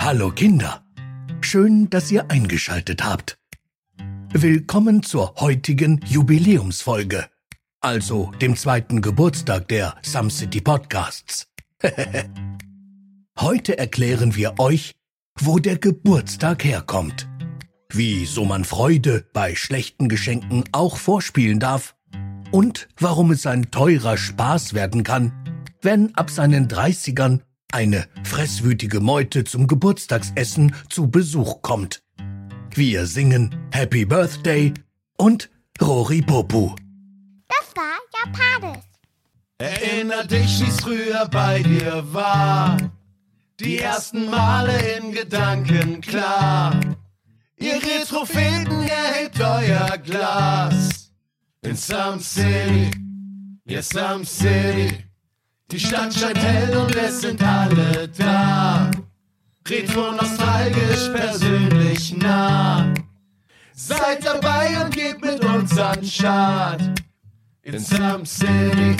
Hallo Kinder, schön, dass ihr eingeschaltet habt. Willkommen zur heutigen Jubiläumsfolge, also dem zweiten Geburtstag der Some City Podcasts. Heute erklären wir euch, wo der Geburtstag herkommt, wieso man Freude bei schlechten Geschenken auch vorspielen darf und warum es ein teurer Spaß werden kann, wenn ab seinen 30ern eine fresswütige Meute zum Geburtstagsessen zu Besuch kommt. Wir singen Happy Birthday und Rory Popu. Das war Japanisch. Erinner dich, wie's früher bei dir war. Die ersten Male in Gedanken klar. Ihr Retropheten erhebt euer Glas. In Some City, ja Some City. Die Stadt scheint hell und es sind alle da. Retro nostalgisch, persönlich nah. Seid dabei und gebt mit uns an Start. In Some City.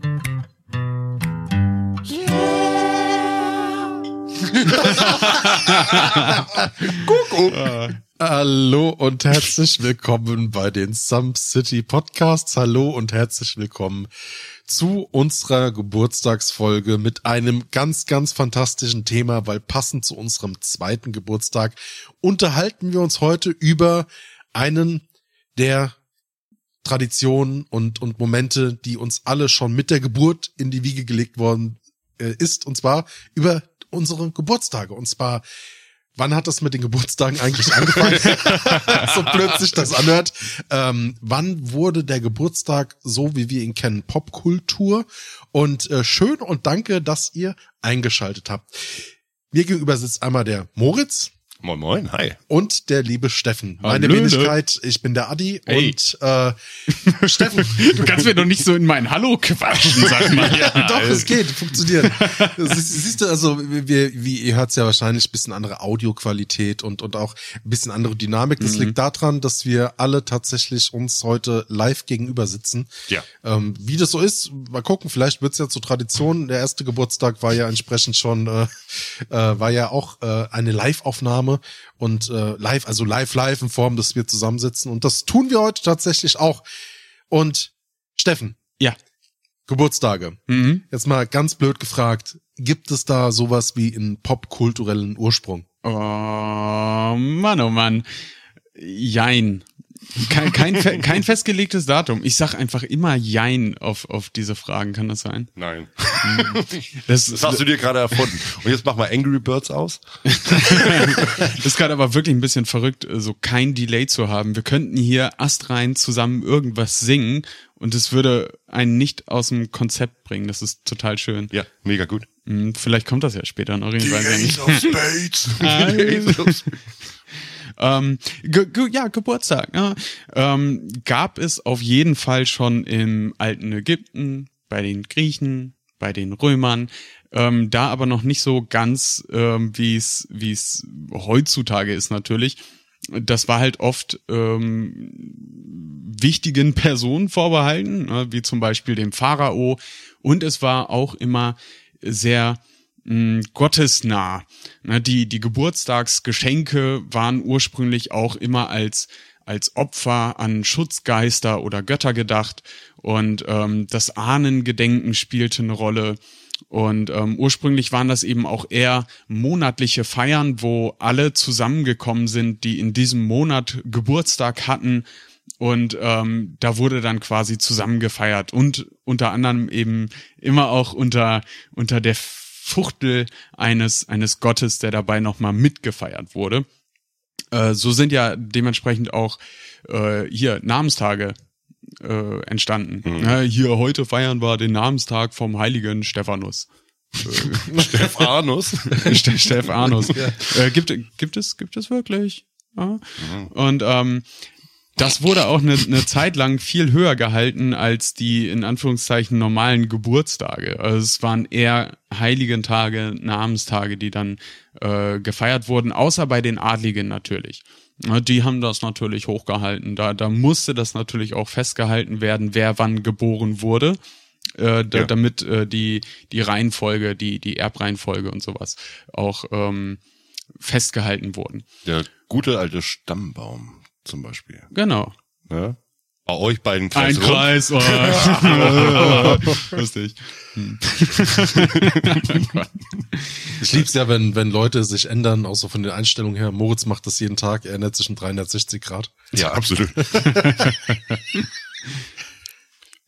Hallo und herzlich willkommen bei den Some City Podcasts. Hallo und herzlich willkommen zu unserer Geburtstagsfolge mit einem ganz, ganz fantastischen Thema, weil passend zu unserem zweiten Geburtstag unterhalten wir uns heute über einen der Traditionen und, und Momente, die uns alle schon mit der Geburt in die Wiege gelegt worden äh, ist, und zwar über unsere Geburtstage. Und zwar wann hat das mit den Geburtstagen eigentlich angefangen? so plötzlich das anhört. Ähm, wann wurde der Geburtstag so, wie wir ihn kennen, Popkultur? Und äh, schön und danke, dass ihr eingeschaltet habt. Mir gegenüber sitzt einmal der Moritz. Moin Moin, hi. Und der liebe Steffen. Meine Hallöle. Wenigkeit, ich bin der Adi Hey. und äh, Steffen. Du kannst mir doch nicht so in mein Hallo quatschen, sag mal. Doch, es geht, funktioniert. Ist, siehst du, also wir, wie ihr hört's ja wahrscheinlich, bisschen andere Audioqualität und und auch ein bisschen andere Dynamik. Das liegt daran, dass wir alle tatsächlich uns heute live gegenüber sitzen. Ja. Ähm, wie das so ist, mal gucken, vielleicht wird's ja zur Tradition. Der erste Geburtstag war ja entsprechend schon, äh, äh, war ja auch äh, eine Live-Aufnahme und äh, live, also live, live in Form, dass wir zusammensitzen. Und das tun wir heute tatsächlich auch. Und Steffen, Ja. Geburtstage. Mhm. Jetzt mal ganz blöd gefragt, gibt es da sowas wie einen popkulturellen Ursprung? Oh Mann, oh Mann. Jein. Kein, kein, kein festgelegtes Datum. Ich sag einfach immer Jein auf, auf diese Fragen. Kann das sein? Nein. Das, Das hast du dir gerade erfunden. Und jetzt mach mal Angry Birds aus. Das ist gerade aber wirklich ein bisschen verrückt, so kein Delay zu haben. Wir könnten hier astrein zusammen irgendwas singen und es würde einen nicht aus dem Konzept bringen. Das ist total schön. Ja, mega gut. Hm, Vielleicht kommt das ja später noch. Nicht. of Spades. Ähm, ge ge ja, Geburtstag. Ja. Ähm, gab es auf jeden Fall schon im alten Ägypten, bei den Griechen, bei den Römern. Ähm, da aber noch nicht so ganz, ähm, wie es wie es heutzutage ist natürlich. Das war halt oft ähm, wichtigen Personen vorbehalten, ne, wie zum Beispiel dem Pharao. Und es war auch immer sehr mh, gottesnah. Ne, die, die Geburtstagsgeschenke waren ursprünglich auch immer als, als Opfer an Schutzgeister oder Götter gedacht und ähm, das Ahnengedenken spielte eine Rolle. Und ähm, ursprünglich waren das eben auch eher monatliche Feiern, wo alle zusammengekommen sind, die in diesem Monat Geburtstag hatten. Und ähm, da wurde dann quasi zusammen gefeiert und unter anderem eben immer auch unter unter der Fuchtel eines eines Gottes, der dabei nochmal mitgefeiert wurde. Äh, so sind ja dementsprechend auch äh, hier Namenstage äh, entstanden. Ja, hier heute feiern wir den Namenstag vom heiligen Stephanus. Stephanus. Ste- Stephanus. Äh, gibt, gibt es, gibt es wirklich? Ja. Und ähm, das wurde auch eine, eine Zeit lang viel höher gehalten als die in Anführungszeichen normalen Geburtstage. Also es waren eher Heiligentage, Namenstage, die dann äh, gefeiert wurden, außer bei den Adligen natürlich. Ja, Die haben das natürlich hochgehalten. Da, da musste das natürlich auch festgehalten werden, wer wann geboren wurde. äh, da, Ja. damit äh, die die Reihenfolge, die die Erbreihenfolge und sowas auch ähm, festgehalten wurden. Der gute alte Stammbaum zum Beispiel. Genau. Ne? Bei euch beiden Ein Kreis rund. Kreis. Oh. Lustig. Ich lieb's ja, wenn, wenn Leute sich ändern, auch so von den Einstellungen her. Moritz macht das jeden Tag, er ändert sich in 360 Grad. Ja, absolut.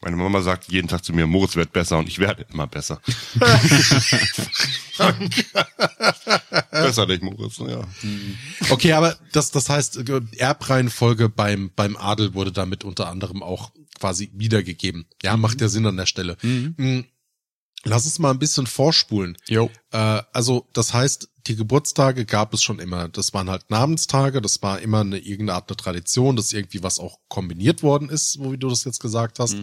Meine Mama sagt jeden Tag zu mir, Moritz wird besser und ich werde immer besser. besser nicht, Moritz, ja. Okay, aber das, das heißt, äh, Erbreihenfolge beim, beim Adel wurde damit unter anderem auch quasi wiedergegeben. Ja, macht ja Sinn an der Stelle. Mhm. Lass uns mal ein bisschen vorspulen. Jo. Äh, also, das heißt, die Geburtstage gab es schon immer. Das waren halt Namenstage, das war immer eine irgendeine Art eine Tradition, dass irgendwie was auch kombiniert worden ist, so wie du das jetzt gesagt hast.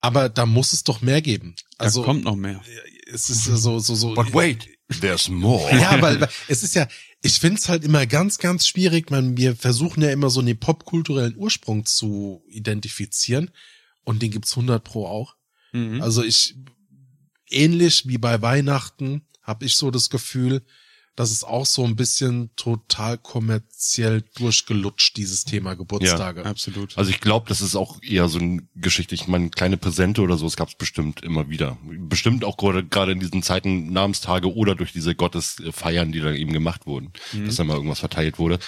Aber da muss es doch mehr geben. Also Also, kommt noch mehr. es ist ja so, so, so. But wait, there's more. Ja, weil, weil es ist ja, ich find's halt immer ganz, ganz schwierig. Man, wir versuchen ja immer so einen popkulturellen Ursprung zu identifizieren und den gibt's 100 pro auch. Mhm. Also ich, ähnlich wie bei Weihnachten, habe ich so das Gefühl, dass es auch so ein bisschen total kommerziell durchgelutscht, dieses Thema Geburtstage. Absolut. Also ich glaube, das ist auch eher so eine Geschichte. Ich meine, kleine Präsente oder so, es gab es bestimmt immer wieder. Bestimmt auch gerade in diesen Zeiten Namenstage oder durch diese Gottesfeiern, die dann eben gemacht wurden, dass da mal irgendwas verteilt wurde.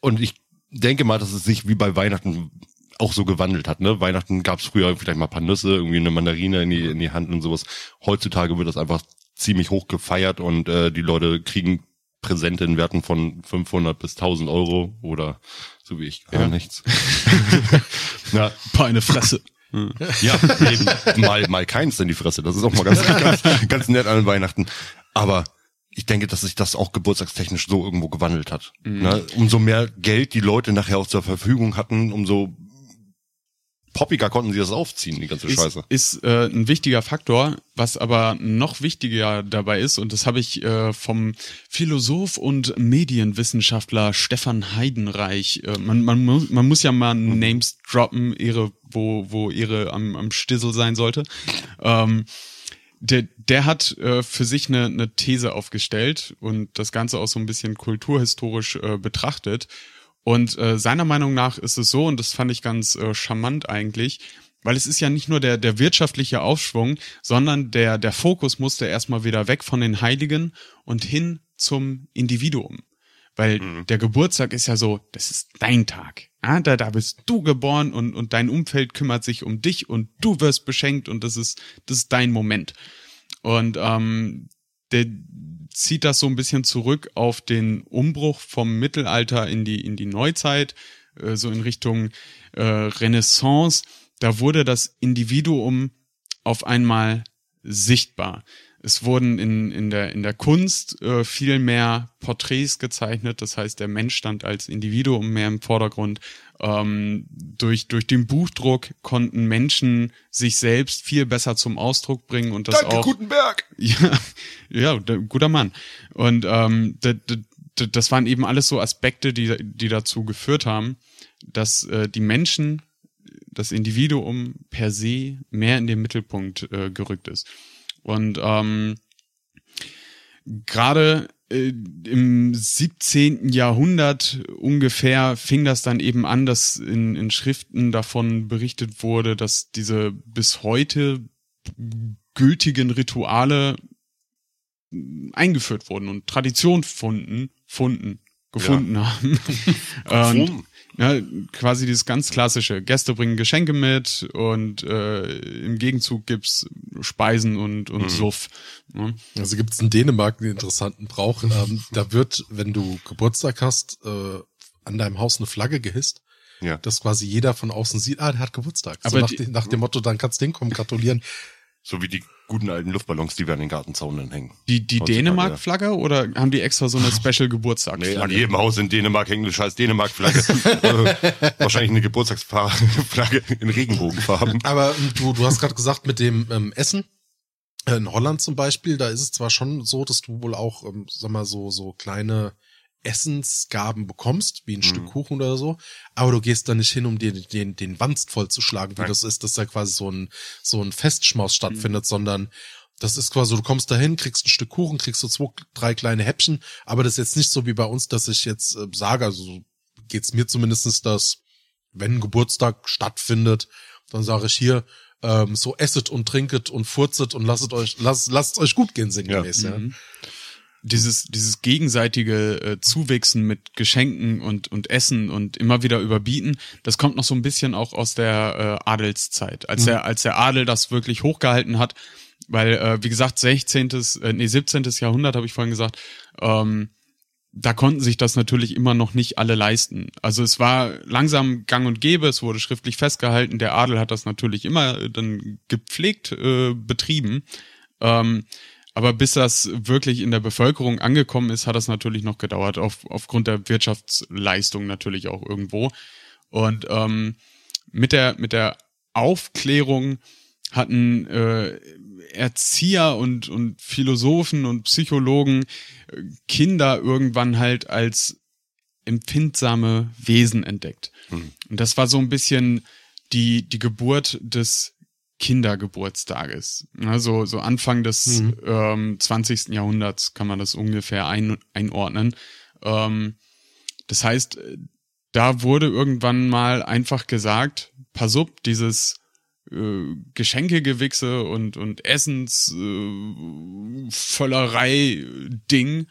Und ich denke mal, dass es sich wie bei Weihnachten auch so gewandelt hat. Ne? Weihnachten gab es früher vielleicht mal ein paar Nüsse, irgendwie eine Mandarine in die, in die Hand und sowas. Heutzutage wird das einfach ziemlich hoch gefeiert und äh, die Leute kriegen Präsente in Werten von 500 bis 1000 Euro oder so wie ich gar nichts. ja, Peine Fresse. ja, eben mal, mal keins in die Fresse. Das ist auch mal ganz, ganz, ganz nett an Weihnachten. Aber ich denke, dass sich das auch geburtstagstechnisch so irgendwo gewandelt hat. Ne? Umso mehr Geld die Leute nachher auch zur Verfügung hatten, umso poppiger konnten sie das aufziehen, die ganze Scheiße. Ist, ist äh, ein wichtiger Faktor, was aber noch wichtiger dabei ist, und das habe ich äh, vom Philosoph und Medienwissenschaftler Stefan Heidenreich, äh, man, man, muss, man muss ja mal Names droppen, ihre, wo, wo ihre am, am Stissel sein sollte. Ähm, der, der hat äh, für sich eine, eine These aufgestellt und das Ganze auch so ein bisschen kulturhistorisch äh, betrachtet. Und äh, seiner Meinung nach ist es so, und das fand ich ganz äh, charmant eigentlich, weil es ist ja nicht nur der, der wirtschaftliche Aufschwung, sondern der, der Fokus musste erstmal wieder weg von den Heiligen und hin zum Individuum. Weil der Geburtstag ist ja so, das ist dein Tag. Ja, da, da bist du geboren und, und dein Umfeld kümmert sich um dich und du wirst beschenkt und das ist, das ist dein Moment. Und ähm, der zieht das so ein bisschen zurück auf den Umbruch vom Mittelalter in die, in die Neuzeit, äh, so in Richtung äh, Renaissance. Da wurde das Individuum auf einmal sichtbar. Es wurden in, in, der, in der Kunst äh, viel mehr Porträts gezeichnet, das heißt, der Mensch stand als Individuum mehr im Vordergrund. Ähm, durch, durch den Buchdruck konnten Menschen sich selbst viel besser zum Ausdruck bringen und das auch. Gutenberg! Ja, ja, der, guter Mann. Und ähm, d- d- d- das waren eben alles so Aspekte, die, die dazu geführt haben, dass äh, die Menschen, das Individuum per se mehr in den Mittelpunkt äh, gerückt ist. Und ähm, gerade äh, im 17. Jahrhundert ungefähr fing das dann eben an, dass in, in Schriften davon berichtet wurde, dass diese bis heute gültigen Rituale eingeführt wurden und Tradition gefunden, gefunden, gefunden haben. und, ja, quasi dieses ganz klassische. Gäste bringen Geschenke mit und äh, im Gegenzug gibt's Speisen und, und Suff. Ne? Also gibt's in Dänemark einen interessanten Brauch. Ähm, da wird, wenn du Geburtstag hast, äh, an deinem Haus eine Flagge gehisst. Ja. Dass quasi jeder von außen sieht, ah, der hat Geburtstag. so Aber nach, die- dem- nach dem Motto, dann kannst du hinkommen, gratulieren. So wie die guten alten Luftballons, die wir an den Gartenzaunen hängen. Die, die Dänemark-Flagge oder haben die extra so eine Special Nee, an Geburtstagsflagge? jedem Haus in Dänemark hängt eine scheiß Dänemark-Flagge. äh, wahrscheinlich eine Geburtstagsflagge in Regenbogenfarben. Aber ähm, du, du hast gerade gesagt, mit dem ähm, Essen. äh, In Holland zum Beispiel, da ist es zwar schon so, dass du wohl auch, ähm, sag mal, so, so kleine Essensgaben bekommst, wie ein Mhm. Stück Kuchen oder so, aber du gehst da nicht hin, um dir den, den Wanst vollzuschlagen, wie Nein. das ist, dass da quasi so ein, so ein Festschmaus stattfindet, sondern das ist quasi, du kommst dahin, kriegst ein Stück Kuchen, kriegst so zwei, drei kleine Häppchen, aber das ist jetzt nicht so wie bei uns, dass ich jetzt äh, sage, also so geht's mir zumindestens, dass wenn ein Geburtstag stattfindet, dann sage ich hier, ähm, so esset und trinket und furzet und lasst euch, lasst, lasst euch gut gehen sinngemäß, ja. Mhm. Dieses, dieses gegenseitige äh, Zuwichsen mit Geschenken und, und Essen und immer wieder überbieten, das kommt noch so ein bisschen auch aus der äh, Adelszeit, als der, als der Adel das wirklich hochgehalten hat, weil, äh, wie gesagt, 16., äh, nee, 17. Jahrhundert, habe ich vorhin gesagt, ähm, da konnten sich das natürlich immer noch nicht alle leisten. Also es war langsam gang und gäbe, es wurde schriftlich festgehalten, der Adel hat das natürlich immer äh, dann gepflegt äh, betrieben. Ähm, aber bis das wirklich in der Bevölkerung angekommen ist, hat das natürlich noch gedauert, auf, aufgrund der Wirtschaftsleistung natürlich auch irgendwo. Und ähm, mit der mit der Aufklärung hatten äh, Erzieher und und Philosophen und Psychologen äh, Kinder irgendwann halt als empfindsame Wesen entdeckt. Und das war so ein bisschen die die Geburt des Kindergeburtstages. Also so Anfang des ähm, 20. Jahrhunderts kann man das ungefähr ein, einordnen. Ähm, das heißt, äh, da wurde irgendwann mal einfach gesagt, pass up, dieses äh, Geschenkegewichse und, und Essensvöllerei-Ding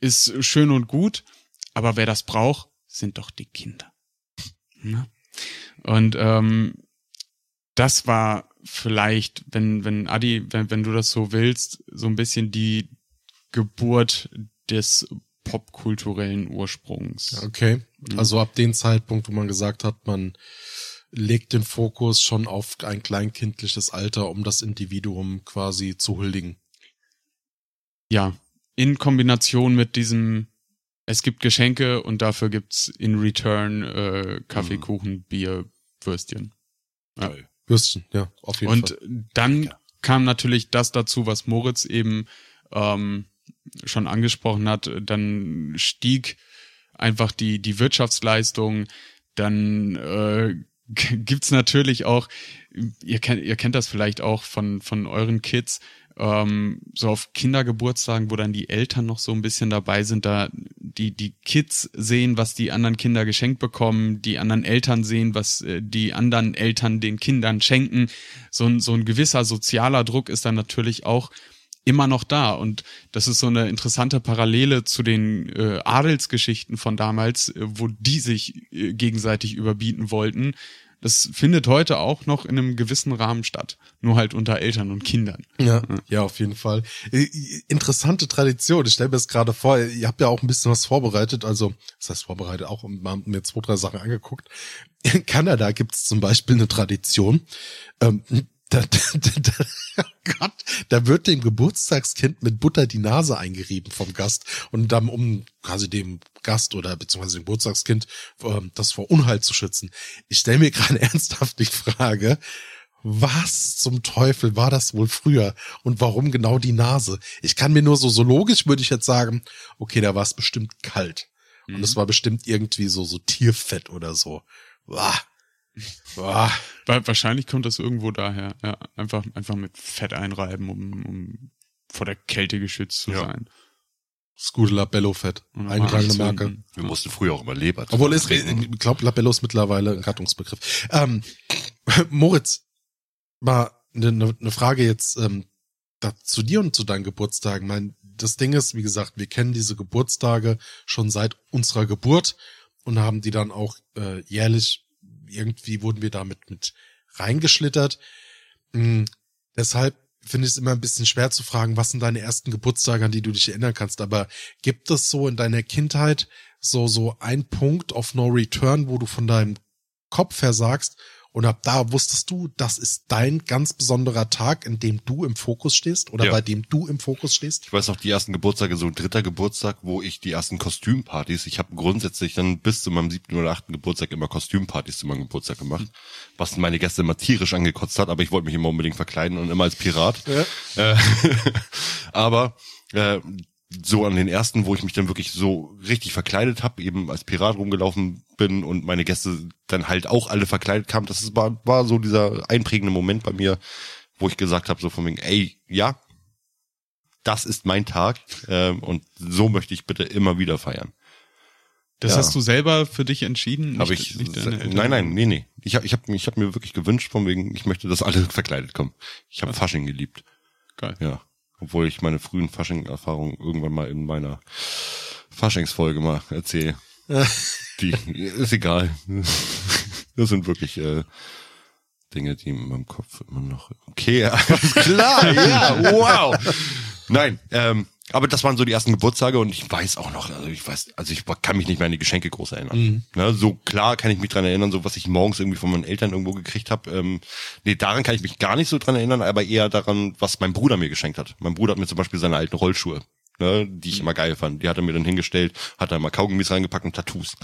ist schön und gut, aber wer das braucht, sind doch die Kinder. Ne? Und ähm, das war vielleicht, wenn, wenn Adi, wenn, wenn du das so willst, so ein bisschen die Geburt des popkulturellen Ursprungs. Okay. Also ab dem Zeitpunkt, wo man gesagt hat, man legt den Fokus schon auf ein kleinkindliches Alter, um das Individuum quasi zu huldigen. Ja, in Kombination mit diesem, es gibt Geschenke und dafür gibt's in Return äh, Kaffee, Mhm. Kuchen, Bier, Würstchen. Ja. Würstchen, ja, auf jeden Und Fall. dann kam natürlich das dazu, was Moritz eben ähm, schon angesprochen hat. Dann stieg einfach die, die Wirtschaftsleistung. Dann äh, gibt's natürlich auch, ihr kennt, ihr kennt das vielleicht auch von, von euren Kids, ähm, so auf Kindergeburtstagen, wo dann die Eltern noch so ein bisschen dabei sind, da die, die Kids sehen, was die anderen Kinder geschenkt bekommen, die anderen Eltern sehen, was äh, die anderen Eltern den Kindern schenken. So ein, so ein gewisser sozialer Druck ist dann natürlich auch immer noch da. Und das ist so eine interessante Parallele zu den äh, Adelsgeschichten von damals, äh, wo die sich äh, gegenseitig überbieten wollten. Das findet heute auch noch in einem gewissen Rahmen statt. Nur halt unter Eltern und Kindern. Ja, ja, auf jeden Fall. Interessante Tradition. Ich stelle mir das gerade vor, ihr habt ja auch ein bisschen was vorbereitet, also das heißt vorbereitet auch und haben mir zwei, drei Sachen angeguckt. In Kanada gibt's zum Beispiel eine Tradition. Ähm, da, da, da, oh Gott, da wird dem Geburtstagskind mit Butter die Nase eingerieben vom Gast und dann um quasi dem Gast oder beziehungsweise dem Geburtstagskind ähm, das vor Unheil zu schützen. Ich stelle mir gerade ernsthaft die Frage, was zum Teufel war das wohl früher und warum genau die Nase? Ich kann mir nur so, so logisch würde ich jetzt sagen, okay, da war es bestimmt kalt. Und es war bestimmt irgendwie so, so Tierfett oder so. Wah. Wah. Wa- Wahrscheinlich kommt das irgendwo daher. Ja, einfach, einfach mit Fett einreiben, um, um vor der Kälte geschützt zu Ja. sein. Das gute Labello-Fett. Eingetragene Marke. Wir mussten früher auch immer Leber Obwohl trinken. ich glaube, Labello ist mittlerweile ein Gattungsbegriff. Ähm, Moritz, mal eine ne, ne Frage jetzt ähm, da, zu dir und zu deinen Geburtstagen. Mein, das Ding ist, wie gesagt, wir kennen diese Geburtstage schon seit unserer Geburt und haben die dann auch äh, jährlich, irgendwie wurden wir damit mit reingeschlittert. Mm, deshalb finde ich es immer ein bisschen schwer zu fragen, was sind deine ersten Geburtstage, an die du dich erinnern kannst. Aber gibt es so in deiner Kindheit so, so ein Punkt of no return, wo du von deinem Kopf her sagst, und ab da wusstest du, das ist dein ganz besonderer Tag, in dem du im Fokus stehst oder Ja. bei dem du im Fokus stehst? Ich weiß noch, die ersten Geburtstage, so ein dritter Geburtstag, wo ich die ersten Kostümpartys, ich habe grundsätzlich dann bis zu meinem siebten oder achten Geburtstag immer Kostümpartys zu meinem Geburtstag gemacht, was meine Gäste immer tierisch angekotzt hat, aber ich wollte mich immer unbedingt verkleiden und immer als Pirat. Äh, aber äh, so an den ersten, wo ich mich dann wirklich so richtig verkleidet habe, eben als Pirat rumgelaufen bin und meine Gäste dann halt auch alle verkleidet kamen. Das war, war so dieser einprägende Moment bei mir, wo ich gesagt habe, so von wegen, ey, ja, das ist mein Tag ähm, und so möchte ich bitte immer wieder feiern. Das Ja. hast du selber für dich entschieden? Habe ich, nicht nein, nein, nee, nee. Ich habe ich hab, ich hab mir wirklich gewünscht, von wegen, ich möchte, dass alle verkleidet kommen. Ich habe Fasching geliebt. Geil. Ja. Obwohl ich meine frühen Fasching-Erfahrungen irgendwann mal in meiner Faschingsfolge mal erzähle. die ist egal. Das sind wirklich äh, Dinge, die in meinem Kopf immer noch. Okay, alles klar, ja, wow. Nein, ähm, aber das waren so die ersten Geburtstage und ich weiß auch noch, also ich weiß, also ich kann mich nicht mehr an die Geschenke groß erinnern. Ne, so klar kann ich mich dran erinnern, so was ich morgens irgendwie von meinen Eltern irgendwo gekriegt habe. Ähm, nee, daran kann ich mich gar nicht so dran erinnern, aber eher daran, was mein Bruder mir geschenkt hat. Mein Bruder hat mir zum Beispiel seine alten Rollschuhe, ne, die ich immer geil fand. Die hat er mir dann hingestellt, hat da mal Kaugummis reingepackt und Tattoos.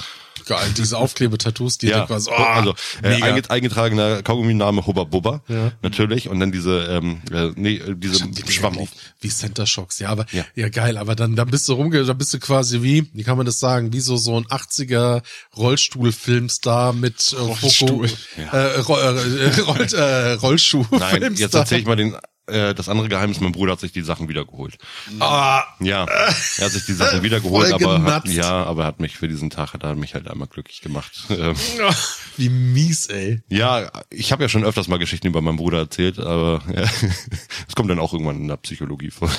Geil, diese Aufklebetattoos, die Ja, quasi, oh, also äh, mega. einget- eingetragener Kaugumminame Hubba Bubba, Ja. natürlich. Und dann diese, ähm, äh, nee, äh, diese Schwamm lieb, wie Center Shocks, ja, aber ja. Ja. geil, aber dann dann bist du rumge, dann bist du quasi wie, wie kann man das sagen, wie so so ein 80er Rollstuhlfilmstar mit äh, Rollstuhl. Foco, äh, Roll, äh, Roll, äh, Rollschuh. Nein, jetzt erzähle ich mal den, äh, das andere Geheimnis. Mein Bruder hat sich die Sachen wiedergeholt. Ah, Ja, er hat sich die Sachen wiedergeholt, Voll aber hat, genatzt. ja, aber er hat mich für diesen Tag, hat er mich halt einmal glücklich gemacht. Ähm, wie mies, ey. ja, ich habe ja schon öfters mal Geschichten über meinen Bruder erzählt, aber ja, es kommt dann auch irgendwann in der Psychologie vor.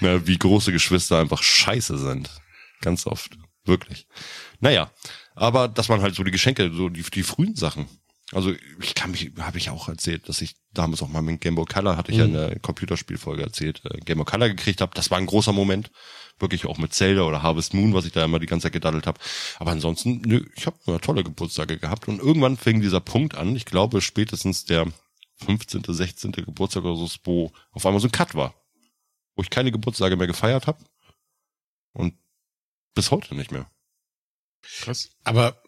Na, wie große Geschwister einfach scheiße sind. Ganz oft. Wirklich. Naja, aber das waren halt so die Geschenke, so die, die frühen Sachen. Also ich kann mich, habe ich auch erzählt, dass ich damals auch mal mit Game Boy Color, hatte ich ja in der Computerspielfolge erzählt, äh, Game Boy Color gekriegt habe. Das war ein großer Moment. Wirklich auch mit Zelda oder Harvest Moon, was ich da immer die ganze Zeit gedaddelt habe. Aber ansonsten, nö, ich habe tolle Geburtstage gehabt. Und irgendwann fing dieser Punkt an, ich glaube spätestens der 15., 16. Geburtstag oder so, wo auf einmal so ein Cut war. Wo ich keine Geburtstage mehr gefeiert habe. Und bis heute nicht mehr. Krass. Aber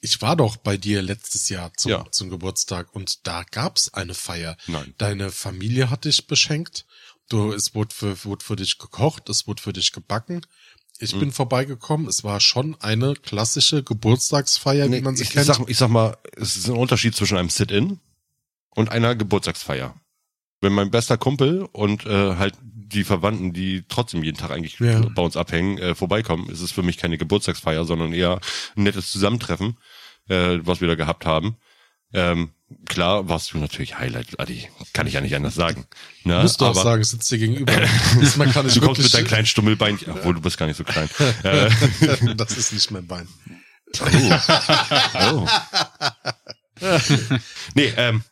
ich war doch bei dir letztes Jahr zum, Ja. zum Geburtstag und da gab's eine Feier. Nein. Deine Familie hat dich beschenkt. Du, es wurde für, wurde für dich gekocht, es wurde für dich gebacken. Ich Mhm. bin vorbeigekommen. Es war schon eine klassische Geburtstagsfeier, wie man sie ich, kennt. Sag, ich sag mal, es ist ein Unterschied zwischen einem Sit-In und einer Geburtstagsfeier. Wenn mein bester Kumpel und äh, halt die Verwandten, die trotzdem jeden Tag eigentlich Ja. bei uns abhängen, äh, vorbeikommen, ist es für mich keine Geburtstagsfeier, sondern eher ein nettes Zusammentreffen, äh, was wir da gehabt haben. Ähm, klar, warst du natürlich Highlight, Adi. Kann ich ja nicht anders sagen. Ne? Musst du auch sagen, ich sitze dir gegenüber. Diesmal kann ich Du kommst mit deinem kleinen Stummelbeinchen, obwohl du bist gar nicht so klein. äh, das ist nicht mein Bein. Oh. nee, ähm,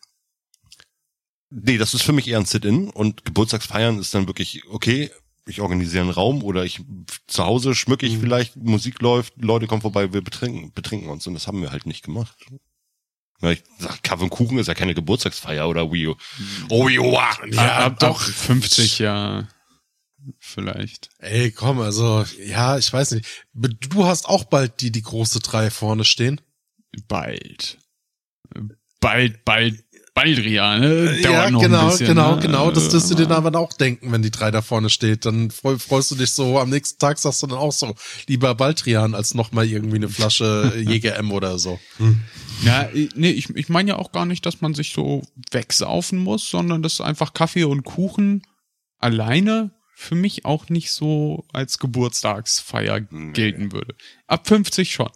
nee, das ist für mich eher ein Sit-In und Geburtstagsfeiern ist dann wirklich, okay, ich organisiere einen Raum oder ich zu Hause schmücke ich vielleicht, Musik läuft, Leute kommen vorbei, wir betrinken, betrinken uns und das haben wir halt nicht gemacht. Na, ich sag, Kaffee und Kuchen ist ja keine Geburtstagsfeier oder Wii U. Oh, joa. Ja, ab, doch 50 ja vielleicht. Ey, komm, also, ja, ich weiß nicht. Du hast auch bald die, die große drei vorne stehen. Bald. Bald, bald, Baldrian, ne? Dauert ja, noch genau, ein bisschen, genau, ne? genau. Das wirst du dir Aber- dann auch denken, wenn die drei da vorne steht. Dann freu, freust du dich so, am nächsten Tag sagst du dann auch so, lieber Baldrian als nochmal irgendwie eine Flasche Jäger M oder so. Ja, i- nee, ich, ich meine ja auch gar nicht, dass man sich so wegsaufen muss, sondern dass einfach Kaffee und Kuchen alleine für mich auch nicht so als Geburtstagsfeier gelten würde. Ab 50 schon.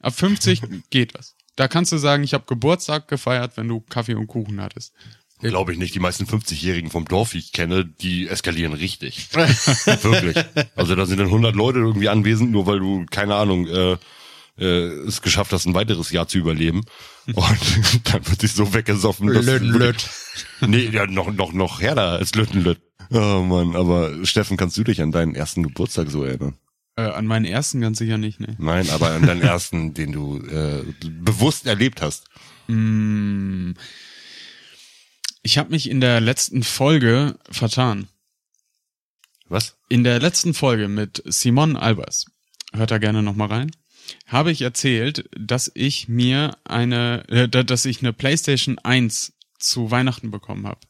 Ab 50 geht das. Da kannst du sagen, ich habe Geburtstag gefeiert, wenn du Kaffee und Kuchen hattest. Glaube ich nicht. Die meisten 50-Jährigen vom Dorf, die ich kenne, die eskalieren richtig. Wirklich. Also da sind dann 100 Leute irgendwie anwesend, nur weil du, keine Ahnung, äh, äh, es geschafft hast, ein weiteres Jahr zu überleben. Und dann wird sich so weggesoffen. Löt, Nee, ja, noch, noch, noch härter als Lüttenlütt. Oh Mann, aber Steffen, kannst du dich an deinen ersten Geburtstag so erinnern? Äh, an meinen ersten ganz sicher nicht, ne? Nein, aber an deinen ersten, den du äh, bewusst erlebt hast. Mm. Ich habe mich in der letzten Folge vertan. Was? In der letzten Folge mit Simon Albers, hört da gerne nochmal rein, habe ich erzählt, dass ich mir eine, äh, da- dass ich eine PlayStation 1 zu Weihnachten bekommen habe.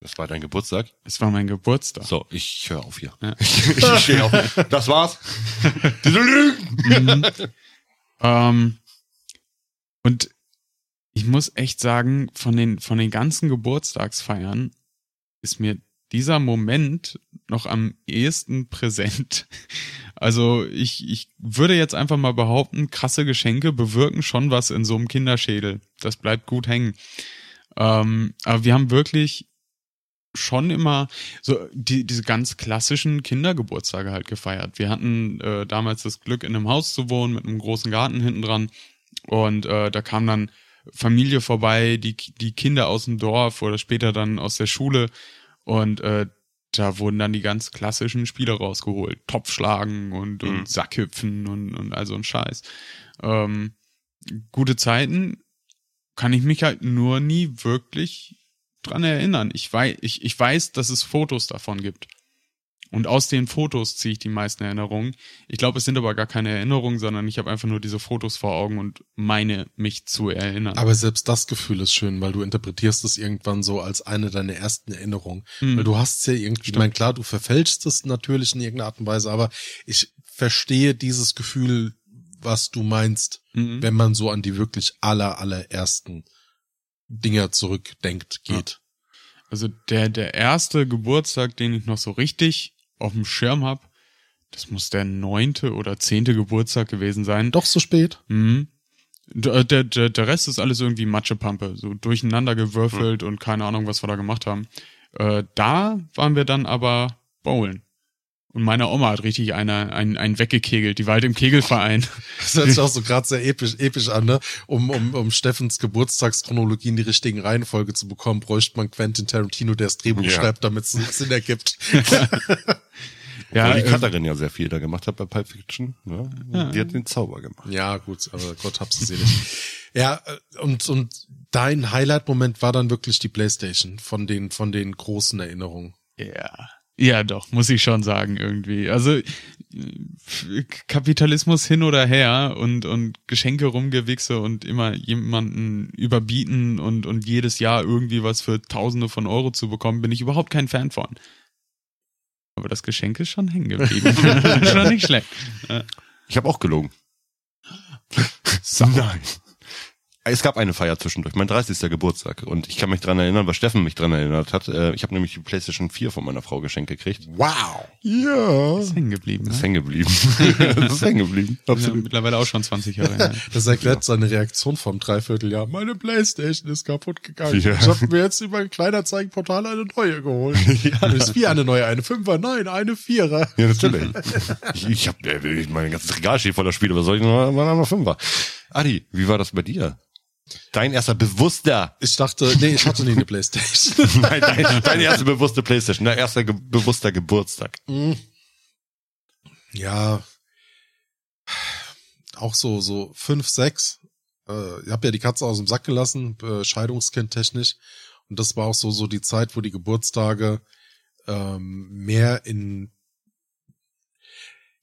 Das war dein Geburtstag? Es war mein Geburtstag. So, ich höre auf hier. Ja. ich stehe auf. Das war's. Diese Lügen. Ähm, und ich muss echt sagen, von den, von den ganzen Geburtstagsfeiern ist mir dieser Moment noch am ehesten präsent. Also ich, ich würde jetzt einfach mal behaupten, krasse Geschenke bewirken schon was in so einem Kinderschädel. Das bleibt gut hängen. Ähm, aber wir haben wirklich schon immer so die, diese ganz klassischen Kindergeburtstage halt gefeiert. Wir hatten äh, damals das Glück, in einem Haus zu wohnen mit einem großen Garten hinten dran. Und äh, da kam dann Familie vorbei, die, die Kinder aus dem Dorf oder später dann aus der Schule. Und äh, da wurden dann die ganz klassischen Spiele rausgeholt. Topfschlagen und, und Mhm. Sackhüpfen und, und all so ein Scheiß. Ähm, gute Zeiten kann ich mich halt nur nie wirklich dran erinnern. Ich weiß, ich, ich weiß, dass es Fotos davon gibt. Und aus den Fotos ziehe ich die meisten Erinnerungen. Ich glaube, es sind aber gar keine Erinnerungen, sondern ich habe einfach nur diese Fotos vor Augen und meine mich zu erinnern. Aber selbst das Gefühl ist schön, weil du interpretierst es irgendwann so als eine deiner ersten Erinnerungen. Hm. Weil du hast ja irgendwie, ich meine, klar, du verfälschst es natürlich in irgendeiner Art und Weise, aber ich verstehe dieses Gefühl, was du meinst, Mhm. wenn man so an die wirklich aller, allerersten Dinger zurückdenkt, geht. Also der, der erste Geburtstag, den ich noch so richtig auf dem Schirm habe, das muss der neunte oder zehnte Geburtstag gewesen sein. Doch so spät? Mhm. Der, der, der der Rest ist alles irgendwie Matschepampe, so durcheinander gewürfelt und keine Ahnung, was wir da gemacht haben. Äh, da waren wir dann aber bowlen. Und meine Oma hat richtig einer, einen, einen weggekegelt, die war halt im Kegelverein. Das hört sich auch so gerade sehr episch, episch an, ne? Um, um, um Steffens Geburtstagschronologie in die richtigen Reihenfolge zu bekommen, bräuchte man Quentin Tarantino, der das Drehbuch Ja. schreibt, damit es Sinn ergibt. Ja, Weil die äh, Cutterin ja sehr viel da gemacht hat bei Pulp Fiction. Ne? Ja. Die hat den Zauber gemacht. Ja, gut, aber Gott hab's sie nicht. Ja, äh, und, und dein Highlight-Moment war dann wirklich die Playstation von den, von den großen Erinnerungen. Ja. Ja, doch, muss ich schon sagen, irgendwie. Also Kapitalismus hin oder her und, und Geschenke rumgewichse und immer jemanden überbieten und, und jedes Jahr irgendwie was für Tausende von Euro zu bekommen, bin ich überhaupt kein Fan von. Aber das Geschenk ist schon hängen geblieben. schon nicht schlecht. Ich habe auch gelogen. Nein. Es gab eine Feier zwischendurch, mein 30. Geburtstag. Und ich kann mich dran erinnern, was Steffen mich dran erinnert hat. Äh, Ich habe nämlich die PlayStation 4 von meiner Frau geschenkt gekriegt. Wow! Ja. Ist hängen geblieben. Das ist Ne? hängen geblieben. ist hängen geblieben. Ja, Absolut. mittlerweile auch schon 20 Jahre her. Das erklärt seine Reaktion vom Dreivierteljahr. Meine Playstation ist kaputt gegangen. Ja. Ich habe mir jetzt über ein Kleinanzeigenportal eine neue geholt. ja. Ist wie eine neue, eine Fünfer, nein, eine Vierer. Ja, natürlich. ich ich habe äh, mein ganzes Regal steht voller Spiele, was soll ich noch, mal noch Fünfer? Adi, wie war das bei dir? Dein erster bewusster, Ich dachte, nee, ich hatte nie eine Playstation. nein, dein, dein erster bewusste Playstation, dein erster ge bewusster Geburtstag. Ja, auch so, so fünf, sechs. Äh, ich habe ja die Katze aus dem Sack gelassen, äh, Scheidungskind technisch. Und das war auch so, so die Zeit, wo die Geburtstage ähm, mehr in,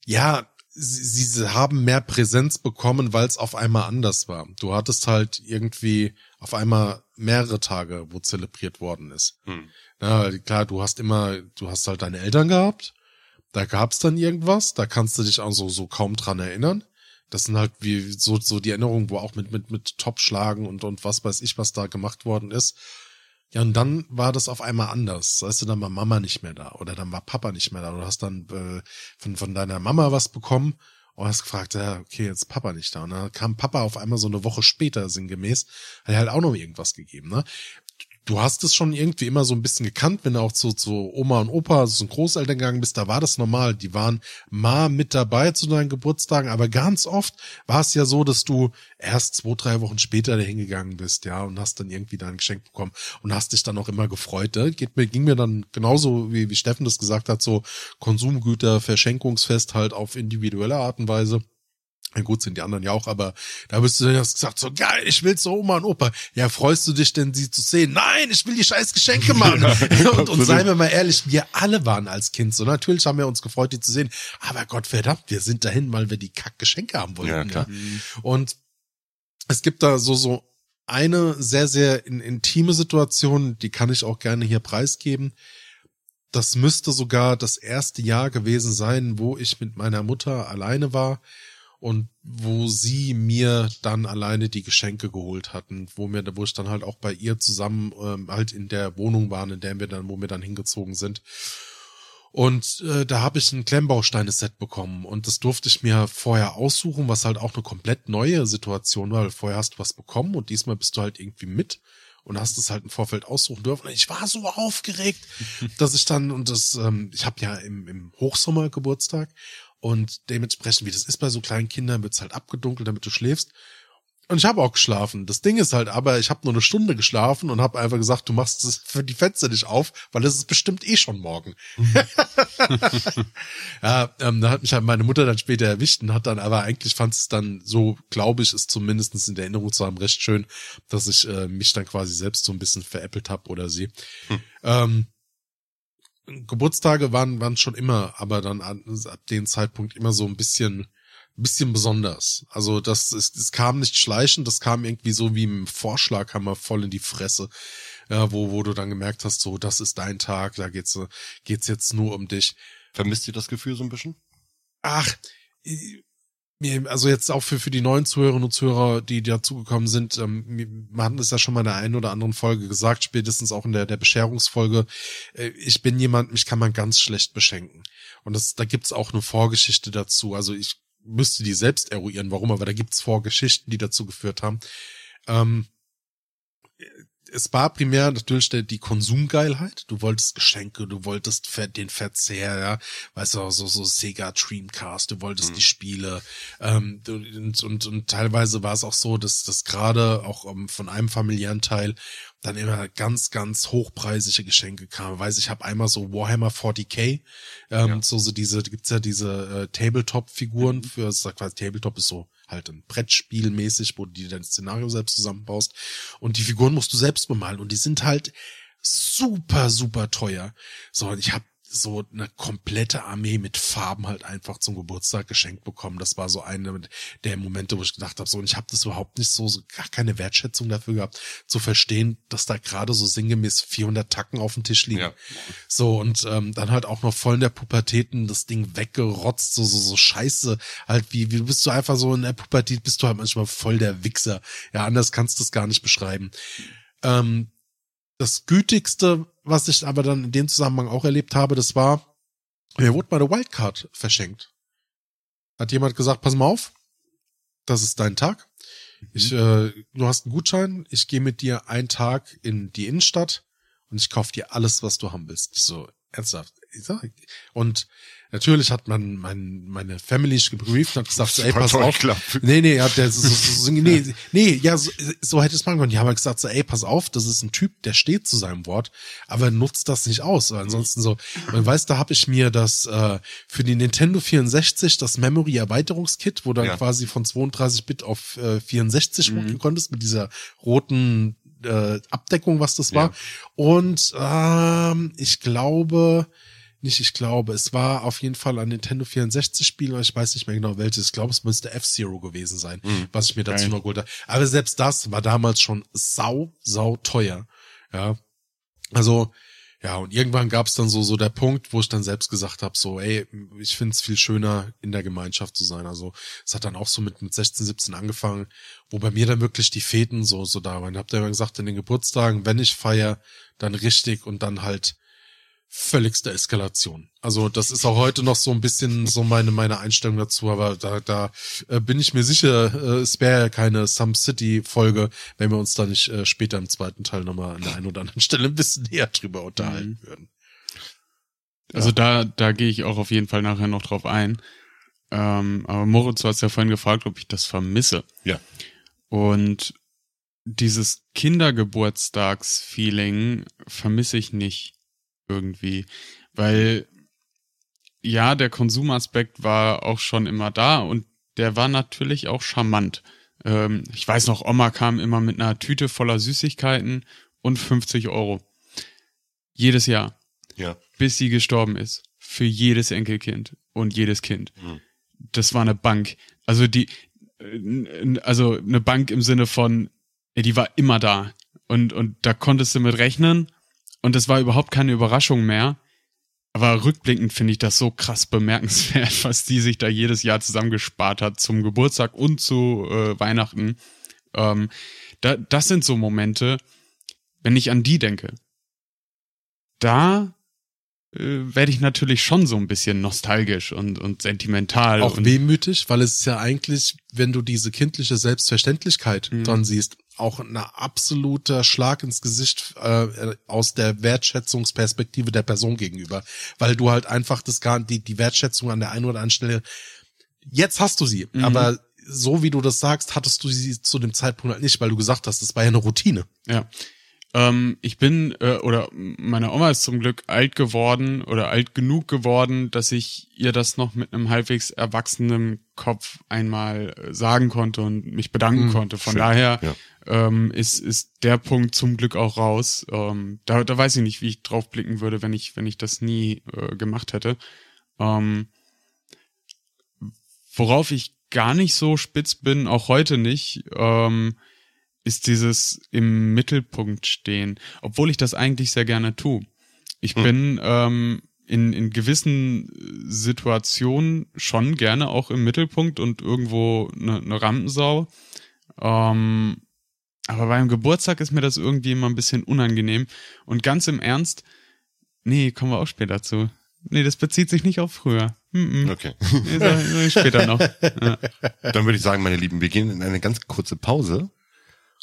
ja, sie, sie haben mehr Präsenz bekommen, weil es auf einmal anders war. Du hattest halt irgendwie auf einmal mehrere Tage, wo zelebriert worden ist. Hm. Ja, klar, du hast immer, du hast halt deine Eltern gehabt, da gab's dann irgendwas, da kannst du dich auch so, so kaum dran erinnern. Das sind halt wie so, so die Erinnerungen, wo auch mit, mit, mit Topschlagen und, und was weiß ich, was da gemacht worden ist. Ja, und dann war das auf einmal anders. Weißt du, dann war Mama nicht mehr da oder dann war Papa nicht mehr da. Du hast dann äh, von, von deiner Mama was bekommen und hast gefragt, ja, okay, jetzt ist Papa nicht da. Und dann kam Papa auf einmal so eine Woche später sinngemäß, hat er halt auch noch irgendwas gegeben, ne? Du hast es schon irgendwie immer so ein bisschen gekannt, wenn du auch zu, zu Oma und Opa, also Großeltern gegangen bist, da war das normal. Die waren mal mit dabei zu deinen Geburtstagen, aber ganz oft war es ja so, dass du erst zwei, drei Wochen später da hingegangen bist, ja, und hast dann irgendwie dein Geschenk bekommen und hast dich dann auch immer gefreut. Ne? Geht mir, ging mir dann genauso, wie, wie Steffen das gesagt hat, so Konsumgüter, Verschenkungsfest halt auf individuelle Art und Weise. Ja, gut, sind die anderen ja auch, aber da bist du hast gesagt, so geil, ich will zu Oma und Opa. Ja, freust du dich denn, sie zu sehen? Nein, ich will die scheiß Geschenke machen. und, und seien wir mal ehrlich, wir alle waren als Kind so. Natürlich haben wir uns gefreut, die zu sehen. Aber Gott verdammt, wir sind dahin, weil wir die Kack-Geschenke haben wollten. Ja, klar. Und es gibt da so, so eine sehr, sehr in, intime Situation, die kann ich auch gerne hier preisgeben. Das müsste sogar das erste Jahr gewesen sein, wo ich mit meiner Mutter alleine war und wo sie mir dann alleine die Geschenke geholt hatten, wo mir, wo ich dann halt auch bei ihr zusammen ähm, halt in der Wohnung waren, in der wir dann, wo wir dann hingezogen sind. Und äh, da habe ich ein Klemmbausteine-Set bekommen und das durfte ich mir vorher aussuchen, was halt auch eine komplett neue Situation war, weil vorher hast du was bekommen und diesmal bist du halt irgendwie mit und hast es halt im Vorfeld aussuchen dürfen. Und ich war so aufgeregt, dass ich dann, und das, ähm, ich habe ja im, im Hochsommer Geburtstag und dementsprechend, wie das ist bei so kleinen Kindern, wird's halt abgedunkelt, damit du schläfst. Und ich habe auch geschlafen. Das Ding ist halt aber, ich habe nur eine Stunde geschlafen und habe einfach gesagt, du machst es für die Fenster nicht auf, weil es ist bestimmt eh schon morgen. ja, ähm, da hat mich halt meine Mutter dann später erwischt und hat dann aber eigentlich fand es dann so, glaube ich, ist zumindestens in der Erinnerung zu haben recht schön, dass ich äh, mich dann quasi selbst so ein bisschen veräppelt habe oder sie. Hm. Ähm, Geburtstage waren, waren schon immer, aber dann ab dem Zeitpunkt immer so ein bisschen bisschen besonders. Also das ist, es kam nicht schleichend, das kam irgendwie so wie im Vorschlaghammer voll in die Fresse, ja, wo, wo du dann gemerkt hast, so, das ist dein Tag, da geht's, geht's jetzt nur um dich. Vermisst ihr das Gefühl so ein bisschen? Ach, also jetzt auch für, für die neuen Zuhörerinnen und Zuhörer, die dazugekommen sind, ähm, wir hatten es ja schon mal in der einen oder anderen Folge gesagt, spätestens auch in der, der Bescherungsfolge, äh, ich bin jemand, mich kann man ganz schlecht beschenken. Und das, da gibt's auch eine Vorgeschichte dazu. Also ich müsste die selbst eruieren, warum, aber da gibt's Vorgeschichten, die dazu geführt haben. Ähm, es war primär natürlich die Konsumgeilheit. Du wolltest Geschenke, du wolltest den Verzehr, ja, weißt du, so, so Sega Dreamcast, du wolltest mhm. die Spiele. Ähm, und, und, und teilweise war es auch so, dass das gerade auch um, ähm, von einem familiären Teil dann immer ganz, ganz hochpreisige Geschenke kamen. Weiß ich habe einmal so Warhammer 40k, ähm, ja. so, so diese, gibt's ja diese äh, Tabletop-Figuren mhm. für, sag quasi Tabletop ist so halt ein Brettspiel mäßig, wo du dir dein Szenario selbst zusammenbaust. Und die Figuren musst du selbst bemalen und die sind halt super, super teuer. So, und ich habe so eine komplette Armee mit Farben halt einfach zum Geburtstag geschenkt bekommen. Das war so eine der Momente, wo ich gedacht habe, so und ich habe das überhaupt nicht so, so gar keine Wertschätzung dafür gehabt, zu verstehen, dass da gerade so sinngemäß 400 Tacken auf dem Tisch liegen. Ja. So und ähm, dann halt auch noch voll in der Pubertäten das Ding weggerotzt, so so so Scheiße, halt wie wie bist du einfach so in der Pubertät bist du halt manchmal voll der Wichser. Ja, anders kannst du es gar nicht beschreiben. Ähm, das gütigste, was ich aber dann in dem Zusammenhang auch erlebt habe, das war, mir wurde meine Wildcard verschenkt. Hat jemand gesagt, pass mal auf, das ist dein Tag. Ich, mhm. äh, du hast einen Gutschein, ich gehe mit dir einen Tag in die Innenstadt und ich kauf dir alles, was du haben willst. Ich so, ernsthaft. Und Natürlich hat man mein, meine Family gebrieft und hat gesagt, so, ey, pass auf. Nee, nee, hat der so, so, so, nee, nee, ja, so, so hätte es machen können. Die haben halt gesagt, so, ey, pass auf, das ist ein Typ, der steht zu seinem Wort, aber nutzt das nicht aus. Weil ansonsten so, man weiß, da habe ich mir das äh, für die Nintendo 64 das Memory Erweiterungskit, wo dann ja. quasi von 32 Bit auf äh, 64 mhm. konntest mit dieser roten äh, Abdeckung, was das war. Ja. Und ähm, ich glaube, nicht, ich glaube, es war auf jeden Fall ein Nintendo 64 Spiel, ich weiß nicht mehr genau welches. Ich glaube, es müsste F-Zero gewesen sein, mhm. was ich mir dazu Geil. noch geholt habe. Aber selbst das war damals schon sau, sau teuer. Ja. Also, ja, und irgendwann gab es dann so so der Punkt, wo ich dann selbst gesagt habe, so, ey, ich finde es viel schöner, in der Gemeinschaft zu sein. Also es hat dann auch so mit, mit 16, 17 angefangen, wo bei mir dann wirklich die Feten so, so da waren. Habt ihr ja gesagt, in den Geburtstagen, wenn ich feier, dann richtig und dann halt völligste Eskalation. Also das ist auch heute noch so ein bisschen so meine meine Einstellung dazu, aber da da äh, bin ich mir sicher, äh, es wäre ja keine Some City Folge, wenn wir uns da nicht äh, später im zweiten Teil nochmal an der einen oder anderen Stelle ein bisschen näher drüber unterhalten mhm. würden. Also da da gehe ich auch auf jeden Fall nachher noch drauf ein. Ähm, aber Moritz, du hast ja vorhin gefragt, ob ich das vermisse. Ja. Und dieses Kindergeburtstagsfeeling vermisse ich nicht irgendwie. Weil ja, der Konsumaspekt war auch schon immer da und der war natürlich auch charmant. Ähm, ich weiß noch, Oma kam immer mit einer Tüte voller Süßigkeiten und 50 Euro. Jedes Jahr. Ja. Bis sie gestorben ist. Für jedes Enkelkind und jedes Kind. Mhm. Das war eine Bank. Also die, äh, also eine Bank im Sinne von, die war immer da. Und, und da konntest du mit rechnen. Und es war überhaupt keine Überraschung mehr. Aber rückblickend finde ich das so krass bemerkenswert, was die sich da jedes Jahr zusammengespart hat zum Geburtstag und zu äh, Weihnachten. Ähm, da, das sind so Momente, wenn ich an die denke. Da äh, werde ich natürlich schon so ein bisschen nostalgisch und, und sentimental. Auch und, wehmütig, weil es ist ja eigentlich, wenn du diese kindliche Selbstverständlichkeit Mhm. dran siehst, auch ein absoluter Schlag ins Gesicht äh, aus der Wertschätzungsperspektive der Person gegenüber, weil du halt einfach das gar die die Wertschätzung an der einen oder anderen Stelle jetzt hast du sie, Mhm. aber so wie du das sagst, hattest du sie zu dem Zeitpunkt halt nicht, weil du gesagt hast, das war ja eine Routine. Ja. Ähm, ich bin, äh, oder meine Oma ist zum Glück alt geworden oder alt genug geworden, dass ich ihr das noch mit einem halbwegs erwachsenen Kopf einmal äh, sagen konnte und mich bedanken Hm, konnte. Von schön, daher ja. Ähm, ist, ist der Punkt zum Glück auch raus. Ähm, da, da weiß ich nicht, wie ich drauf blicken würde, wenn ich, wenn ich das nie äh, gemacht hätte. Ähm, worauf ich gar nicht so spitz bin, auch heute nicht, ähm, ist dieses im Mittelpunkt stehen, obwohl ich das eigentlich sehr gerne tue. Ich Hm. bin ähm, in, in gewissen Situationen schon gerne auch im Mittelpunkt und irgendwo eine ne Rampensau. Ähm, aber beim Geburtstag ist mir das irgendwie immer ein bisschen unangenehm. Und ganz im Ernst, nee, kommen wir auch später zu. Nee, das bezieht sich nicht auf früher. Mm -mm. Okay. Nee, sag- sag ich später noch. Ja. Dann würde ich sagen, meine Lieben, wir gehen in eine ganz kurze Pause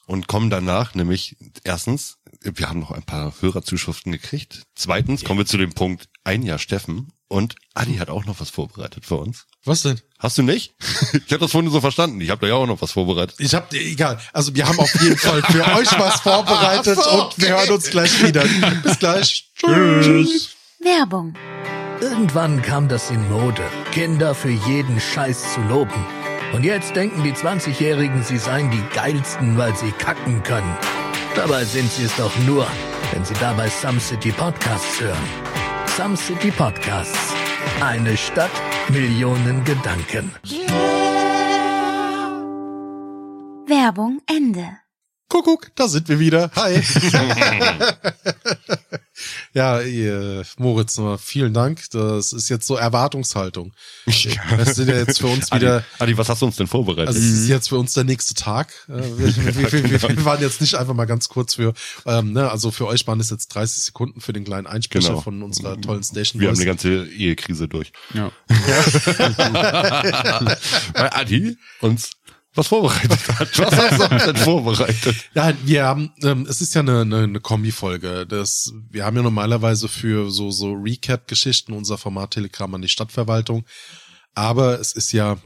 und kommen danach nämlich erstens, wir haben noch ein paar Hörerzuschriften gekriegt. Zweitens kommen wir zu dem Punkt ein Jahr Steffen und Adi hat auch noch was vorbereitet für uns. Was denn? Hast du nicht? Ich habe das vorhin so verstanden. Ich habe da ja auch noch was vorbereitet. Ich hab, egal. Also wir haben auf jeden Fall für euch was vorbereitet und wir hören uns gleich wieder. Bis gleich. Tschüss. Werbung. Irgendwann kam das in Mode, Kinder für jeden Scheiß zu loben. Und jetzt denken die 20-Jährigen, sie seien die geilsten, weil sie kacken können. Dabei sind sie es doch nur, wenn sie dabei Some City Podcasts hören. Some City Podcasts. Eine Stadt, Millionen Gedanken. Werbung Ende. Kuckuck, da sind wir wieder. Hi. ja, Moritz, nochmal vielen Dank. Das ist jetzt so Erwartungshaltung. Das sind ja jetzt für uns wieder, Adi, Adi, was hast du uns denn vorbereitet? also es ist jetzt für uns der nächste Tag. Äh, Wir, wir, wir, wir, wir waren jetzt nicht einfach mal ganz kurz für, ähm, ne, also für euch waren es jetzt 30 Sekunden für den kleinen Einsprecher Genau. von unserer tollen Station wir haben eine ganze Ehekrise durch. Ja. Weil Adi uns was vorbereitet hat. Was hast du denn vorbereitet? Ja, wir haben, ähm, es ist ja eine, eine, eine Kombi-Folge. Das, wir haben ja normalerweise für so, so Recap-Geschichten unser Format Telegramm an die Stadtverwaltung. Aber es ist ja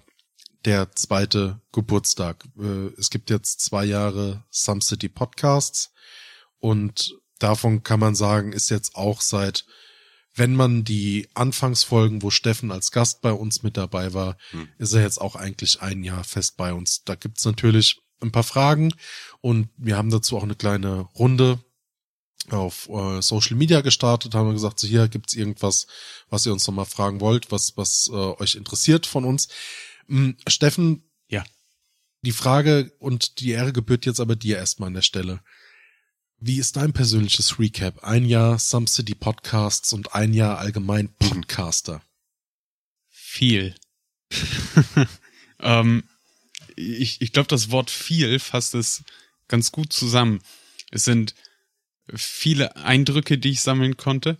der zweite Geburtstag. Äh, Es gibt jetzt zwei Jahre Some City Podcasts und davon kann man sagen, ist jetzt auch seit, wenn man die Anfangsfolgen, wo Steffen als Gast bei uns mit dabei war, ist er jetzt auch eigentlich ein Jahr fest bei uns. Da gibt's natürlich ein paar Fragen und wir haben dazu auch eine kleine Runde auf äh, Social Media gestartet, haben wir gesagt, so hier gibt's irgendwas, was ihr uns nochmal fragen wollt, was, was äh, euch interessiert von uns. Hm, Steffen, Ja. die Frage und die Ehre gebührt jetzt aber dir erstmal an der Stelle. Wie ist dein persönliches Recap? Ein Jahr Some City Podcasts und ein Jahr allgemein Podcaster. Viel. ähm, ich ich glaube, das Wort viel fasst es ganz gut zusammen. Es sind viele Eindrücke, die ich sammeln konnte.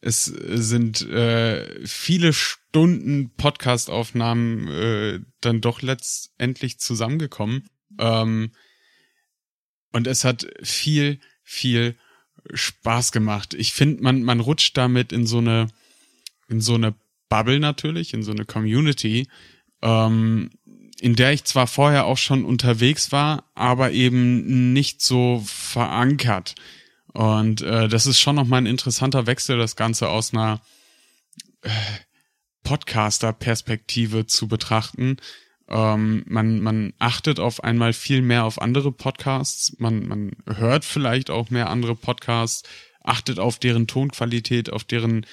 Es sind äh, viele Stunden Podcast-Aufnahmen äh, dann doch letztendlich zusammengekommen. Ähm, und es hat viel, viel Spaß gemacht. Ich finde, man, man rutscht damit in so eine, in so eine Bubble natürlich, in so eine Community, ähm, in der ich zwar vorher auch schon unterwegs war, aber eben nicht so verankert. Und äh, das ist schon nochmal ein interessanter Wechsel, das Ganze aus einer äh, Podcaster-Perspektive zu betrachten. Ähm, man, man achtet auf einmal viel mehr auf andere Podcasts, man, man hört vielleicht auch mehr andere Podcasts, achtet auf deren Tonqualität, auf deren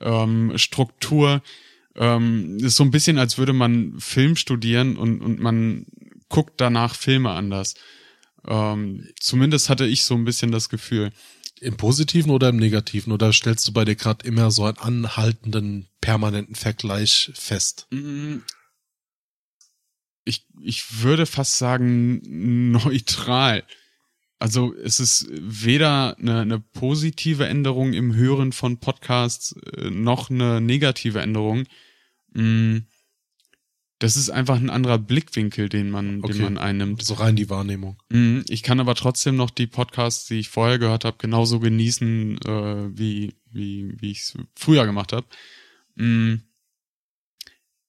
ähm, Struktur. Ähm, ist so ein bisschen, als würde man Film studieren und, und man guckt danach Filme anders. Ähm, zumindest hatte ich so ein bisschen das Gefühl. Im Positiven oder im Negativen? Oder stellst du bei dir gerade immer so einen anhaltenden, permanenten Vergleich fest? Mm, Ich, ich würde fast sagen neutral. Also es ist weder eine, eine positive Änderung im Hören von Podcasts äh, noch eine negative Änderung. Mm, Das ist einfach ein anderer Blickwinkel, den man, Okay. den man einnimmt. So rein die Wahrnehmung. Mhm, Ich kann aber trotzdem noch die Podcasts, die ich vorher gehört habe, genauso genießen, äh, wie, wie, wie ich es früher gemacht habe.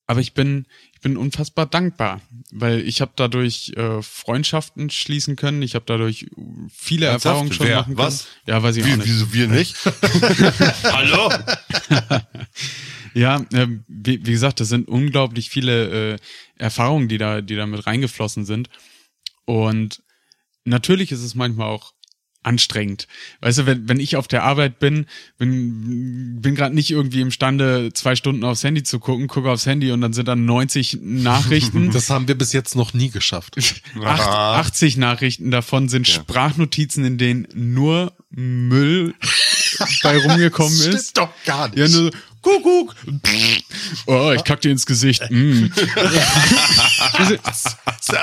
Aber ich bin, ich bin unfassbar dankbar, weil ich habe dadurch äh, Freundschaften schließen können. Ich habe dadurch viele Ernsthaft? Erfahrungen schon Wer? machen können. Was? Ja, weiß ich auch Wie, nicht. wieso wir nicht? Hallo? Ja, äh, wie, wie gesagt, das sind unglaublich viele äh, Erfahrungen, die da, die da mit reingeflossen sind. Und natürlich ist es manchmal auch anstrengend. Weißt du, wenn, wenn ich auf der Arbeit bin, bin, bin gerade nicht irgendwie imstande, zwei Stunden aufs Handy zu gucken, gucke aufs Handy und dann sind dann 90 Nachrichten. Das haben wir bis jetzt noch nie geschafft. Acht, 80 Nachrichten davon sind Ja. Sprachnotizen, in denen nur Müll bei rumgekommen Das ist. stimmt doch gar nicht. Ja, nur so, Kuckuck. Oh, ich kack dir ins Gesicht. Mm.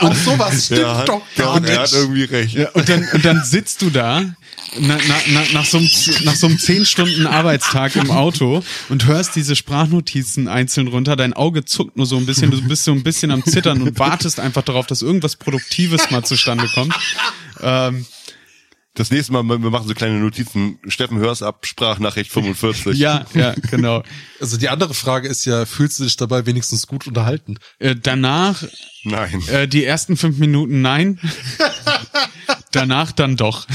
Auch sowas stimmt Ja, doch ja, gar und er hat nicht. irgendwie recht. Ja, und dann, und dann sitzt du da na, na, na, nach, so einem, nach so einem 10 Stunden Arbeitstag im Auto und hörst diese Sprachnotizen einzeln runter. Dein Auge zuckt nur so ein bisschen, du bist so ein bisschen am Zittern und wartest einfach darauf, dass irgendwas Produktives mal zustande kommt. Ähm, Das nächste Mal, wir machen so kleine Notizen. Steffen, hör's ab, Sprachnachricht 45. ja, ja, genau. Also die andere Frage ist ja, fühlst du dich dabei wenigstens gut unterhalten? Äh, danach, Nein. äh, die ersten fünf Minuten nein. Danach dann doch.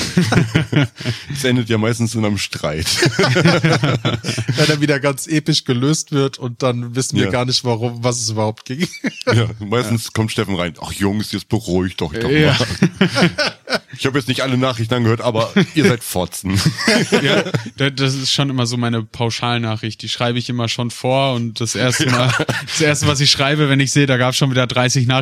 Es endet ja meistens in einem Streit. Wenn er wieder ganz episch gelöst wird und dann wissen wir Ja. gar nicht, warum, was es überhaupt ging. ja, meistens kommt Steffen rein. Ach Jungs, jetzt beruhigt doch doch Ja. mal. Ich habe jetzt nicht alle Nachrichten angehört, aber ihr seid Fotzen. ja, da- das ist schon immer so meine Pauschalnachricht. Die schreibe ich immer schon vor und das erste Mal, das erste, was ich schreibe, wenn ich sehe, da gab es schon wieder 30 Nachrichten.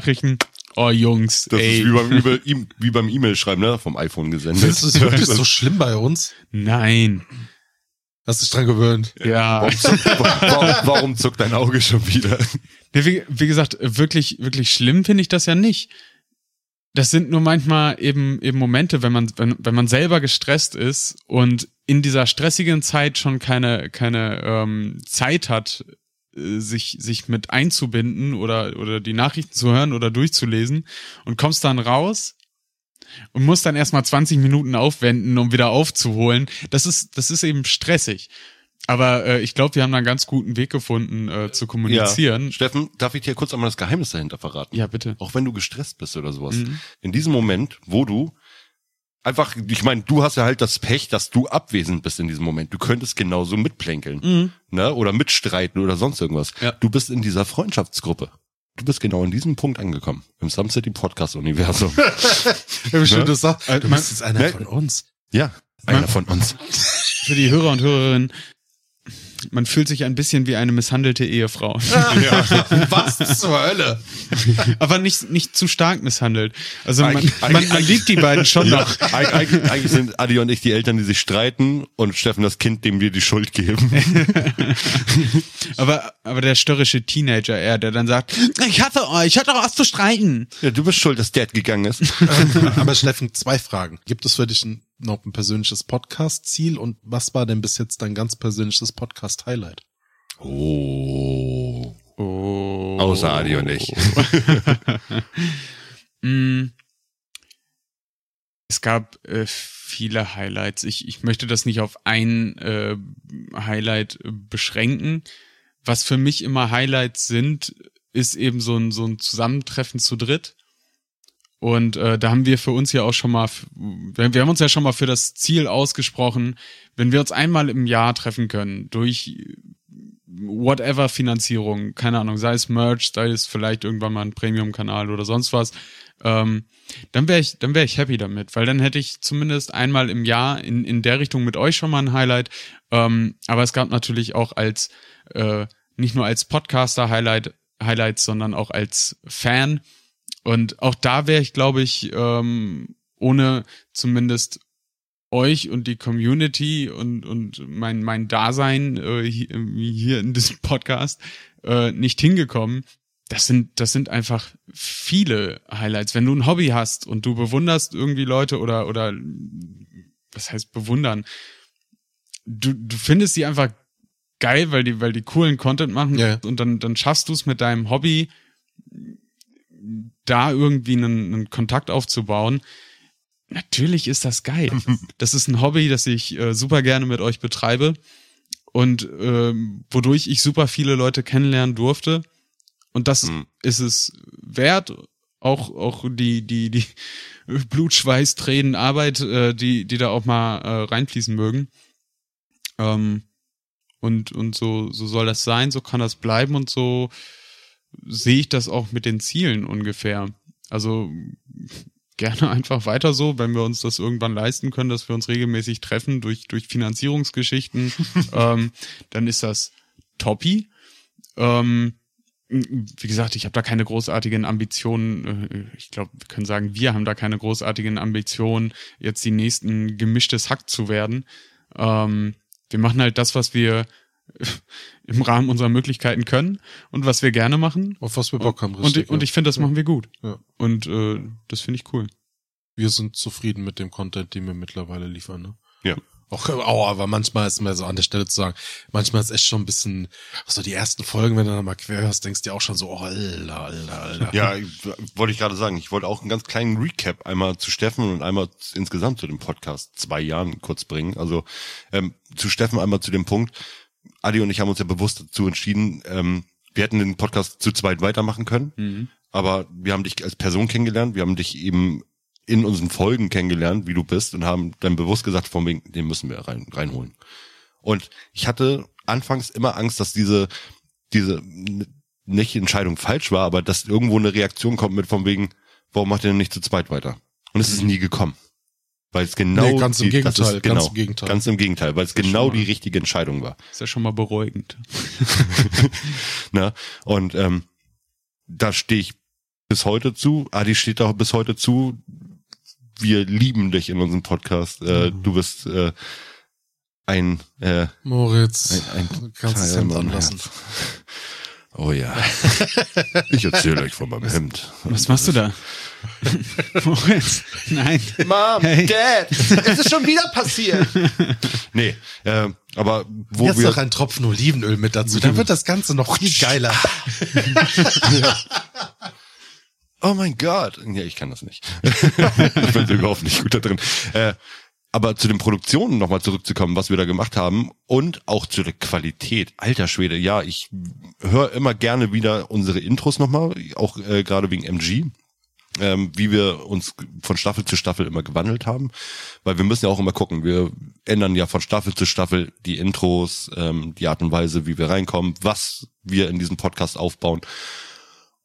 Oh Jungs, Das ey. ist wie beim, E-Mail- E- wie beim E-Mail-Schreiben, ne? Vom iPhone gesendet. Das ist wirklich so schlimm bei uns. Nein. Hast dich dran gewöhnt. Ja. Warum, zuckt, warum, warum zuckt dein Auge schon wieder? Ja, wie, wie gesagt, wirklich, wirklich schlimm finde ich das ja nicht. Das sind nur manchmal eben, eben Momente, wenn man, wenn, wenn man selber gestresst ist und in dieser stressigen Zeit schon keine, keine ähm, Zeit hat, sich, sich mit einzubinden oder, oder die Nachrichten zu hören oder durchzulesen und kommst dann raus und musst dann erstmal 20 Minuten aufwenden, um wieder aufzuholen. Das ist, das ist eben stressig. Aber äh, ich glaube, wir haben da einen ganz guten Weg gefunden, äh, zu kommunizieren. Steffen, darf ich dir kurz einmal das Geheimnis dahinter verraten? Ja, bitte. Auch wenn du gestresst bist oder sowas. Mhm. In diesem Moment, wo du einfach, ich meine, du hast ja halt das Pech, dass du abwesend bist in diesem Moment. Du könntest genauso mitplänkeln, ne? Oder mitstreiten oder sonst irgendwas. Ja. Du bist in dieser Freundschaftsgruppe. Du bist genau in diesem Punkt angekommen. Im Some City Podcast Universum. Schön Ne? du sagst, du man- bist jetzt einer ne? von uns. ja. Einer von uns. Für die Hörer und Hörerinnen, man fühlt sich ein bisschen wie eine misshandelte Ehefrau. Was zur Hölle? Aber nicht, nicht zu stark misshandelt. Also man, Eig- man, man liebt die beiden schon Ja, noch. eig- eig- eigentlich sind Adi und ich die Eltern, die sich streiten und Steffen das Kind, dem wir die Schuld geben. Aber, aber der störrische Teenager, er, der dann sagt, ich hasse euch, ich hatte doch was zu streiten. Ja, du bist schuld, dass Dad gegangen ist. Aber Steffen, zwei Fragen. Gibt es für dich ein, noch ein persönliches Podcast-Ziel und was war denn bis jetzt dein ganz persönliches Podcast-Highlight? Oh. Oh. Außer Adi und ich. Mm. Es gab äh, viele Highlights. Ich, ich möchte das nicht auf ein äh, Highlight äh, beschränken. Was für mich immer Highlights sind, ist eben so ein, so ein Zusammentreffen zu dritt. Und äh, da haben wir für uns ja auch schon mal, wir haben uns ja schon mal für das Ziel ausgesprochen, wenn wir uns einmal im Jahr treffen können, durch whatever Finanzierung, keine Ahnung, sei es Merch, sei es vielleicht irgendwann mal ein Premium-Kanal oder sonst was, ähm, dann wäre ich, dann wäre ich happy damit, weil dann hätte ich zumindest einmal im Jahr in, in der Richtung mit euch schon mal ein Highlight. Ähm, aber es gab natürlich auch als, äh, nicht nur als Podcaster Highlight, Highlights, sondern auch als Fan. Und auch da wäre ich, glaube ich, ähm, ohne zumindest euch und die Community und, und mein, mein Dasein äh, hier, hier in diesem Podcast äh, nicht hingekommen. Das sind, das sind einfach viele Highlights. Wenn du ein Hobby hast und du bewunderst irgendwie Leute oder, oder was heißt bewundern? Du, du findest sie einfach geil, weil die, weil die coolen Content machen Ja. und dann, dann schaffst du es mit deinem Hobby, da irgendwie einen, einen Kontakt aufzubauen. Natürlich ist das geil. Das ist ein Hobby, das ich äh, super gerne mit euch betreibe und ähm, wodurch ich super viele Leute kennenlernen durfte. Und das Mhm. ist es wert, auch auch die die die Blut, Schweiß, Tränen, Arbeit, äh, die die da auch mal äh, reinfließen mögen. Ähm, und und so so soll das sein, so kann das bleiben und so sehe ich das auch mit den Zielen ungefähr. Also gerne einfach weiter so, wenn wir uns das irgendwann leisten können, dass wir uns regelmäßig treffen durch, durch Finanzierungsgeschichten, ähm, dann ist das toppi. Ähm, wie gesagt, ich habe da keine großartigen Ambitionen. äh, Ich glaube, wir können sagen, wir haben da keine großartigen Ambitionen, jetzt die nächsten gemischtes Hack zu werden. Ähm, wir machen halt das, was wir im Rahmen unserer Möglichkeiten können und was wir gerne machen. Auf was wir Bock haben, Und, richtig. und ich finde, das machen wir gut. Ja. Und äh, das finde ich cool. wir sind zufrieden mit dem Content, den wir mittlerweile liefern, ne? Ja. Auch, oh, aber manchmal ist mir so an der Stelle zu sagen, manchmal ist echt schon ein bisschen, so die ersten Folgen, wenn du dann mal quer hörst, denkst du dir auch schon so, oh, alter, alter, alter. Ja, ich- wollte ich gerade sagen. Ich wollte auch einen ganz kleinen Recap einmal zu Steffen und einmal insgesamt zu dem Podcast zwei Jahren kurz bringen. Also ähm, zu Steffen einmal zu dem Punkt. Adi und ich haben uns ja bewusst dazu entschieden, ähm, wir hätten den Podcast zu zweit weitermachen können, aber wir haben dich als Person kennengelernt, wir haben dich eben in unseren Folgen kennengelernt, wie du bist und haben dann bewusst gesagt, von wegen, den müssen wir rein, reinholen. Und ich hatte anfangs immer Angst, dass diese, diese nicht Entscheidung falsch war, aber dass irgendwo eine Reaktion kommt mit von wegen, warum macht ihr denn nicht zu zweit weiter? Und es ist nie gekommen. Weil es genau Nee, ganz im die, das Gegenteil, ist, genau, ganz im Gegenteil. Ganz im Gegenteil, weil es genau mal- die richtige Entscheidung war. Ist ja schon mal beruhigend. Ne? Und ähm, da stehe ich bis heute zu. Adi steht da bis heute zu. Wir lieben dich in unserem Podcast. Äh, Mhm. Du bist äh, ein, äh, Moritz, ein, ein kannst Teil anlassen. Herz. Oh ja. Ich erzähle euch von meinem Hemd. Was machst du da? Moritz, nein. Mom, Hey. Dad, es ist schon wieder passiert. Nee, äh, aber wo Jetzt wir noch ein Tropfen Olivenöl mit dazu, dann wird das Ganze noch viel geiler. Oh mein Gott. Ja, ich kann das nicht. ich bin so überhaupt nicht gut da drin. Äh, aber zu den Produktionen nochmal zurückzukommen, was wir da gemacht haben und auch zu der Qualität. Alter Schwede, ja, ich höre immer gerne wieder unsere Intros nochmal, auch äh, gerade wegen MG. Ähm, wie wir uns von Staffel zu Staffel immer gewandelt haben, weil wir müssen ja auch immer gucken, wir ändern ja von Staffel zu Staffel die Intros, ähm, die Art und Weise, wie wir reinkommen, was wir in diesem Podcast aufbauen.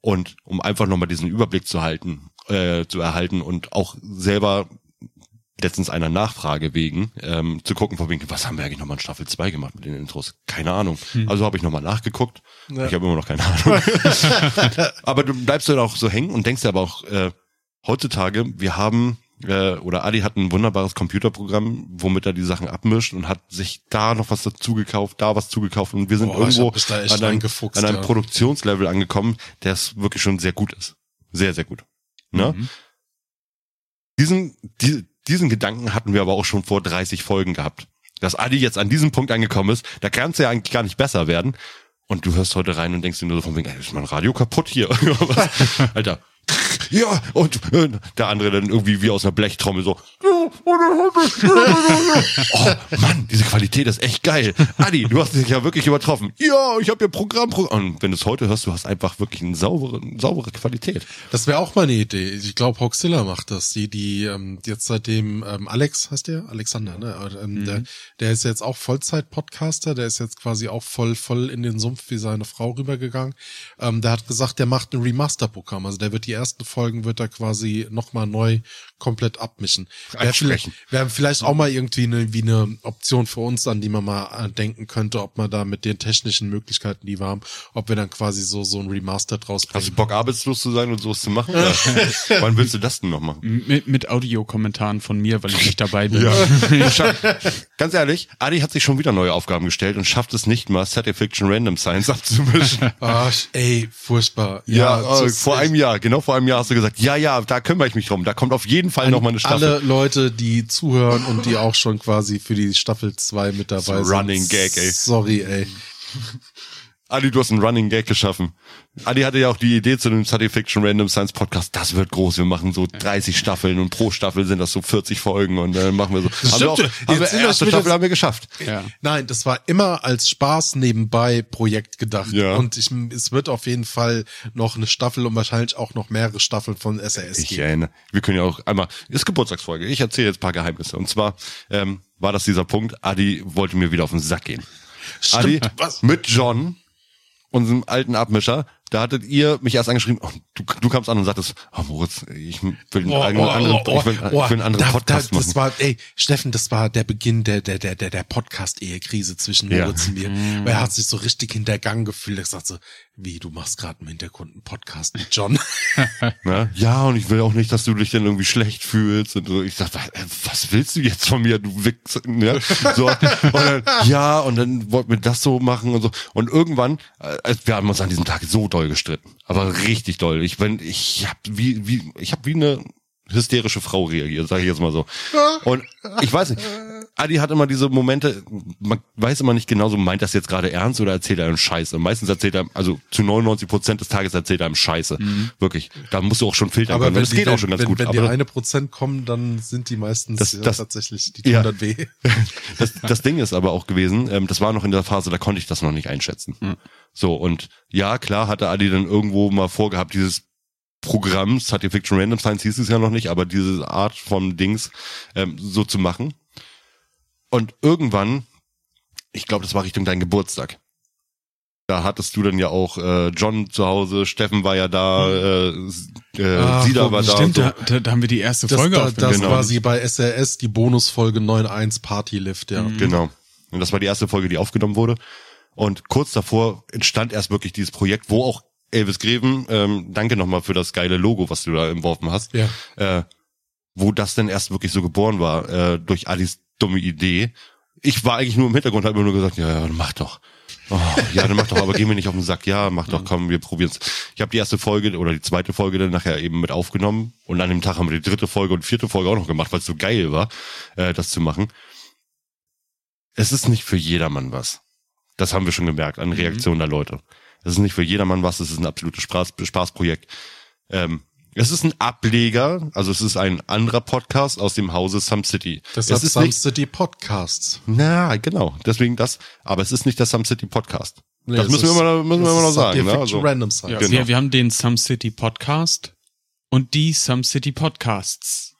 Und um einfach nochmal diesen Überblick zu halten, äh, zu erhalten und auch selber letztens einer Nachfrage wegen, ähm, zu gucken, von wegen, was haben wir eigentlich nochmal in Staffel 2 gemacht mit den Intros? Keine Ahnung. Also habe ich nochmal nachgeguckt. Ich habe immer noch keine Ahnung. aber du bleibst dann auch so hängen und denkst dir aber auch, äh, heutzutage, wir haben, äh, oder Adi hat ein wunderbares Computerprogramm, womit er die Sachen abmischt und hat sich da noch was dazu gekauft, da was zugekauft und wir sind Boah, irgendwo an einem, an einem ja. Produktionslevel angekommen, der es wirklich schon sehr gut ist. Sehr, sehr gut. Ne? Mhm. Diesen, die, diesen Gedanken hatten wir aber auch schon vor 30 Folgen gehabt. Dass Adi jetzt an diesem Punkt angekommen ist, da kann es ja eigentlich gar nicht besser werden. Und du hörst heute rein und denkst dir nur so von wegen, ist mein Radio kaputt hier? Alter. Ja, und äh, der andere dann irgendwie wie aus einer Blechtrommel so. Oh Mann, diese Qualität ist echt geil. Adi, du hast dich ja wirklich übertroffen. Ja, ich habe hier Programm, Programm. Und wenn du es heute hörst, du hast einfach wirklich eine saubere, saubere Qualität. Das wäre auch mal eine Idee. Ich glaube, Hoaxilla macht das. Die, die ähm, jetzt seitdem ähm, Alex heißt der, Alexander, ne? Ähm, der, der ist jetzt auch Vollzeit-Podcaster. Der ist jetzt quasi auch voll, voll in den Sumpf wie seine Frau rübergegangen. Ähm, der hat gesagt, der macht ein Remaster-Programm. Also der wird die ersten Folgen wird er quasi nochmal neu komplett abmischen. Wer Einfach sprechen. Wäre vielleicht auch mal irgendwie eine, wie eine Option für uns, an die man mal äh, denken könnte, ob man da mit den technischen Möglichkeiten, die wir haben, ob wir dann quasi so, so ein Remaster draus bringen. Hast du Bock, arbeitslos zu sein und sowas zu machen? Ja. Wann willst du das denn noch machen? Mit, mit Audiokommentaren von mir, weil ich nicht dabei bin. Ganz ehrlich, Adi hat sich schon wieder neue Aufgaben gestellt und schafft es nicht mal, Science Fiction Random Science abzumischen. Ach, ey, furchtbar. Ja, äh, ist vor einem Jahr, genau vor einem Jahr hast du gesagt, ja, ja, da kümmere ich mich drum. Da kommt auf jeden Fall noch mal eine Staffel. Alle Leute, die zuhören und die auch schon quasi für die Staffel 2 mit dabei sind. Running Gag, ey. Sorry, ey. Adi, du hast einen Running Gag geschaffen. Adi hatte ja auch die Idee zu dem Science Fiction Random Science Podcast. Das wird groß. Wir machen so 30 Staffeln und pro Staffel sind das so 40 Folgen und dann machen wir so. haben wir auch, stimmt. haben wir, erste Staffel haben wir geschafft. Ja. Nein, das war immer als Spaß nebenbei Projekt gedacht. Ja. Und ich, es wird auf jeden Fall noch eine Staffel und wahrscheinlich auch noch mehrere Staffeln von SAS Ich geben. erinnere. Wir können ja auch einmal, ist Geburtstagsfolge. Ich erzähle jetzt ein paar Geheimnisse. Und zwar ähm, war das dieser Punkt, Adi wollte mir wieder auf den Sack gehen. Adi was? mit John, unserem alten Abmischer, da hattet ihr mich erst angeschrieben, oh, du, du kamst an und sagtest, oh Moritz, ich will einen Oh, eigenen oh, anderen, oh, ich will, oh, ich will einen anderen da, Podcast da, machen. Das war, ey, Steffen, das war der Beginn der, der, der, der, der Podcast-Ehekrise zwischen Ja. Moritz und mir. Weil er hat sich so richtig hintergangen gefühlt. Er hat gesagt so, wie, du machst gerade im Hintergrund einen Podcast mit John. Ne? Ja, und ich will auch nicht, dass du dich dann irgendwie schlecht fühlst. Und so. Ich sag, was, äh, was willst du jetzt von mir, du Wichs? Ne? So, und dann, ja, und dann wollten wir das so machen und so. Und irgendwann, äh, wir haben uns an diesem Tag so doll gestritten. Aber richtig doll. Ich bin, ich hab wie, wie, ich hab wie eine hysterische Frau reagiert, sage ich jetzt mal so. Und ich weiß nicht, Adi hat immer diese Momente, man weiß immer nicht genau, so meint das jetzt gerade ernst oder erzählt er einen Scheiße. Meistens erzählt er, also zu 99 Prozent des Tages erzählt er einem Scheiße. Wirklich. Da musst du auch schon filtern können. Und das geht auch schon ganz wenn, gut. Wenn aber die eine Prozent kommen, dann sind die meistens Das- ja, das- tatsächlich, die tun ja. dann weh. das, das Ding ist aber auch gewesen, ähm, das war noch in der Phase, da konnte ich das noch nicht einschätzen. So, und ja, klar hatte Adi dann irgendwo mal vorgehabt, dieses Programm, Science Fiction Random Science hieß es ja noch nicht, aber diese Art von Dings ähm, so zu machen. Und irgendwann, ich glaube, das war Richtung dein Geburtstag. Da hattest du dann ja auch äh, John zu Hause, Steffen war ja da, äh, äh, Ach, Sida war da. Stimmt, so. da, da, haben wir die erste Das, Folge da, aufgenommen. das Genau. war sie bei SRS, die Bonusfolge 9.1 Partylift, ja. Genau. Und das war die erste Folge, die aufgenommen wurde. Und kurz davor entstand erst wirklich dieses Projekt, wo auch Elvis Greven, ähm, danke nochmal für das geile Logo, was du da entworfen hast, Ja. äh, wo das denn erst wirklich so geboren war, äh, durch Adis dumme Idee. Ich war eigentlich nur im Hintergrund, habe mir nur gesagt, ja, ja, dann mach doch. Oh, ja, dann mach doch, aber geh mir nicht auf den Sack. Ja, mach doch, komm, wir probieren's. Ich habe die erste Folge oder die zweite Folge dann nachher eben mit aufgenommen und an dem Tag haben wir die dritte Folge und vierte Folge auch noch gemacht, weil es so geil war, äh, das zu machen. Es ist nicht für jedermann was. Das haben wir schon gemerkt an Reaktionen der Leute. Es ist nicht für jedermann was, es ist ein absolutes Spaß, Spaßprojekt. Ähm, es ist ein Ableger, also es ist ein anderer Podcast aus dem Hause Some City. Es ist Some City Podcasts. na, genau, deswegen das, aber es ist nicht der Some City Podcast. Nee, das müssen wir ist- immer, müssen wir immer noch sagen. Ne? Also, Random. Ja, Genau. wir, wir haben den Some City Podcast und die Some City Podcasts.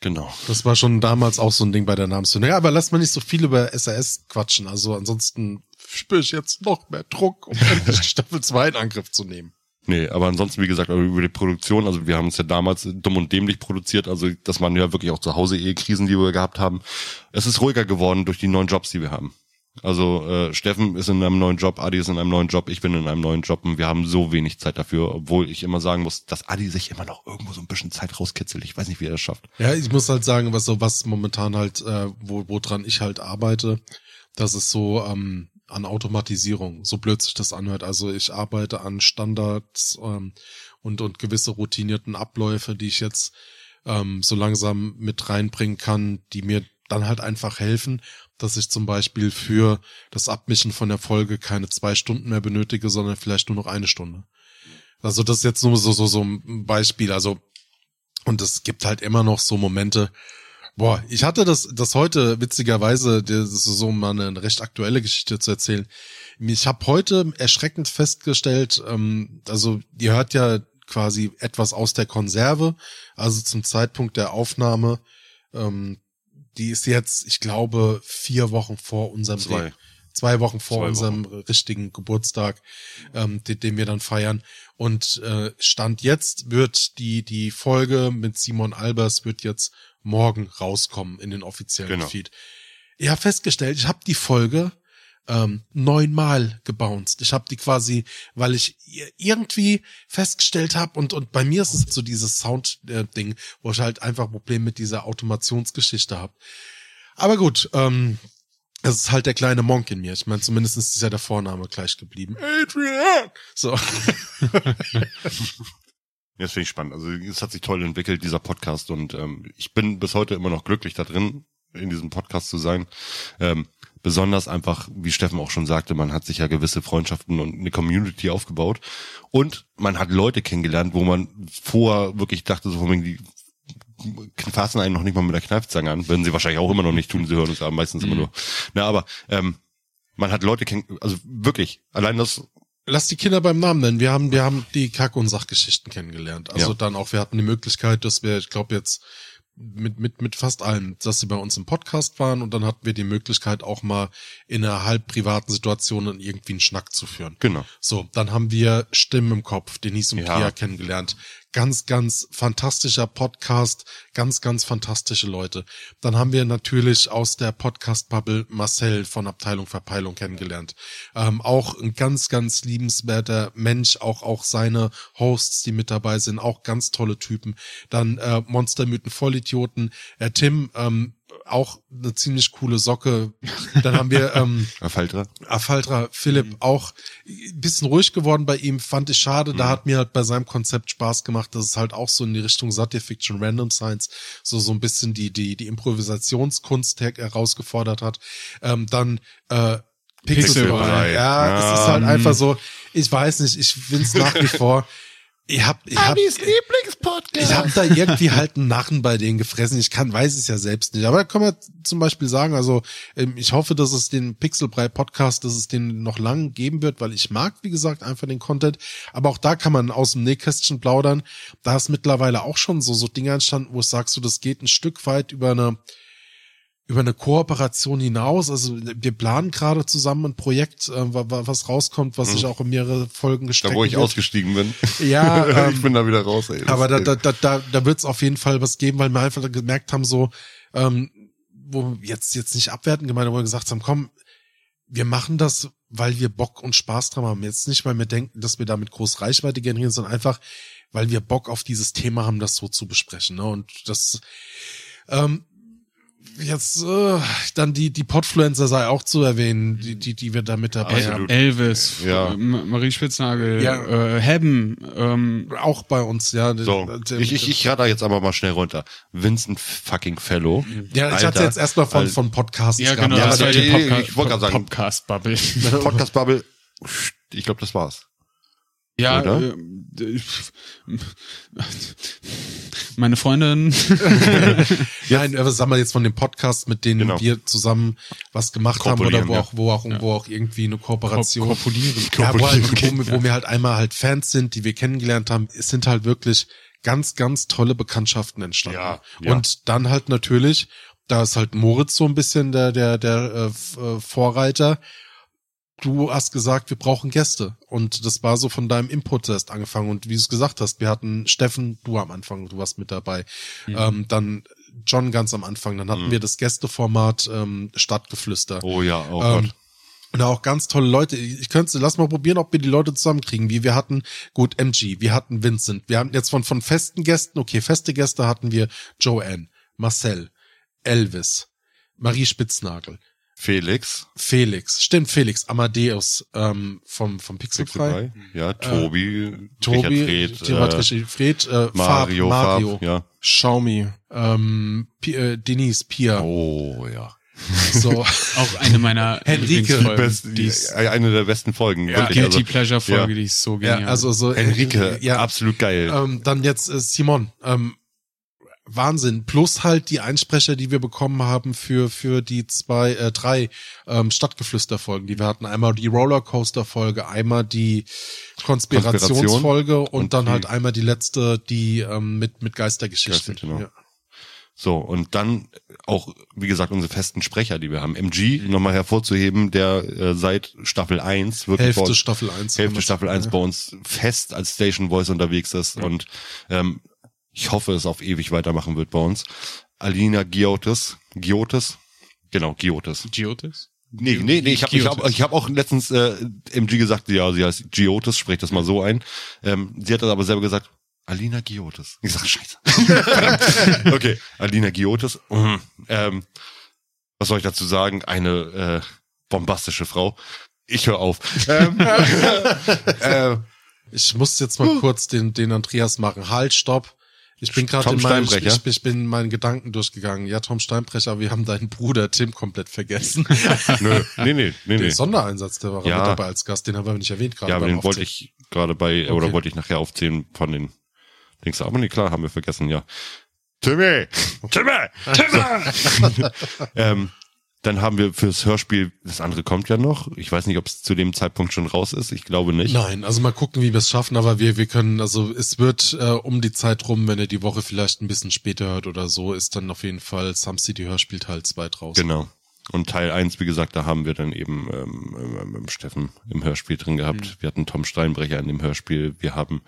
genau. Das war schon damals auch so ein Ding bei der Namensfindung. Ja, aber lass mal nicht so viel über SAS quatschen. Also ansonsten spüre ich jetzt noch mehr Druck, um endlich Staffel 2 in Angriff zu nehmen. Nee, aber ansonsten, wie gesagt, aber über die Produktion, also wir haben es ja damals dumm und dämlich produziert, also das waren ja wirklich auch zu Hause Ehekrisen, die wir gehabt haben. Es ist ruhiger geworden durch die neuen Jobs, die wir haben. Also äh, Steffen ist in einem neuen Job, Adi ist in einem neuen Job, ich bin in einem neuen Job und wir haben so wenig Zeit dafür, obwohl ich immer sagen muss, dass Adi sich immer noch irgendwo so ein bisschen Zeit rauskitzelt. Ich weiß nicht, wie er das schafft. Ja, ich muss halt sagen, was so was momentan halt, äh, wo woran ich halt arbeite, das ist so ähm, an Automatisierung, so blöd sich das anhört. Also ich arbeite an Standards ähm, und und gewisse routinierten Abläufe, die ich jetzt ähm, so langsam mit reinbringen kann, die mir dann halt einfach helfen, dass ich zum Beispiel für das Abmischen von der Folge keine zwei Stunden mehr benötige, sondern vielleicht nur noch eine Stunde. Also das ist jetzt nur so so so ein Beispiel. Also und es gibt halt immer noch so Momente. Boah, ich hatte das, das heute witzigerweise, das ist so mal eine recht aktuelle Geschichte zu erzählen. Ich habe heute erschreckend festgestellt, ähm, also ihr hört ja quasi etwas aus der Konserve, also zum Zeitpunkt der Aufnahme, ähm, die ist jetzt, ich glaube, vier Wochen vor unserem Zwei. zwei Wochen vor Zwei unserem richtigen Geburtstag, ähm, den, den wir dann feiern. Und äh, Stand jetzt wird die die Folge mit Simon Albers wird jetzt morgen rauskommen in den offiziellen Genau. Feed. Ich habe festgestellt, ich habe die Folge ähm, neunmal gebounced. Ich habe die quasi, weil ich irgendwie festgestellt habe und und bei mir ist es so dieses Sound-Ding, wo ich halt einfach ein Problem mit dieser Automationsgeschichte habe. Aber gut, ähm, es ist halt der kleine Monk in mir. Ich meine, zumindest ist ja der Vorname gleich geblieben. Adrian! So. Das finde ich spannend. Also es hat sich toll entwickelt, dieser Podcast. Und ähm, ich bin bis heute immer noch glücklich da drin, in diesem Podcast zu sein. Ähm, besonders einfach, wie Steffen auch schon sagte, man hat sich ja gewisse Freundschaften und eine Community aufgebaut. Und man hat Leute kennengelernt, wo man vorher wirklich dachte, so von wegen, die fassen einen noch nicht mal mit der Kneifzange an. Werden sie wahrscheinlich auch immer noch nicht tun, sie hören uns ja meistens immer nur. Na, aber ähm, man hat Leute kennen, also wirklich, allein das Lass die Kinder beim Namen nennen. Wir haben, wir haben die Kack- und Sachgeschichten kennengelernt. Also Ja. dann auch, wir hatten die Möglichkeit, dass wir, ich glaube jetzt mit, mit, mit fast allen, dass sie bei uns im Podcast waren und dann hatten wir die Möglichkeit auch mal in einer halb privaten Situation dann irgendwie einen Schnack zu führen. Genau. So, dann haben wir Stimmen im Kopf, Denise und Ja. Pia kennengelernt. Ganz, ganz fantastischer Podcast, ganz, ganz fantastische Leute. Dann haben wir natürlich aus der Podcast-Bubble Marcel von Abteilung Verpeilung kennengelernt. Ähm, auch ein ganz, ganz liebenswerter Mensch, auch, auch seine Hosts, die mit dabei sind, auch ganz tolle Typen. Dann äh, Monstermythen Vollidioten, äh, Tim, ähm, auch eine ziemlich coole Socke. Dann haben wir ähm, Faltra. Afaltra Philipp Mhm. auch ein bisschen ruhig geworden bei ihm, fand ich schade. Da hat mir halt bei seinem Konzept Spaß gemacht, dass es halt auch so in die Richtung Satire Fiction, Random Science, so so ein bisschen die die die Improvisationskunst her- herausgefordert hat. Ähm, dann äh, Pixelbrei. Pixelbrei. Ja, Ja, es ist halt ähm, einfach so, ich weiß nicht, ich find's nach wie vor. Ich hab, ich hab, ich hab da irgendwie halt einen Narren bei denen gefressen. Ich kann, weiß es ja selbst nicht. Aber da kann man zum Beispiel sagen, also ähm, ich hoffe, dass es den Pixelbrei Podcast, dass es den noch lang geben wird, weil ich mag, wie gesagt, einfach den Content. Aber auch da kann man aus dem Nähkästchen plaudern. Da ist mittlerweile auch schon so, so Dinge entstanden, wo ich sagst du, das geht ein Stück weit über eine, über eine Kooperation hinaus. Also wir planen gerade zusammen ein Projekt, äh, wa- wa- was rauskommt, was sich auch in mehrere Folgen Da gestreckt wo ich wird. ausgestiegen bin. Ja, ähm, ich bin da wieder raus, ey. Aber da, da, da, da, da wird es auf jeden Fall was geben, weil wir einfach gemerkt haben, so, ähm, wo wir jetzt, jetzt nicht abwerten gemeint, wo wir gesagt haben, komm, wir machen das, weil wir Bock und Spaß dran haben. Jetzt nicht, weil wir denken, dass wir damit groß Reichweite generieren, sondern einfach, weil wir Bock auf dieses Thema haben, das so zu besprechen. Ne? Und das, ähm, jetzt äh, dann die die Podfluencer sei auch zu erwähnen, die die die wir da mit dabei Absolut. haben. Elvis, Ja. Marie Spitznagel, Ja. äh, Hebben, ähm, Auch bei uns, ja. So, Der- ich, ich, ich rate jetzt aber mal schnell runter. Vincent fucking Fellow. ja, ich hatte Alter, jetzt erstmal von Alter. von Podcasts ja gehabt. genau, Ja, das war aber die ich- Podca ich wollte gerade sagen- Podcast-Bubble. Podcast Bubble. Ich glaube, das war's. Ja, Oder? äh, meine Freundin, Nein, aber sagen wir jetzt von dem Podcast, mit denen Genau. wir zusammen was gemacht haben oder wo ja. auch, wo auch, wo auch irgendwie eine Kooperation. korpulieren. ja, wo, halt, Korpulieren, wo, wo wir halt einmal halt Fans sind, die wir kennengelernt haben. Es sind halt wirklich ganz, ganz tolle Bekanntschaften entstanden. Ja, ja. Und dann halt natürlich, da ist halt Moritz so ein bisschen der, der, der äh, äh, Vorreiter. Du hast gesagt, wir brauchen Gäste. Und das war so von deinem Input erst angefangen. Und wie du es gesagt hast, wir hatten Steffen, du am Anfang, du warst mit dabei. Ähm, dann John ganz am Anfang. Dann hatten Mhm. wir das Gästeformat ähm, Stadtgeflüster. Oh ja, oh Ähm, Gott. und auch ganz tolle Leute. Ich könnte, lass mal probieren, ob wir die Leute zusammenkriegen. Wie wir hatten, gut, MG, wir hatten Vincent. Wir haben jetzt von, von festen Gästen, okay, feste Gäste hatten wir Joanne, Marcel, Elvis, Marie Spitznagel, Felix. Felix, stimmt, Felix, Amadeus, ähm, vom, vom Pixelfrei. Pixelbrei. Ja, Tobi. Tobi, Richard Fred, äh, äh, Mario, Fab, Mario, Fab, ja. Xiaomi. ähm, Pi, äh, Denise, Pia, Oh ja. so. Auch eine meiner Henrike. Lieblingsfolgen. Best, die ist, äh, eine der besten Folgen. ja, wirklich. Guilty Also, Pleasure Folge, ja. die ist so ja, genial. also so. äh, Henrike, ja, absolut geil. Ähm, dann jetzt äh, Simon. Ähm, Wahnsinn. Plus halt die Einsprecher, die wir bekommen haben für für die zwei, äh, drei ähm, Stadtgeflüster-Folgen, die wir hatten. Einmal die Rollercoaster-Folge, einmal die Konspirationsfolge und, und dann halt einmal die letzte, die ähm, mit mit Geistergeschichten. Geister, genau. Ja. So, und dann auch, wie gesagt, unsere festen Sprecher, die wir haben. MG, nochmal hervorzuheben, der äh, seit Staffel 1 wirklich Hälfte uns, Staffel 1. Hälfte Staffel 1 bei uns fest als Station Voice unterwegs ist und ähm, ich hoffe, es auf ewig weitermachen wird bei uns. Alina Giotis. Giotis? Genau, Giotis. Geotis? Nee, nee, nee, ich habe ich hab, ich hab auch letztens äh, MG gesagt, ja, sie heißt Giotis, sprecht das mal so ein. Ähm, sie hat das aber selber gesagt, Alina Giotis. Ich sag, scheiße. okay, Alina Giotis. Mhm. Ähm, was soll ich dazu sagen? Eine äh, bombastische Frau. Ich höre auf. Ähm, äh, Ich muss jetzt mal kurz den, den Andreas machen. Halt, stopp. Ich bin gerade in meinen, ich, ich bin in meinen Gedanken durchgegangen. Ja, Tom Steinbrecher, wir haben deinen Bruder Tim komplett vergessen. nö, nee, nee, nee, Den nee. Nicht der war Ja. mit dabei als Gast, den haben wir nicht erwähnt gerade. Ja, aber den wollte Aufzählen. ich gerade bei, oder Okay. wollte ich nachher aufzählen von den Dings. Aber nee, klar, haben wir vergessen, ja. Timmy! Timmy! Timmy! ähm, dann haben wir fürs Hörspiel, das andere kommt ja noch. Ich weiß nicht, ob es zu dem Zeitpunkt schon raus ist. Ich glaube nicht. Nein, also mal gucken, wie wir es schaffen, aber wir, wir können, also es wird äh, um die Zeit rum, wenn ihr die Woche vielleicht ein bisschen später hört oder so, ist dann auf jeden Fall Some City Hörspiel Teil 2 draußen. Genau. Und Teil eins, wie gesagt, da haben wir dann eben ähm, ähm, ähm, Steffen im Hörspiel drin gehabt. Mhm. Wir hatten Tom Steinbrecher in dem Hörspiel. Wir haben,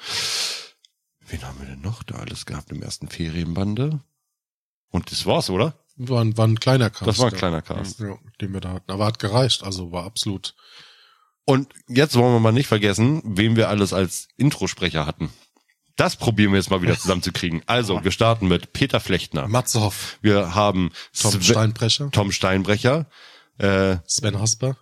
wen haben wir denn noch da alles gehabt im ersten Ferienbande? Und das war's, oder? War, ein- war ein kleiner Cast. Das war ein kleiner Cast. Ja, den wir da hatten. Aber hat gereicht, also war absolut. Und jetzt wollen wir mal nicht vergessen, wen wir alles als Introsprecher hatten. Das probieren wir jetzt mal wieder zusammenzukriegen. Also, wir starten mit Peter Flechtner. Matze Hoff, Wir haben Tom Sven- Steinbrecher, Tom Steinbrecher. Äh, Sven Hasper,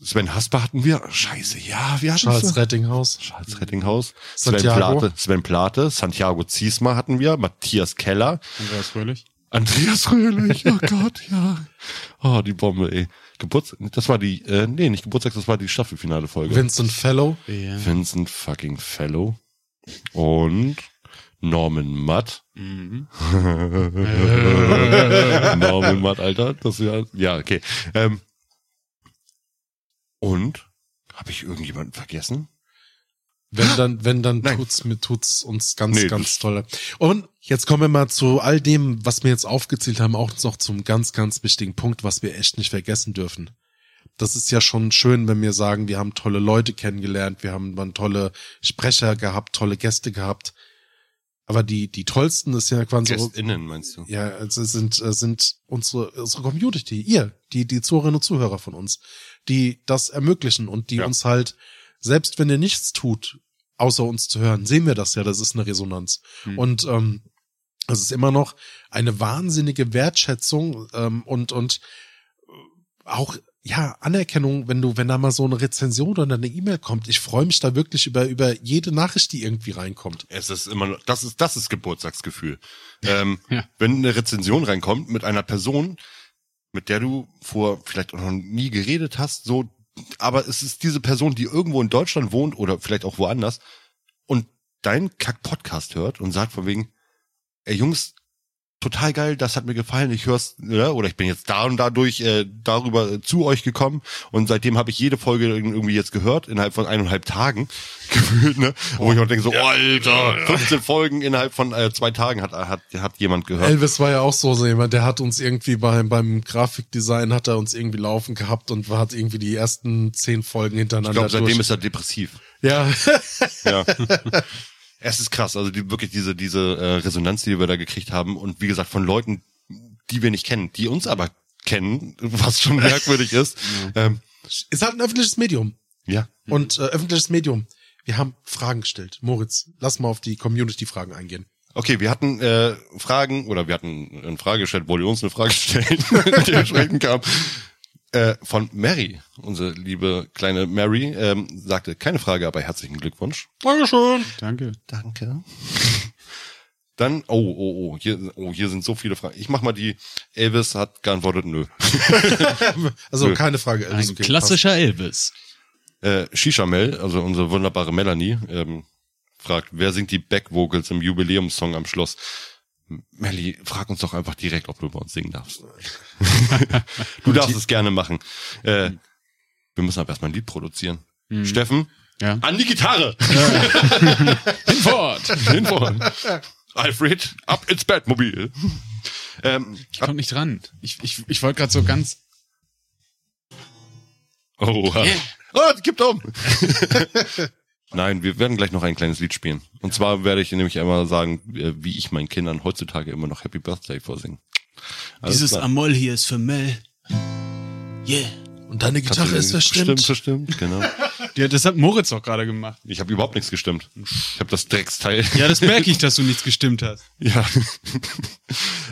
Sven Hasper hatten wir. Scheiße, ja, wir hatten Charles Sven- Rettinghaus, Charles Rettinghaus. Sven. Plate, Sven Plate, Santiago Ziesma hatten wir, Matthias Keller, Andreas Fröhlich? Andreas Fröhlich, oh Gott, ja. Oh, die Bombe, ey. Geburts, das war die, äh, nee, nicht Geburtstag, das war die Staffelfinale Folge. Vincent Fellow, Ja. Vincent fucking Fellow und Norman Matt. Mhm. Norman Matt, Alter, das ist ja, ja, okay. Ähm, und habe ich irgendjemanden vergessen? Wenn dann, wenn dann Nein. tut's mir, tut's uns ganz, Nee, ganz toll. Und jetzt kommen wir mal zu all dem, was wir jetzt aufgezählt haben, auch noch zum ganz, ganz wichtigen Punkt, was wir echt nicht vergessen dürfen. Das ist ja schon schön, wenn wir sagen, wir haben tolle Leute kennengelernt, wir haben dann tolle Sprecher gehabt, tolle Gäste gehabt. Aber die, die tollsten ist ja quasi, GästInnen, meinst du? ja, also sind, sind unsere, unsere Community, ihr, die, die Zuhörerinnen und Zuhörer von uns, die das ermöglichen und die Ja. uns halt, selbst wenn ihr nichts tut, außer uns zu hören, sehen wir das ja, das ist eine Resonanz. Hm. Und ähm, es ist immer noch eine wahnsinnige Wertschätzung ähm, und, und äh, auch ja, Anerkennung, wenn du, wenn da mal so eine Rezension oder eine E-Mail kommt. Ich freue mich da wirklich über, über jede Nachricht, die irgendwie reinkommt. Es ist immer noch, das ist, das ist Geburtstagsgefühl. Ähm, Ja. Wenn eine Rezension reinkommt mit einer Person, mit der du vor vielleicht auch noch nie geredet hast, so, aber es ist diese Person, die irgendwo in Deutschland wohnt oder vielleicht auch woanders und deinen Kack-Podcast hört und sagt von wegen, ey Jungs, total geil, das hat mir gefallen, ich hör's, ne, oder ich bin jetzt da und dadurch äh, darüber äh, zu euch gekommen und seitdem habe ich jede Folge irgendwie jetzt gehört, innerhalb von eineinhalb Tagen gefühlt, ne, wo ich auch denke so, oh, Alter, 15 Folgen innerhalb von äh, zwei Tagen hat, hat, hat jemand gehört. Elvis war ja auch so, so jemand, der hat uns irgendwie beim, beim Grafikdesign hat er uns irgendwie laufen gehabt und hat irgendwie die ersten zehn Folgen Ich hintereinander glaube, seitdem durch. ist er depressiv. ja, Ja. es ist krass, also die, wirklich diese, diese äh, Resonanz, die wir da gekriegt haben und wie gesagt von Leuten, die wir nicht kennen, die uns aber kennen, was schon merkwürdig ist. Ähm, ist halt ein öffentliches Medium. ja. Und äh, öffentliches Medium. Wir haben Fragen gestellt. Moritz, lass mal auf die Community-Fragen eingehen. Okay, wir hatten äh, Fragen oder wir hatten eine Frage gestellt, wollte uns eine Frage stellen, dementsprechend kam äh, von Mary, unsere liebe kleine Mary, ähm, sagte keine Frage, aber herzlichen Glückwunsch. Dankeschön. Danke. Danke. Dann, oh, oh, oh, hier, oh, hier sind so viele Fragen. Ich mach mal die, Elvis hat geantwortet, nö. Also Nö. keine Frage. Elvis, Ein okay, klassischer Elvis. Äh, Shisha Mel, also unsere wunderbare Melanie, ähm, fragt, wer singt die Back-Vocals im Jubiläumssong am Schluss? M- Melly, frag uns doch einfach direkt, ob du bei uns singen darfst. du darfst es gerne machen. Äh, wir müssen aber erstmal ein Lied produzieren. Steffen, Ja. an die Gitarre! Hinfort! Hinfort. Alfred, ab ins Batmobil. ähm, Ich komm nicht dran. Ich, ich, ich wollte gerade so ganz. oh, Yeah. oh, gibt um. Nein, wir werden gleich noch ein kleines Lied spielen. Und zwar werde ich nämlich einmal sagen, äh, wie ich meinen Kindern heutzutage immer noch Happy Birthday vorsingen. Alles Dieses klar. Amol hier ist für Mel. Yeah. Und deine Gitarre ist verstimmt. Verstimmt, verstimmt, genau. Ja, das hat Moritz auch gerade gemacht. Ich habe überhaupt nichts gestimmt. Ich habe das Drecksteil. Ja, das merke ich, dass du nichts gestimmt hast. Ja.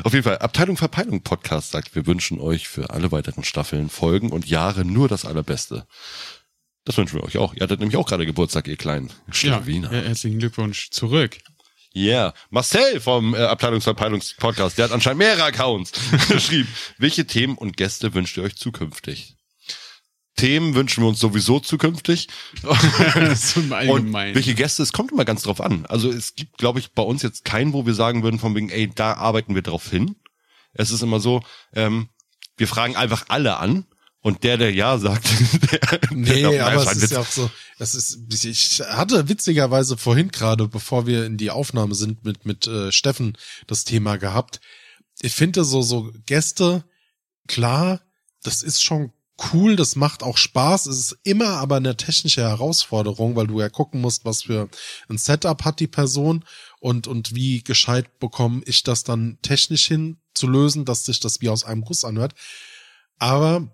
Auf jeden Fall, Abteilung Verpeilung Podcast sagt, wir wünschen euch für alle weiteren Staffeln, Folgen und Jahre nur das Allerbeste. Das wünschen wir euch auch. Ihr hattet nämlich auch gerade Geburtstag, ihr kleinen Ja, ja, herzlichen Glückwunsch zurück. Yeah. Marcel vom äh, Abteilungsverpeilungs-Podcast, der hat anscheinend mehrere Accounts, geschrieben. Welche Themen und Gäste wünscht ihr euch zukünftig? Themen wünschen wir uns sowieso zukünftig. so im Und Allgemeinen. welche Gäste, es kommt immer ganz drauf an. Also es gibt, glaube ich, bei uns jetzt keinen, wo wir sagen würden, von wegen, ey, da arbeiten wir drauf hin. Es ist immer so, ähm, wir fragen einfach alle an und der, der ja sagt, der, Nee, der aber es ist Witz. ja auch so, das ist, ich hatte witzigerweise vorhin gerade, bevor wir in die Aufnahme sind, mit, mit äh, Steffen das Thema gehabt. Ich finde so, so Gäste, klar, das ist schon cool, das macht auch Spaß. Es ist immer aber eine technische Herausforderung, weil du ja gucken musst, was für ein Setup hat die Person und, und wie gescheit bekomme ich das dann technisch hin zu lösen, dass sich das wie aus einem Guss anhört. Aber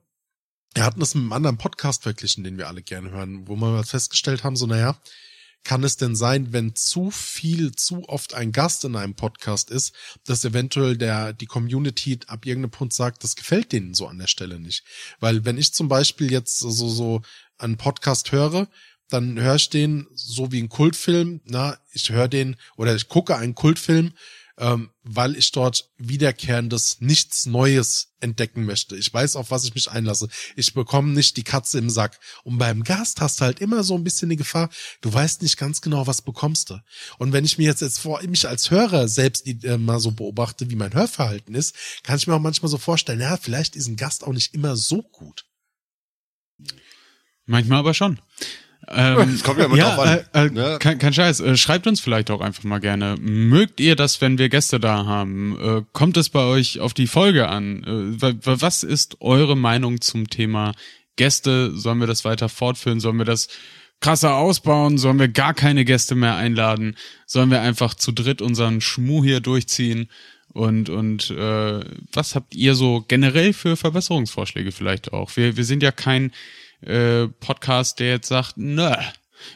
wir hatten das mit einem anderen Podcast verglichen, den wir alle gerne hören, wo wir festgestellt haben, so, naja, kann es denn sein, wenn zu viel, zu oft ein Gast in einem Podcast ist, dass eventuell der, die Community ab irgendeinem Punkt sagt, das gefällt denen so an der Stelle nicht. Weil wenn ich zum Beispiel jetzt so, so einen Podcast höre, dann höre ich den so wie ein Kultfilm, na, ich höre den oder ich gucke einen Kultfilm, ähm, weil ich dort wiederkehrendes, nichts Neues entdecken möchte. Ich weiß, auf was ich mich einlasse. Ich bekomme nicht die Katze im Sack. Und beim Gast hast du halt immer so ein bisschen die Gefahr, du weißt nicht ganz genau, was bekommst du. Und wenn ich mir jetzt, jetzt vor, mich als Hörer selbst äh, mal so beobachte, wie mein Hörverhalten ist, kann ich mir auch manchmal so vorstellen, ja, vielleicht ist ein Gast auch nicht immer so gut. Manchmal aber schon. Ähm, kommt ja immer drauf an. Äh, äh, Ja. kein, kein Scheiß. Äh, schreibt uns vielleicht auch einfach mal gerne. Mögt ihr das, wenn wir Gäste da haben? Äh, kommt es bei euch auf die Folge an? Äh, wa- wa- was ist eure Meinung zum Thema Gäste? Sollen wir das weiter fortführen? Sollen wir das krasser ausbauen? Sollen wir gar keine Gäste mehr einladen? Sollen wir einfach zu dritt unseren Schmuh hier durchziehen? Und, und äh, was habt ihr so generell für Verbesserungsvorschläge vielleicht auch? Wir, wir sind ja kein äh, Podcast, der jetzt sagt, nö,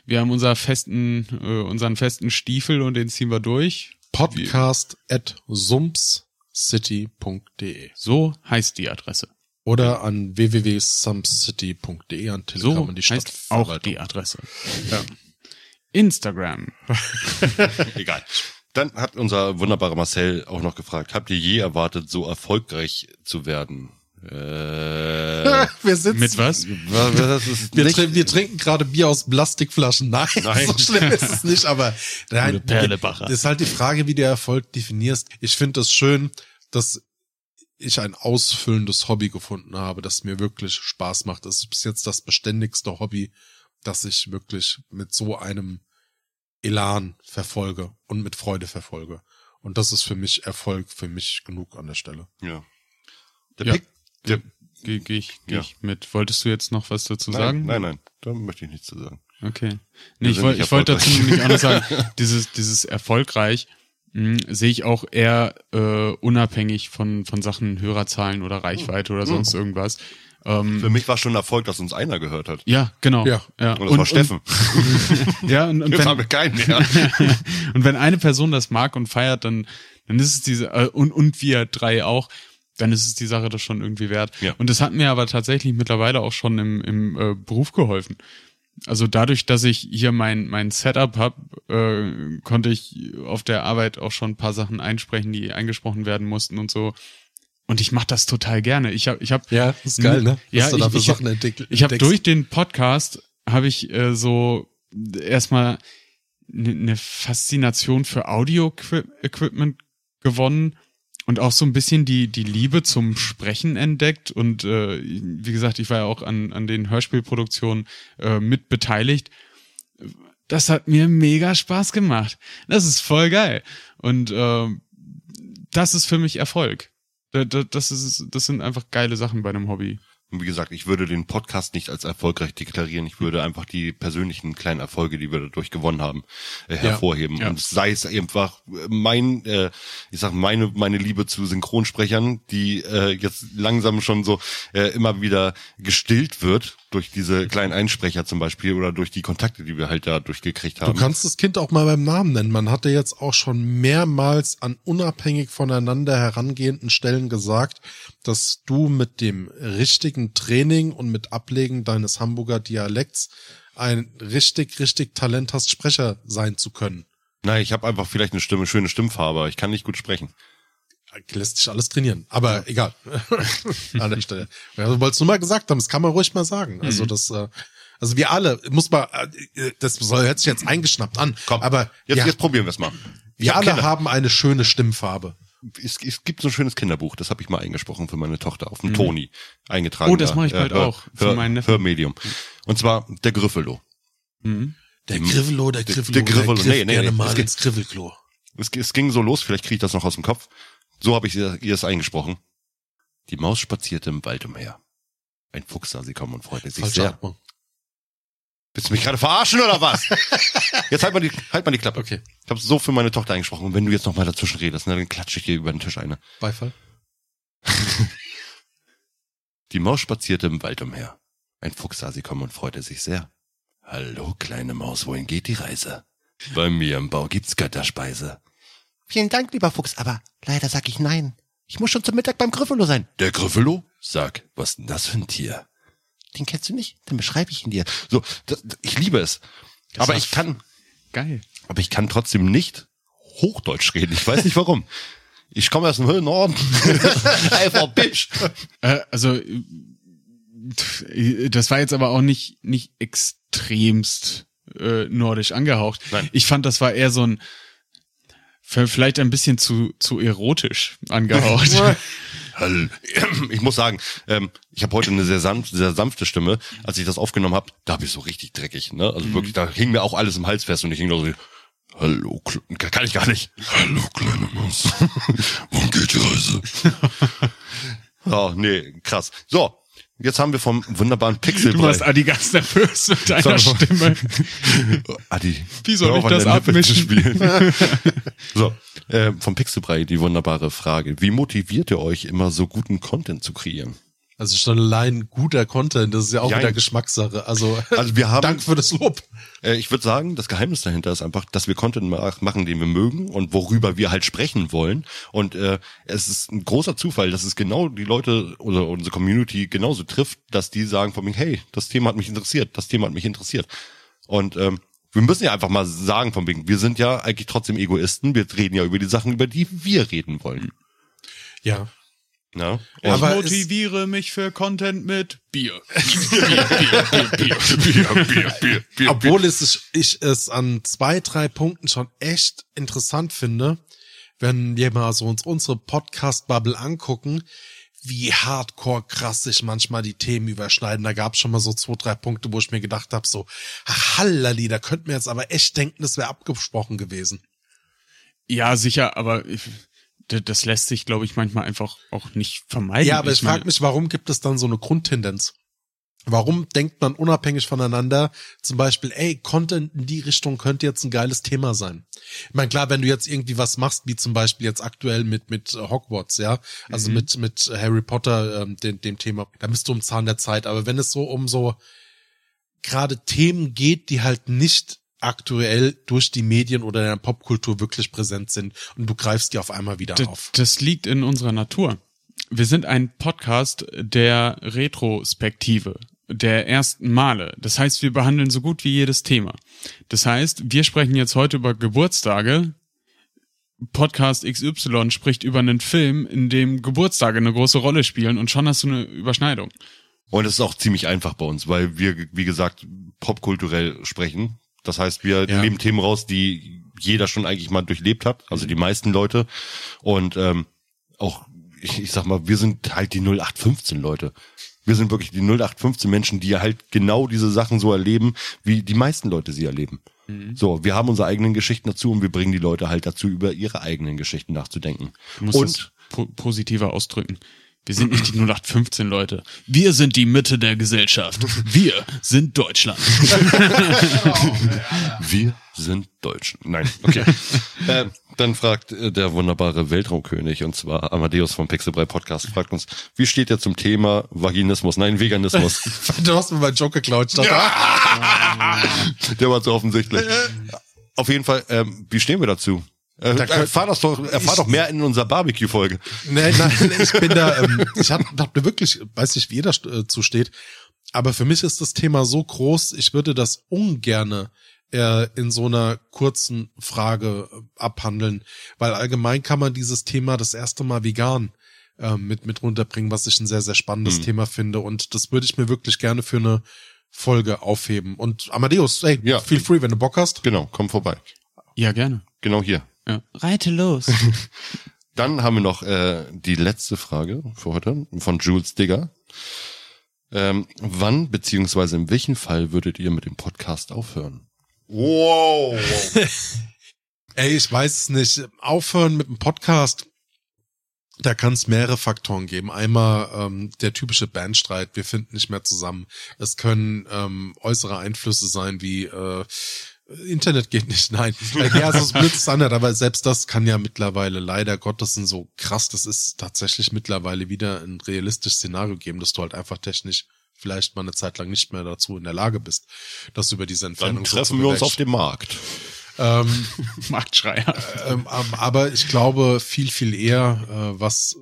wir haben unser festen, äh, unseren festen Stiefel und den ziehen wir durch. Podcast at sumpscity.de So heißt die Adresse. oder an www.sumpscity.de an Telegram So an die heißt auch die Adresse. Ja. Instagram. Egal. Dann hat unser wunderbarer Marcel auch noch gefragt, habt ihr je erwartet, so erfolgreich zu werden? Äh, wir sitzen. Mit was? das ist Wir, nicht- trin wir trinken gerade Bier aus Plastikflaschen. Nein, Nein. so schlimm ist es nicht, aber nein, Perlebacher. das ist halt die Frage, wie du Erfolg definierst. Ich finde es schön, dass ich ein ausfüllendes Hobby gefunden habe, das mir wirklich Spaß macht. Das ist bis jetzt das beständigste Hobby, das ich wirklich mit so einem Elan verfolge und mit Freude verfolge. Und das ist für mich Erfolg, für mich genug an der Stelle. ja. Der Ja. Pick, der, Gehe geh ich, geh Ja. ich mit. Wolltest du jetzt noch was dazu nein, sagen? nein, nein, da möchte ich nichts zu sagen. Okay. Nee, ich nicht ich wollte dazu auch noch sagen, dieses, dieses erfolgreich mh, sehe ich auch eher äh, unabhängig von, von Sachen Hörerzahlen oder Reichweite oder sonst irgendwas. Ähm, Für mich war schon ein Erfolg, dass uns einer gehört hat. ja, genau. Ja. ja. Und das war Steffen. Und, ja, und, und, Jetzt haben wenn, wir keinen mehr. und wenn eine Person das mag und feiert, dann, dann ist es diese, äh, und, und wir drei auch, dann ist es die Sache das schon irgendwie wert. Ja. Und das hat mir aber tatsächlich mittlerweile auch schon im, im äh, Beruf geholfen. Also dadurch, dass ich hier mein, mein Setup habe, äh, konnte ich auf der Arbeit auch schon ein paar Sachen einsprechen, die eingesprochen werden mussten und so. Und ich mache das total gerne. Ich habe, ich habe, Ja, ist geil, ne? Ja, ich- ich- Sachen entwickelt. ich habe durch den Podcast habe ich äh, so erstmal eine ne Faszination für Audio-Equipment gewonnen und auch so ein bisschen die die Liebe zum Sprechen entdeckt und äh, wie gesagt, ich war ja auch an an den Hörspielproduktionen äh, mit beteiligt. Das hat mir mega Spaß gemacht. Das ist voll geil und äh, das ist für mich Erfolg. Da- da- Das ist das sind einfach geile Sachen bei einem Hobby. Und wie gesagt, ich würde den Podcast nicht als erfolgreich deklarieren. Ich würde einfach die persönlichen kleinen Erfolge, die wir dadurch gewonnen haben, äh, hervorheben. Ja. Und sei es einfach mein, äh, ich sag meine, meine Liebe zu Synchronsprechern, die äh, jetzt langsam schon so äh, immer wieder gestillt wird durch diese kleinen Einsprecher zum Beispiel oder durch die Kontakte, die wir halt da durchgekriegt Du haben. kannst das Kind auch mal beim Namen nennen. Man hatte jetzt auch schon mehrmals an unabhängig voneinander herangehenden Stellen gesagt, dass du mit dem richtigen Training und mit Ablegen deines Hamburger Dialekts ein richtig, richtig Talent hast, Sprecher sein zu können. Nein, ich habe einfach vielleicht eine Stimme, schöne Stimmfarbe, aber ich kann nicht gut sprechen. Lässt sich alles trainieren. Aber egal. An der Stelle. Ja, du wolltest nur mal gesagt haben, das kann man ruhig mal sagen. Mhm. Also das, äh, also wir alle, muss man, äh, das soll, hört sich jetzt eingeschnappt an. Komm, aber jetzt, ja, jetzt probieren wir es mal. Ich wir hab alle Kinder. haben eine schöne Stimmfarbe. es, es gibt so ein schönes Kinderbuch, das habe ich mal eingesprochen für meine Tochter auf dem Toni eingetragen. Oh, das mache ich bald auch für Hör, meinen Neffen. Hörmedium. Und zwar der Griffelo. Mhm. Der Dem- Grivelo, der der- Grivelo, der griff nee, nee, gerne nee, mal es ins Grivelklo. Es, es ging so los, vielleicht kriege ich das noch aus dem Kopf. So habe ich ihr es eingesprochen. Die Maus spazierte im Wald umher. Ein Fuchs sah sie kommen und freute sich Falsche sehr. Atmung. Willst du mich gerade verarschen oder was? Jetzt halt mal die, halt mal die Klappe. Okay, Ich habe so für meine Tochter eingesprochen. Und wenn du jetzt noch mal dazwischen redest, ne, dann klatsche ich dir über den Tisch eine. Beifall. Die Maus spazierte im Wald umher. Ein Fuchs sah sie kommen und freute sich sehr. Hallo, kleine Maus, wohin geht die Reise? Bei mir im Bau gibt's Götterspeise. Vielen Dank, lieber Fuchs, aber leider sag ich nein. Ich muss schon zum Mittag beim Griffelo sein. Der Griffelo? Sag, was ist denn das für ein Tier? Den kennst du nicht? Dann beschreibe ich ihn dir. So, das, ich liebe es. aber war ich kann, Geil. aber ich kann trotzdem nicht Hochdeutsch reden. Ich weiß nicht warum. Ich komme aus dem höheren Norden. Einfach Bitch. Äh, also, das war jetzt aber auch nicht, nicht extremst äh, nordisch angehaucht. Nein. Ich fand, das war eher so ein, vielleicht ein bisschen zu, zu erotisch angehaucht. Ich muss sagen, ähm, ich habe heute eine sehr, sanft, sehr sanfte Stimme. Als ich das aufgenommen habe, da habe ich so richtig dreckig. Ne? Also wirklich, da hing mir auch alles im Hals fest und ich hing da so, hallo, kann ich gar nicht. Hallo, kleine Maus. Wohin geht die Reise? oh, nee, krass. So, jetzt haben wir vom wunderbaren Du Pixelbrei. warst Adi ganz nervös mit deiner. Stimme. Adi, Wie soll ich das abmischen? spielen. so, äh, vom Pixelbrei die wunderbare Frage. Wie motiviert ihr euch immer so guten Content zu kreieren? Also schon allein guter Content, das ist ja auch Jein. wieder Geschmackssache. Also, Also wir haben- Dank für das Lob. Äh, ich würde sagen, das Geheimnis dahinter ist einfach, dass wir Content ma- machen, den wir mögen und worüber wir halt sprechen wollen. Und äh, es ist ein großer Zufall, dass es genau die Leute oder unsere Community genauso trifft, dass die sagen von mir, hey, das Thema hat mich interessiert, das Thema hat mich interessiert. Und ähm, wir müssen ja einfach mal sagen von wegen, wir sind ja eigentlich trotzdem Egoisten, wir reden ja über die Sachen, über die wir reden wollen. Ja. Ja? Ich motiviere mich für Content mit Bier. Obwohl es ist, ich es an zwei, drei Punkten schon echt interessant finde, wenn wir mal so uns unsere Podcast-Bubble angucken, wie hardcore krass sich manchmal die Themen überschneiden. Da gab es schon mal so zwei, drei Punkte, wo ich mir gedacht habe, so, Hallali, da könnten wir jetzt aber echt denken, das wäre abgesprochen gewesen. Ja, sicher, aber ich, das lässt sich, glaube ich, manchmal einfach auch nicht vermeiden. Ja, aber ich, meine- frage mich, warum gibt es dann so eine Grundtendenz? Warum denkt man unabhängig voneinander zum Beispiel, ey, Content in die Richtung könnte jetzt ein geiles Thema sein? Ich meine, klar, wenn du jetzt irgendwie was machst, wie zum Beispiel jetzt aktuell mit mit Hogwarts, ja, also mit mit Harry Potter, ähm, dem, dem Thema, da bist du um Zahn der Zeit. Aber wenn es so um so gerade Themen geht, die halt nicht aktuell durch die Medien oder in der Popkultur wirklich präsent sind und du greifst die auf einmal wieder D- auf. Das liegt in unserer Natur. Wir sind ein Podcast der Retrospektive, der ersten Male. Das heißt, wir behandeln so gut wie jedes Thema. Das heißt, wir sprechen jetzt heute über Geburtstage. Podcast XY spricht über einen Film, in dem Geburtstage eine große Rolle spielen und schon hast du eine Überschneidung. Und es ist auch ziemlich einfach bei uns, weil wir, wie gesagt, popkulturell sprechen. Das heißt, wir Ja. nehmen Themen raus, die jeder schon eigentlich mal durchlebt hat, also die meisten Leute. Und ähm, auch, ich, ich sag mal, wir sind halt die 0815 Leute. Wir sind wirklich die 0815 Menschen, die halt genau diese Sachen so erleben, wie die meisten Leute sie erleben. So, wir haben unsere eigenen Geschichten dazu und wir bringen die Leute halt dazu, über ihre eigenen Geschichten nachzudenken. Du musst Und positiver ausdrücken. Wir sind nicht die 0815 Leute. Wir sind die Mitte der Gesellschaft. Wir sind Deutschland. Wir sind Deutschen. Nein, okay. äh, dann fragt äh, der wunderbare Weltraumkönig, und zwar Amadeus vom Pixelbrei Podcast, fragt uns, wie steht ihr zum Thema Vaginismus? Nein, Veganismus. Du hast mir meinen Joke geklaut. Der war so offensichtlich. Auf jeden Fall, ähm, wie stehen wir dazu? Äh, Da erfahr das doch, erfahr doch mehr in unserer Barbecue-Folge. Nein, nein, ich bin da, ähm, ich hab, hab da wirklich, weiß nicht, wie ihr dazu steht, aber für mich ist das Thema so groß, ich würde das ungerne äh, in so einer kurzen Frage äh, abhandeln, weil allgemein kann man dieses Thema das erste Mal vegan äh, mit, mit runterbringen, was ich ein sehr, sehr spannendes Mhm. Thema finde und das würde ich mir wirklich gerne für eine Folge aufheben. Und Amadeus, hey, Ja. feel free, wenn du Bock hast. Genau, komm vorbei. Ja, gerne. Genau hier. Ja. Reite los. Dann haben wir noch äh, die letzte Frage für heute von Jules Digger. Ähm, wann beziehungsweise in welchem Fall würdet ihr mit dem Podcast aufhören? Wow. Ey, ich weiß es nicht. Aufhören mit dem Podcast. Da kann es mehrere Faktoren geben. Einmal ähm, der typische Bandstreit, wir finden nicht mehr zusammen. Es können ähm, äußere Einflüsse sein, wie äh, Internet geht nicht, nein. Ja, so ist blöd ist anders, aber selbst das kann ja mittlerweile leider Gottes ein so krass, das ist tatsächlich mittlerweile wieder ein realistisches Szenario geben, dass du halt einfach technisch vielleicht mal eine Zeit lang nicht mehr dazu in der Lage bist, das über diese Entfernung Dann so treffen zu wir uns auf dem Markt. Ähm, Marktschreier. ähm, ähm, aber ich glaube viel, viel eher, äh, was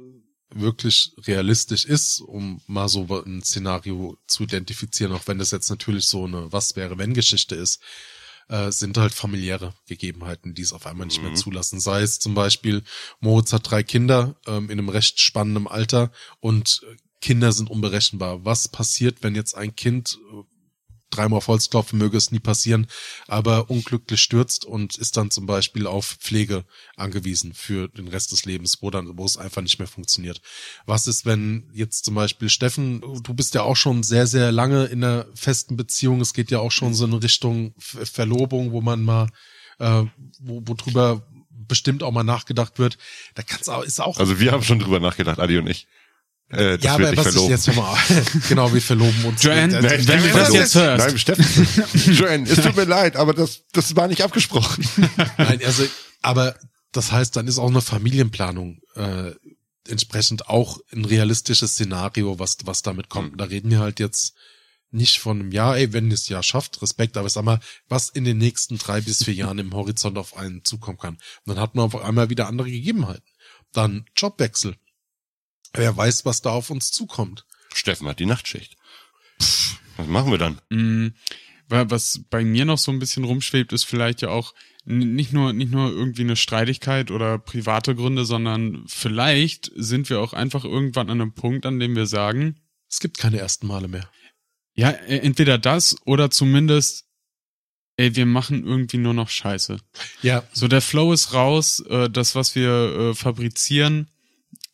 wirklich realistisch ist, um mal so ein Szenario zu identifizieren, auch wenn das jetzt natürlich so eine Was wäre wenn Geschichte ist, äh, sind halt familiäre Gegebenheiten, die es auf einmal nicht mehr Mhm. zulassen. Sei es zum Beispiel, Moritz hat drei Kinder ähm, in einem recht spannenden Alter und äh, Kinder sind unberechenbar. Was passiert, wenn jetzt ein Kind äh, dreimal auf Holz klopfen, möge es nie passieren, aber unglücklich stürzt und ist dann zum Beispiel auf Pflege angewiesen für den Rest des Lebens, wo dann, wo es einfach nicht mehr funktioniert. Was ist, wenn jetzt zum Beispiel Steffen, du bist ja auch schon sehr, sehr lange in einer festen Beziehung, es geht ja auch schon so in Richtung Ver- Verlobung, wo man mal, äh, wo, wo drüber bestimmt auch mal nachgedacht wird. Da kann's auch, ist auch Also wir haben schon drüber nachgedacht, Adi und ich. Äh, das ja, aber was ich verloben. jetzt nochmal, genau, wir verloben uns. Joanne, Also, wenn du das jetzt hörst. Nein, Steffen. Joanne, es tut mir leid, aber das, das war nicht abgesprochen. Nein, also, aber das heißt, dann ist auch eine Familienplanung äh, entsprechend auch ein realistisches Szenario, was, was damit kommt. Mhm. Da reden wir halt jetzt nicht von einem Jahr, ey, wenn ihr es ja schafft, Respekt, aber sag mal, was in den nächsten drei bis vier Jahren im Horizont auf einen zukommen kann. Und dann hat man auf einmal wieder andere Gegebenheiten. Dann Jobwechsel. Wer weiß, was da auf uns zukommt. Steffen hat die Nachtschicht. Was machen wir dann? Mm, wa- Was bei mir noch so ein bisschen rumschwebt, ist vielleicht ja auch nicht nur, nicht nur irgendwie eine Streitigkeit oder private Gründe, sondern vielleicht sind wir auch einfach irgendwann an einem Punkt, an dem wir sagen, Es gibt keine ersten Male mehr. ja, e- entweder das oder zumindest, ey, wir machen irgendwie nur noch Scheiße. Ja, So, der Flow ist raus, äh, das, was wir äh, fabrizieren,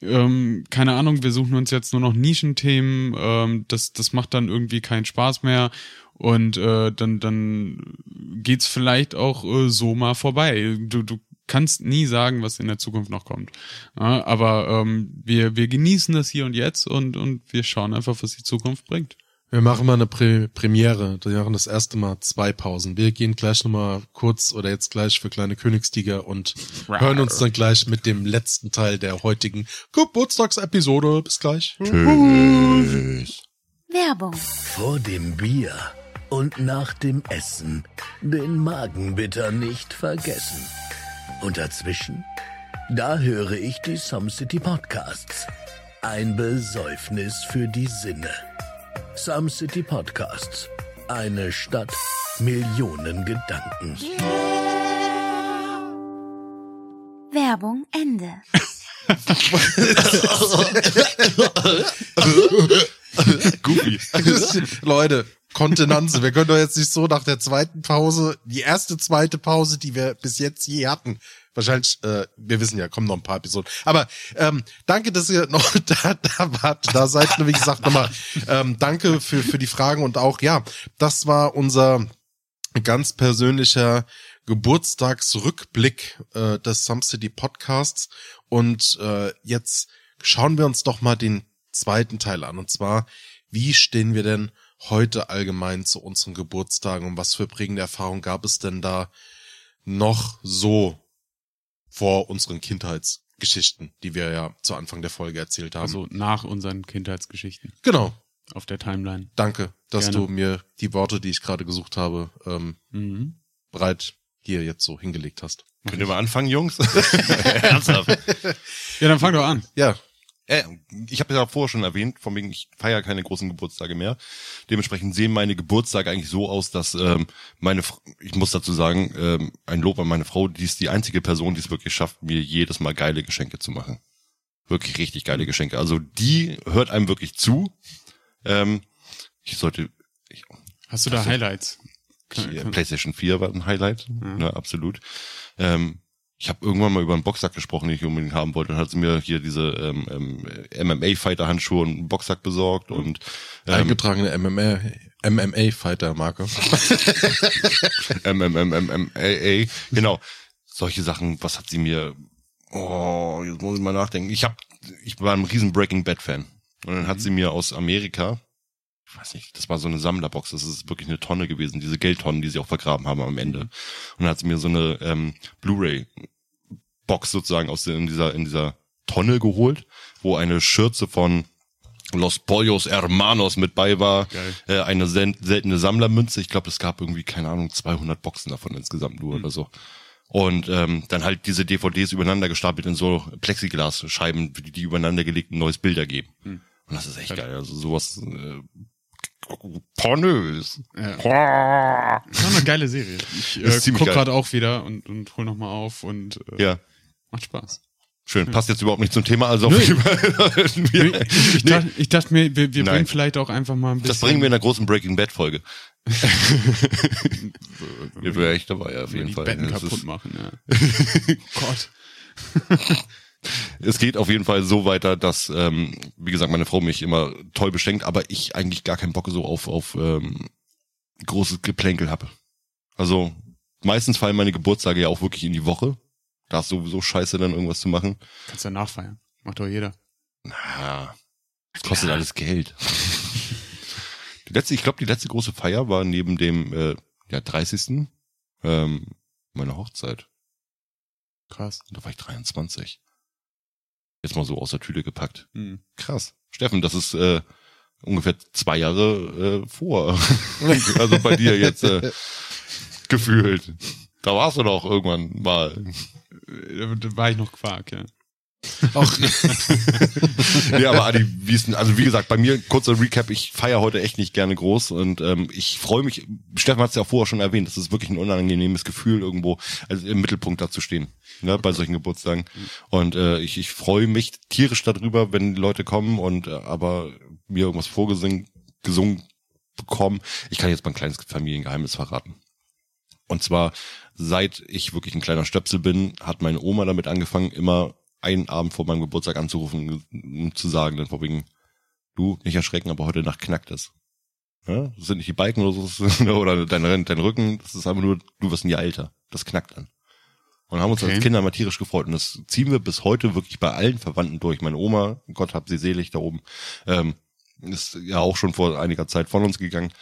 ähm, keine Ahnung, wir suchen uns jetzt nur noch Nischenthemen, ähm, das, das macht dann irgendwie keinen Spaß mehr und äh, dann, dann geht's vielleicht auch äh, so mal vorbei. Du, du kannst nie sagen, was in der Zukunft noch kommt. Ja, aber ähm, wir, wir genießen das hier und jetzt und, und wir schauen einfach, was die Zukunft bringt. Wir machen mal eine Prä Premiere. Wir machen das erste Mal zwei Pausen. Wir gehen gleich nochmal kurz oder jetzt gleich für kleine Königstiger und hören uns dann gleich mit dem letzten Teil der heutigen Geburtstagsepisode. Bis gleich. Tschüss. Werbung. Vor dem Bier und nach dem Essen den Magen bitte nicht vergessen. Und dazwischen, da höre ich die Some City Podcasts. Ein Besäufnis für die Sinne. Some City Podcasts. Eine Stadt, Millionen Gedanken. Werbung Ende. Goofy. Leute, Kontenanze. Wir können doch jetzt nicht so nach der zweiten Pause, die erste, zweite Pause, die wir bis jetzt je hatten. Wahrscheinlich, äh, wir wissen ja, kommen noch ein paar Episoden. Aber ähm, danke, dass ihr noch da, da wart, da seid. Wie gesagt, nochmal ähm, danke für, für die Fragen und auch, ja, das war unser ganz persönlicher Geburtstagsrückblick äh, des Some City Podcasts. Und äh, jetzt schauen wir uns doch mal den zweiten Teil an. Und zwar, wie stehen wir denn heute allgemein zu unseren Geburtstagen und was für prägende Erfahrungen gab es denn da noch so vor unseren Kindheitsgeschichten, die wir ja zu Anfang der Folge erzählt haben? Also nach unseren Kindheitsgeschichten genau. auf der Timeline. Danke, dass Gerne. du mir die Worte, die ich gerade gesucht habe, ähm, Mhm. bereit hier jetzt so hingelegt hast. Könnt ihr mal anfangen, Jungs? Ernsthaft? Ja, dann fang doch an. Ja, Äh, ich habe ja vorher schon erwähnt, von wegen, ich feiere keine großen Geburtstage mehr. Dementsprechend sehen meine Geburtstage eigentlich so aus, dass ähm, meine, ich muss dazu sagen, ähm, ein Lob an meine Frau, die ist die einzige Person, die es wirklich schafft, mir jedes Mal geile Geschenke zu machen. Wirklich richtig geile Geschenke. Also die hört einem wirklich zu. Ähm, ich sollte, ich, Hast du da Highlights? Ja, kann- PlayStation 4 war ein Highlight, ne, absolut. Ähm, ich habe irgendwann mal über einen Boxsack gesprochen, den ich unbedingt haben wollte. Dann hat sie mir hier diese ähm, ähm, MMA-Fighter-Handschuhe und einen Boxsack besorgt und ähm, eingetragene MMA, MMA-Fighter-Marke. MMMMMAA, genau. Solche Sachen, was hat sie mir, oh, jetzt muss ich mal nachdenken. Ich hab, ich war ein riesen Breaking Bad Fan. Und dann hat sie mir aus Amerika, weiß nicht, das war so eine Sammlerbox, das ist wirklich eine Tonne gewesen, diese Geldtonnen, die sie auch vergraben haben am Ende. Und dann hat sie mir so eine ähm, Blu-ray Box sozusagen aus in dieser, in dieser Tonne geholt, wo eine Schürze von Los Pollos Hermanos mit bei war, Geil. äh, eine sel seltene Sammlermünze. Ich glaube, es gab irgendwie, keine Ahnung, 200 Boxen davon insgesamt nur oder so. Und ähm, dann halt diese DVDs übereinander gestapelt in so Plexiglasscheiben, die, die übereinander gelegt ein neues Bild ergeben. Und das ist echt geil. Also sowas äh, pornös. Ja. Das war eine geile Serie. Ich äh, ziemlich guck geil. gerade auch wieder und, und hol noch mal auf und äh, Ja, macht Spaß. schön. Passt jetzt überhaupt nicht zum Thema, also auf jeden Fall. Ich, nee, dachte, ich dachte mir, wir, wir Nein. bringen vielleicht auch einfach mal ein bisschen. das bringen wir in der großen Breaking Bad Folge. Wir wäre echt dabei, auf jeden die Fall. Betten Das kaputt machen, ja. Gott. Es geht auf jeden Fall so weiter, dass, ähm, wie gesagt, meine Frau mich immer toll beschenkt, aber ich eigentlich gar keinen Bock so auf, auf ähm, großes Geplänkel habe. Also meistens fallen meine Geburtstage ja auch wirklich in die Woche. Da ist sowieso scheiße, dann irgendwas zu machen. Kannst ja nachfeiern. Macht doch jeder. Na, das kostet alles Geld. Die letzte, ich glaube, die letzte große Feier war neben dem äh, ja, 30. Ähm, meine Hochzeit. Krass. Da war ich 23. Jetzt mal so aus der Tüte gepackt. Hm. Krass. Steffen, das ist äh, ungefähr zwei Jahre äh, vor. also bei dir jetzt äh, gefühlt. Da warst du doch irgendwann mal. Da war ich noch Quark, ja. Auch nee, aber Adi, wie ist denn, also wie gesagt, bei mir, kurzer Recap, ich feiere heute echt nicht gerne groß und ähm, ich freue mich, Steffen hat es ja vorher schon erwähnt, das ist wirklich ein unangenehmes Gefühl, irgendwo also im Mittelpunkt da zu stehen, ne, bei solchen Geburtstagen. Und äh, ich, ich freue mich tierisch darüber, wenn die Leute kommen und äh, aber mir irgendwas vorgesungen gesungen bekommen. Ich kann jetzt mal ein kleines Familiengeheimnis verraten. Und zwar, seit ich wirklich ein kleiner Stöpsel bin, hat meine Oma damit angefangen, immer einen Abend vor meinem Geburtstag anzurufen, um zu sagen, dann vor wegen, du, nicht erschrecken, aber heute Nacht knackt es. Ja, das sind nicht die Balken oder so, ist- oder dein, dein Rücken, das ist einfach nur, du wirst ein Jahr älter. Das knackt dann. Und haben uns Okay. als Kinder mal tierisch gefreut. Und das ziehen wir bis heute wirklich bei allen Verwandten durch. Meine Oma, Gott hab sie selig da oben, ähm, ist ja auch schon vor einiger Zeit von uns gegangen.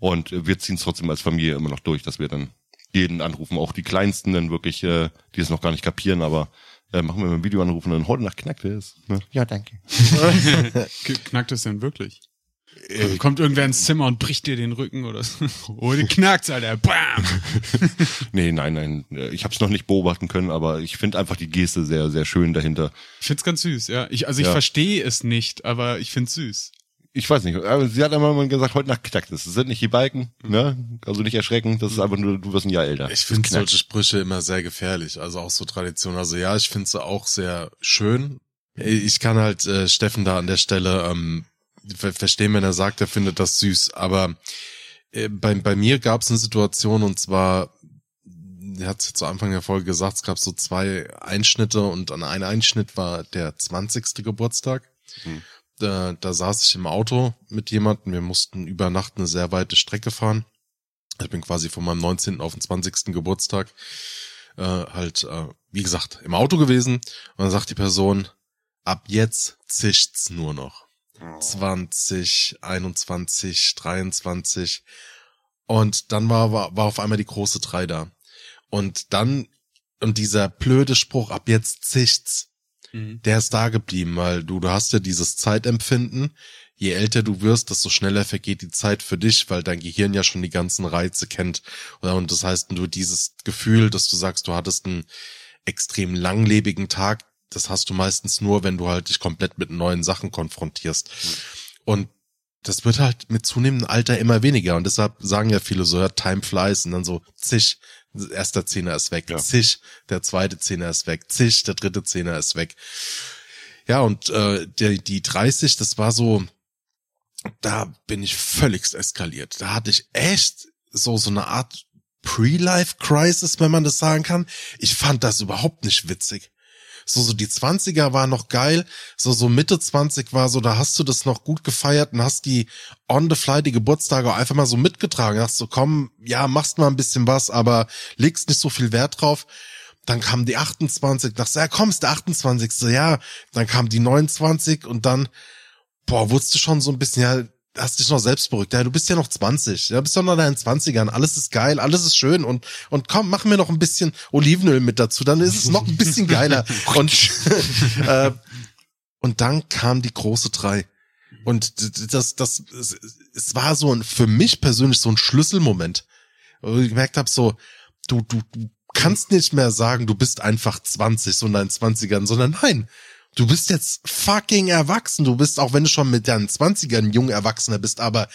Und wir ziehen es trotzdem als Familie immer noch durch, dass wir dann jeden anrufen, auch die Kleinsten dann wirklich, äh, die es noch gar nicht kapieren, aber äh, machen wir mal ein Video anrufen und dann heute Nacht knackt es. Ne? Ja, danke. Knackt es denn wirklich? Kommt irgendwer ins Zimmer und bricht dir den Rücken oder so? Oh, die knackt's, Alter. Bam! Nee, nein, nein. äh, Ich habe es noch nicht beobachten können, aber ich finde einfach die Geste sehr, sehr schön dahinter. Ich find's ganz süß, ja. Ich, also ich Ja. verstehe es nicht, aber ich find's süß. Ich weiß nicht, aber sie hat einmal mal gesagt, heute Nacht knackt es. Das sind nicht die Balken, ne? Also nicht erschrecken, das ist einfach nur, du wirst ein Jahr älter. Ich finde solche Sprüche immer sehr gefährlich, also auch so Tradition. Also ja, ich finde sie auch sehr schön. Ich kann halt äh, Steffen da an der Stelle ähm, ver verstehen, wenn er sagt, er findet das süß. Aber äh, bei, bei mir gab es eine Situation und zwar, er hat zu Anfang der Folge gesagt, es gab so zwei Einschnitte und an einem Einschnitt war der 20. Geburtstag. Hm. Da, da saß ich im Auto mit jemandem, wir mussten über Nacht eine sehr weite Strecke fahren. Ich bin quasi von meinem 19. auf den 20. Geburtstag äh, halt, äh, wie gesagt, im Auto gewesen. Und dann sagt die Person, ab jetzt zischt's nur noch. 20, 21, 23. Und dann war, war, war auf einmal die große drei da. Und dann, und dieser blöde Spruch, ab jetzt zicht's, Mhm. der ist da geblieben, weil du, du hast ja dieses Zeitempfinden. Je älter du wirst, desto schneller vergeht die Zeit für dich, weil dein Gehirn ja schon die ganzen Reize kennt. Und das heißt, du dieses Gefühl, dass du sagst, du hattest einen extrem langlebigen Tag, das hast du meistens nur, wenn du halt dich komplett mit neuen Sachen konfrontierst. Und das wird halt mit zunehmendem Alter immer weniger. Und deshalb sagen ja viele so, ja, time flies und dann so zig, erster Zehner ist weg, Ja. zig, der zweite Zehner ist weg, zig, der dritte Zehner ist weg. Ja, und äh, der, die 30, das war so, da bin ich völligst eskaliert. Da hatte ich echt so, so eine Art Pre-Life-Crisis, wenn man das sagen kann. Ich fand das überhaupt nicht witzig. So, so die 20er war noch geil. So, so Mitte 20 war so, da hast du das noch gut gefeiert und hast die on the fly, die Geburtstage auch einfach mal so mitgetragen. Hast so, komm, ja, machst mal ein bisschen was, aber legst nicht so viel Wert drauf. Dann kam die 28, dachte, ja, komm, ist der 28. Ja, dann kam die 29 und dann, boah, wusste schon so ein bisschen, ja, hast dich noch selbst beruhigt. Ja, du bist ja noch 20. Ja, bist doch noch in deinen 20ern. Alles ist geil, alles ist schön und, und komm, mach mir noch ein bisschen Olivenöl mit dazu, dann ist es noch ein bisschen geiler. und, äh, und dann kam die große drei. Und das, das, es, es war so ein, für mich persönlich so ein Schlüsselmoment. Wo ich gemerkt habe, so, du, du, du kannst nicht mehr sagen, du bist einfach 20, so in deinen 20ern, sondern nein, du bist jetzt fucking erwachsen. Du bist, auch wenn du schon mit deinen 20ern ein junger Erwachsener bist, aber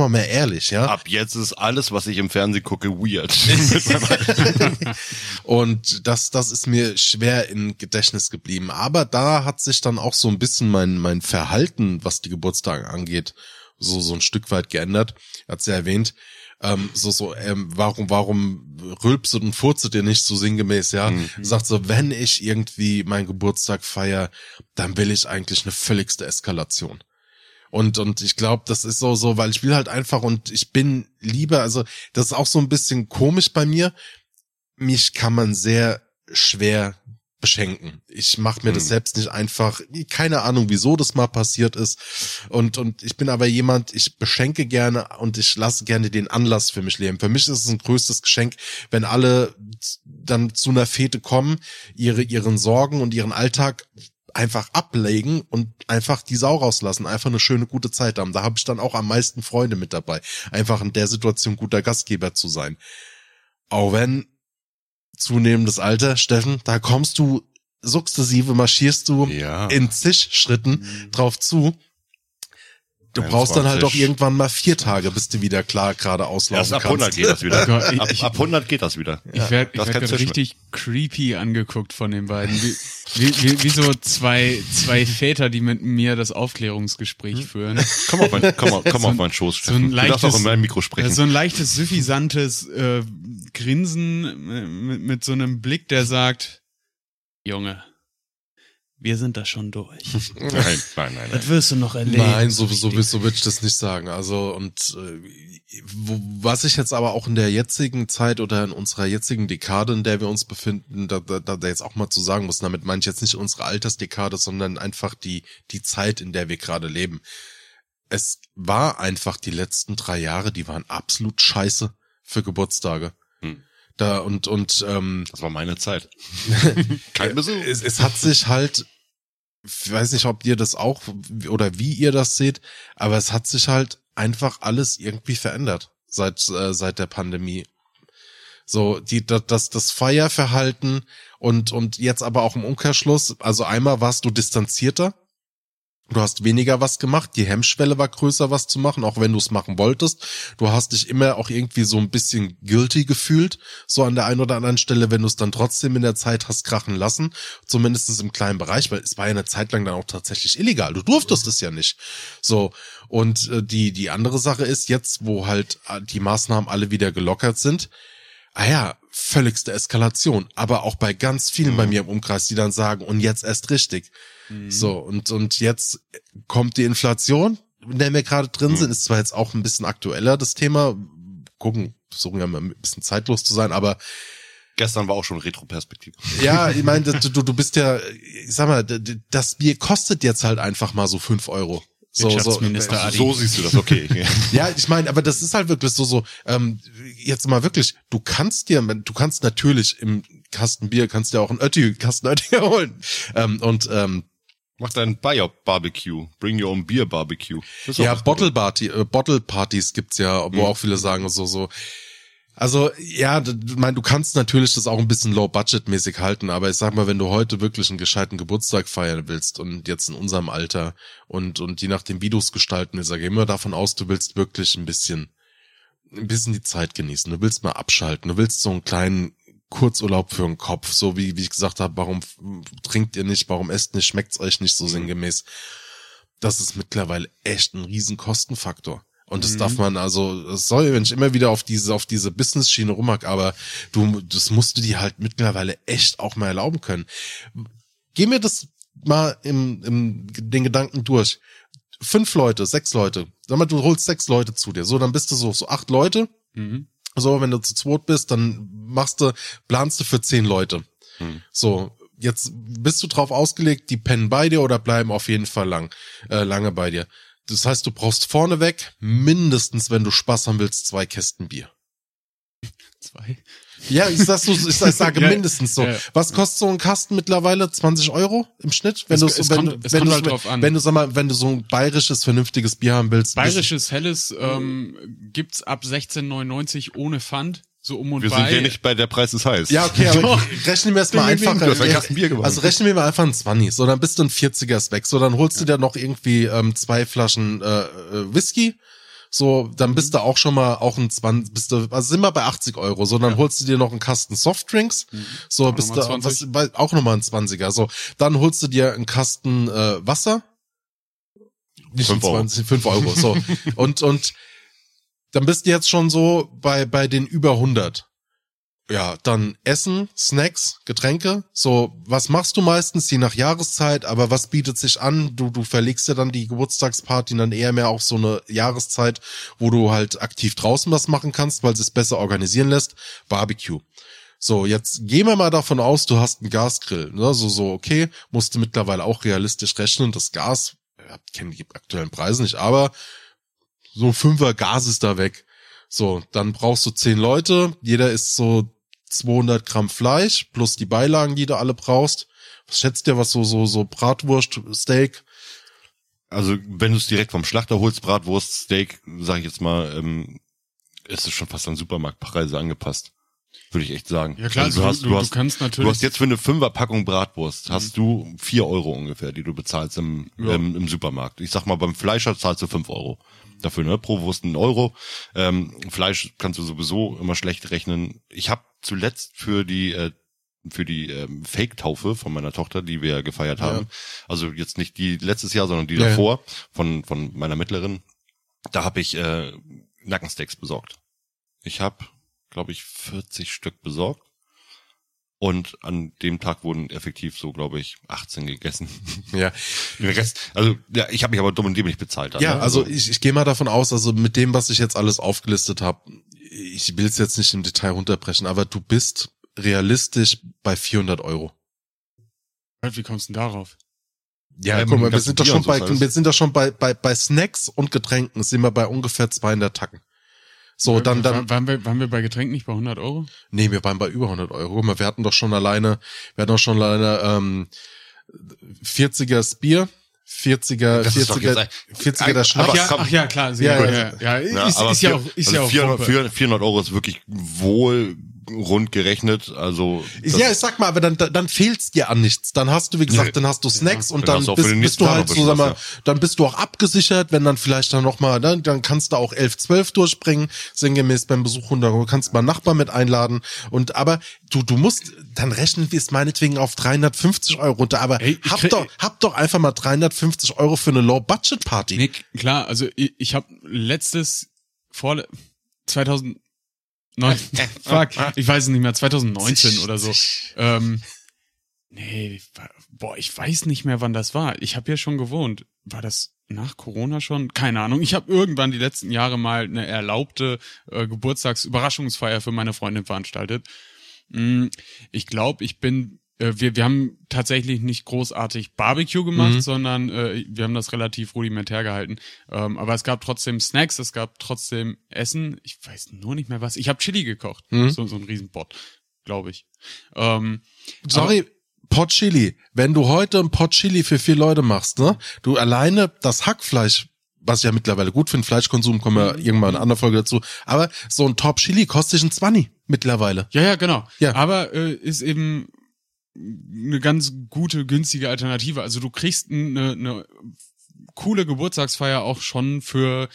wir mal ehrlich, ja. Ab jetzt ist alles, was ich im Fernsehen gucke, weird. Und das, das ist mir schwer im Gedächtnis geblieben. Aber da hat sich dann auch so ein bisschen mein, mein Verhalten, was die Geburtstage angeht, so, so ein Stück weit geändert. Er hat ja erwähnt, ähm, so, so, ähm, warum, warum rülpset und furzet ihr nicht so sinngemäß, ja? Sagt so, wenn ich irgendwie meinen Geburtstag feier, dann will ich eigentlich eine völligste Eskalation. Und, und ich glaube, das ist so, so, weil ich will halt einfach und ich bin lieber, also das ist auch so ein bisschen komisch bei mir. Mich kann man sehr schwer beschenken. Ich mache mir das Hm. selbst nicht einfach, keine Ahnung, wieso das mal passiert ist. Und, und ich bin aber jemand, ich beschenke gerne und ich lasse gerne den Anlass für mich leben. Für mich ist es ein größtes Geschenk, wenn alle dann zu einer Fete kommen, ihre, ihren Sorgen und ihren Alltag einfach ablegen und einfach die Sau rauslassen, einfach eine schöne, gute Zeit haben. Da habe ich dann auch am meisten Freunde mit dabei. Einfach in der Situation guter Gastgeber zu sein. Auch wenn zunehmendes Alter, Steffen, da kommst du sukzessive, marschierst du ja. in zig Schritten drauf zu. Du brauchst dann halt 21. auch irgendwann mal vier Tage, bis du wieder klar gerade auslaufen Erst ab kannst. 100 geht das wieder. Gott, ich- ab, ich- ab 100 geht das wieder. Ich werde ich das werd richtig creepy angeguckt von den beiden. Wie, wie, wie, wie so zwei, zwei Väter, die mit mir das Aufklärungsgespräch führen. Komm auf, mein, komm, auf- komm So auf ein- meinen Schoß, so ein Steffen. du darfst leichtes- auch in meinem Mikro sprechen. So ein leichtes, suffisantes äh, Grinsen mit, mit so einem Blick, der sagt, Junge, wir sind da schon durch. nein, nein, nein, nein. Das wirst du noch erleben. Nein, so, so, so würde ich das nicht sagen. Also, und äh, wo, was ich jetzt aber auch in der jetzigen Zeit oder in unserer jetzigen Dekade, in der wir uns befinden, da, da, da jetzt auch mal zu sagen muss, damit meine ich jetzt nicht unsere Altersdekade, sondern einfach die, die Zeit, in der wir gerade leben. Es war einfach die letzten drei Jahre, die waren absolut scheiße für Geburtstage. Da und und ähm, Das war meine Zeit. Kein Besuch. es, es hat sich halt, ich weiß nicht, ob ihr das auch oder wie ihr das seht, aber es hat sich halt einfach alles irgendwie verändert seit äh, seit der Pandemie. So die das das, das Feierverhalten und und jetzt aber auch im Umkehrschluss, also einmal warst du distanzierter. Du hast weniger was gemacht, die Hemmschwelle war größer, was zu machen, auch wenn du es machen wolltest. Du hast dich immer auch irgendwie so ein bisschen guilty gefühlt, so an der einen oder anderen Stelle, wenn du es dann trotzdem in der Zeit hast krachen lassen, zumindest im kleinen Bereich, weil es war ja eine Zeit lang dann auch tatsächlich illegal. Du durftest es ja nicht. So. Und äh, die, die andere Sache ist jetzt, wo halt äh, die Maßnahmen alle wieder gelockert sind, ah ja, völligste Eskalation. Aber auch bei ganz vielen bei mir im Umkreis, die dann sagen, und jetzt erst richtig. So, und, und jetzt kommt die Inflation, in der wir gerade drin sind, ist zwar jetzt auch ein bisschen aktueller, das Thema. Gucken, versuchen ja mal ein bisschen zeitlos zu sein, aber Gestern war auch schon Retro-Perspektive. ja, ich meine, du, du, bist ja, ich sag mal, das Bier kostet jetzt halt einfach mal so fünf Euro. So, so. So siehst du das, okay. Ja, ich meine, aber das ist halt wirklich so, so, ähm, jetzt mal wirklich, du kannst dir, du kannst natürlich im Kasten Bier, kannst dir auch einen Ötti, Kasten Ötti holen. Ähm, und ähm, Mach dein Bayer Barbecue. Bring your own beer Barbecue. Ja, Bottle Party, äh, Bottle Partys gibt's ja, wo auch viele sagen so, so. Also ja, meine, du kannst natürlich das auch ein bisschen low budget mäßig halten, aber ich sag mal, wenn du heute wirklich einen gescheiten Geburtstag feiern willst und jetzt in unserem Alter und und je nachdem, wie du es gestalten willst, sag ich immer davon aus, du willst wirklich ein bisschen ein bisschen die Zeit genießen. Du willst mal abschalten. Du willst so einen kleinen Kurzurlaub für den Kopf, so wie wie ich gesagt habe, warum trinkt ihr nicht, warum esst nicht, schmeckt's euch nicht so sinngemäß. Das ist mittlerweile echt ein riesen Kostenfaktor. Und das darf man also, sorry, wenn ich immer wieder auf diese, auf diese Business-Schiene rumhack, aber du, das musst du dir halt mittlerweile echt auch mal erlauben können. Geh mir das mal im, im, den Gedanken durch. Fünf Leute, sechs Leute. Sag mal, du holst sechs Leute zu dir. So, dann bist du so, so acht Leute. Mhm. So, wenn du zu zweit bist, dann machst du, planst du für zehn Leute. So, jetzt bist du drauf ausgelegt, die pennen bei dir oder bleiben auf jeden Fall lang, äh, lange bei dir. Das heißt, du brauchst vorneweg mindestens, wenn du Spaß haben willst, zwei Kästen Bier. Zwei. Ja, ich, sag so, ich, sag- ich sage Ja, mindestens so. ja. Was kostet so ein Kasten mittlerweile? 20 Euro im Schnitt? Wenn Es- du es wenn, kommt- du- wenn kommt du, halt drauf an. wenn du sag mal, wenn du so ein bayerisches vernünftiges Bier haben willst, Bayerisches Helles ähm, gibt's ab 16,99 ohne Pfand, so um und Wir bei. sind ja nicht bei der Preis des Heiß. Ja, okay, aber rechnen wir es mal einfach. Also rechnen wir mal einfach ein 20. So, dann bist du ein 40er ist weg. So, dann holst du dir noch irgendwie ähm, zwei Flaschen äh, äh, Whisky. So, dann bist du auch schon mal auch ein 20, bist du, also sind wir bei 80 Euro. So, dann holst du dir noch einen Kasten Softdrinks. So, bist du nochmal 20. was, auch nochmal ein 20er. So, dann holst du dir einen Kasten äh, Wasser. Nicht Fünf ein Euro. 20, 5 Euro. So. und, und dann bist du jetzt schon so bei, bei den über 100. Ja, dann Essen, Snacks, Getränke. So, was machst du meistens, je nach Jahreszeit, aber was bietet sich an? Du, du verlegst ja dann die Geburtstagsparty dann eher mehr auf so eine Jahreszeit, wo du halt aktiv draußen was machen kannst, weil es es besser organisieren lässt. Barbecue. So, jetzt gehen wir mal davon aus, du hast einen Gasgrill. Ne? So, so, okay, musst du mittlerweile auch realistisch rechnen. Das Gas, ich kenne die aktuellen Preise nicht, aber so ein Fünfer Gas ist da weg. So, dann brauchst du zehn Leute, jeder isst so 200 Gramm Fleisch plus die Beilagen, die du alle brauchst. Was schätzt ihr, was so, so, so Bratwurst, Steak? Also, wenn du es direkt vom Schlachter holst, Bratwurst, Steak, sag ich jetzt mal, ähm, ist es schon fast an Supermarktpreise angepasst. Würde ich echt sagen. Ja klar, also du, du, hast, du, du, hast, du kannst du natürlich. hast jetzt für eine Fünferpackung Bratwurst, hast du vier Euro ungefähr, die du bezahlst im, Ja. ähm, im Supermarkt. Ich sag mal, beim Fleischer zahlst du fünf Euro. Dafür, ne? Pro Wurst ein Euro. Ähm, Fleisch kannst du sowieso immer schlecht rechnen. Ich habe zuletzt für die äh, für die ähm, Fake-Taufe von meiner Tochter, die wir gefeiert haben. Also jetzt nicht die letztes Jahr, sondern die Ja, ja. davor von von meiner Mittlerin. Da habe ich äh, Nackensteaks besorgt. Ich habe, glaube ich, 40 Stück besorgt. Und an dem Tag wurden effektiv so, glaube ich, 18 gegessen. Ja, Den Rest, also ja, ich habe mich aber dumm und dämlich bezahlt. Dann, ja ne? also ich, ich gehe mal davon aus, also mit dem, was ich jetzt alles aufgelistet habe, ich will es jetzt nicht im Detail runterbrechen, aber du bist realistisch bei 400 Euro. Wie kommst du denn darauf? Ja, Ja, guck mit mal, wir sind doch schon bei, wir sind doch schon bei, bei, bei Snacks und Getränken sind wir bei ungefähr 200 Tacken. So, dann, dann, Waren wir, waren wir bei Getränken nicht bei 100 Euro? nee, wir waren bei über 100 Euro. Guck mal, Wir hatten doch schon alleine, wir hatten doch schon alleine, ähm, 40er Bier, 40er, Das ist doch 40er, jetzt ein- 40er der Ach Schnaps. Ach ja, ach ja, klar. Ja, Ja, ja, ja, ja, Ja, ist, ist ja auch, ist also ja auch 400, Wumpe. 400, 400 Euro ist wirklich wohl rund gerechnet. Also Ja, ich sag mal, aber dann, dann fehlt's dir an nichts. Dann hast du, wie gesagt, Nee. dann hast du Snacks und Dann dann bist, bist du halt so, sag mal, dann bist du auch abgesichert, wenn dann vielleicht dann noch mal, ne, dann kannst du auch 11, 12 durchbringen, sinngemäß beim Besuch und du kannst mal einen Nachbarn mit einladen und aber du, du musst, dann rechnen wir es meinetwegen auf 350 Euro runter, aber Ey, hab krieg- doch, hab doch einfach mal 350 Euro für eine Low-Budget-Party. Nee, klar, also ich, ich habe letztes, vor 2009, fuck, ich weiß es nicht mehr, 2019 oder so. Ähm, nee, boah, ich weiß nicht mehr, wann das war. Ich habe ja schon gewohnt. War das nach Corona schon? Keine Ahnung. Ich habe irgendwann die letzten Jahre mal eine erlaubte äh, Geburtstagsüberraschungsfeier für meine Freundin veranstaltet. Mm, Ich glaube, ich bin wir, wir haben tatsächlich nicht großartig Barbecue gemacht, Mhm. sondern äh, wir haben das relativ rudimentär gehalten. Ähm, aber es gab trotzdem Snacks, es gab trotzdem Essen. Ich weiß nur nicht mehr was. Ich habe Chili gekocht. Mhm. So, so ein Riesenbot, glaube ich. Ähm, Sorry, Pot Chili. Wenn du heute ein Pot Chili für vier Leute machst, ne? Du alleine das Hackfleisch, was ich ja mittlerweile gut finde, Fleischkonsum, kommen wir irgendwann in einer anderen Folge dazu. Aber so ein Top Chili kostet ein 20 mittlerweile. Ja, ja, genau. Ja. Aber äh, ist eben eine ganz gute, günstige Alternative. Also du kriegst eine, eine coole Geburtstagsfeier auch schon für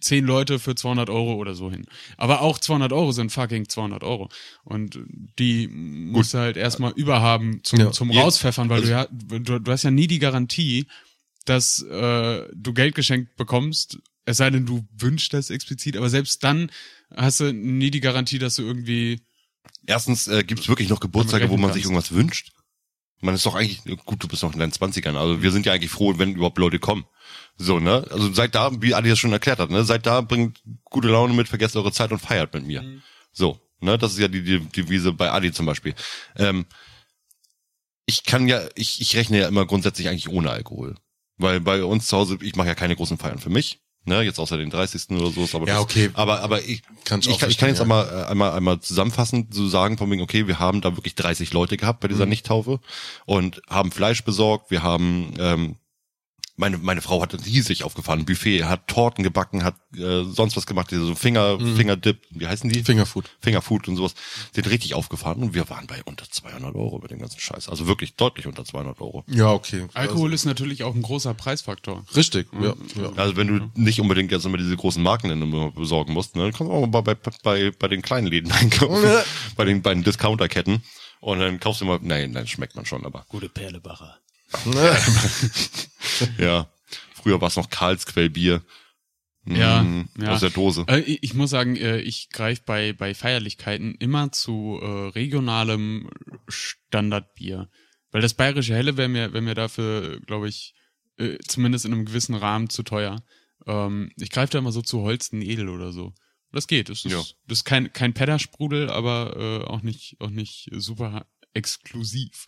zehn Leute für 200 Euro oder so hin. Aber auch 200 Euro sind fucking 200 Euro. Und die musst du halt erstmal überhaben zum, Ja. zum. Rauspfeffern, weil Also- du ja, du, du hast ja nie die Garantie, dass äh, du Geld geschenkt bekommst, es sei denn, du wünschst das explizit, aber selbst dann hast du nie die Garantie, dass du irgendwie Erstens äh, gibt es wirklich noch Geburtstage, wo man sich irgendwas wünscht. Man ist doch eigentlich, gut, du bist noch in deinen Zwanzigern, also wir sind ja eigentlich froh, wenn überhaupt Leute kommen. So, ne? Also seit da, wie Adi das schon erklärt hat, ne? Seit da bringt gute Laune mit, vergesst eure Zeit und feiert mit mir. So, ne? Das ist ja die, die Devise bei Adi zum Beispiel. Ähm, ich kann ja, ich, ich rechne ja immer grundsätzlich eigentlich ohne Alkohol. Weil bei uns zu Hause, ich mache ja keine großen Feiern für mich. Ne, jetzt außer den 30. oder so. ist Aber Ja, das- okay. Aber, aber ich, Kann ich kann, ich kann jetzt verstehen, einmal, äh, einmal, einmal zusammenfassend so sagen, von wegen, okay, wir haben da wirklich 30 Leute gehabt bei Mhm. dieser Nichttaufe und haben Fleisch besorgt, wir haben, ähm, meine, meine Frau hat riesig aufgefahren, Buffet, hat Torten gebacken, hat äh, sonst was gemacht, diese so Finger, Mhm. Fingerdip, wie heißen die? Fingerfood. Fingerfood und sowas. Hat richtig aufgefahren und wir waren bei unter 200 Euro mit dem ganzen Scheiß. Also wirklich deutlich unter 200 Euro. Ja, okay. Alkohol ist natürlich auch ein großer Preisfaktor. Also, richtig. Ja, ja. Also wenn du nicht unbedingt jetzt immer diese großen Marken immer besorgen musst, ne, dann kannst du auch mal bei, bei, bei, bei den kleinen Läden einkaufen. bei den, bei den Discounterketten. Und dann kaufst du mal, nein, nein, schmeckt man schon, aber Gute Perlebacher. ja. Früher war es noch Karlsquellbier. Ja, Mm, ja. Aus der Dose. Äh, ich ich muss sagen, äh, ich greife bei, bei Feierlichkeiten immer zu äh, regionalem Standardbier. Weil das bayerische Helle wäre mir, wär mir dafür, glaube ich, äh, zumindest in einem gewissen Rahmen zu teuer. Ähm, ich greife da immer so zu Holsten Edel oder so. Das geht. Das ist, Ja. das ist kein, kein Peddersprudel, aber äh, auch nicht, auch nicht super exklusiv.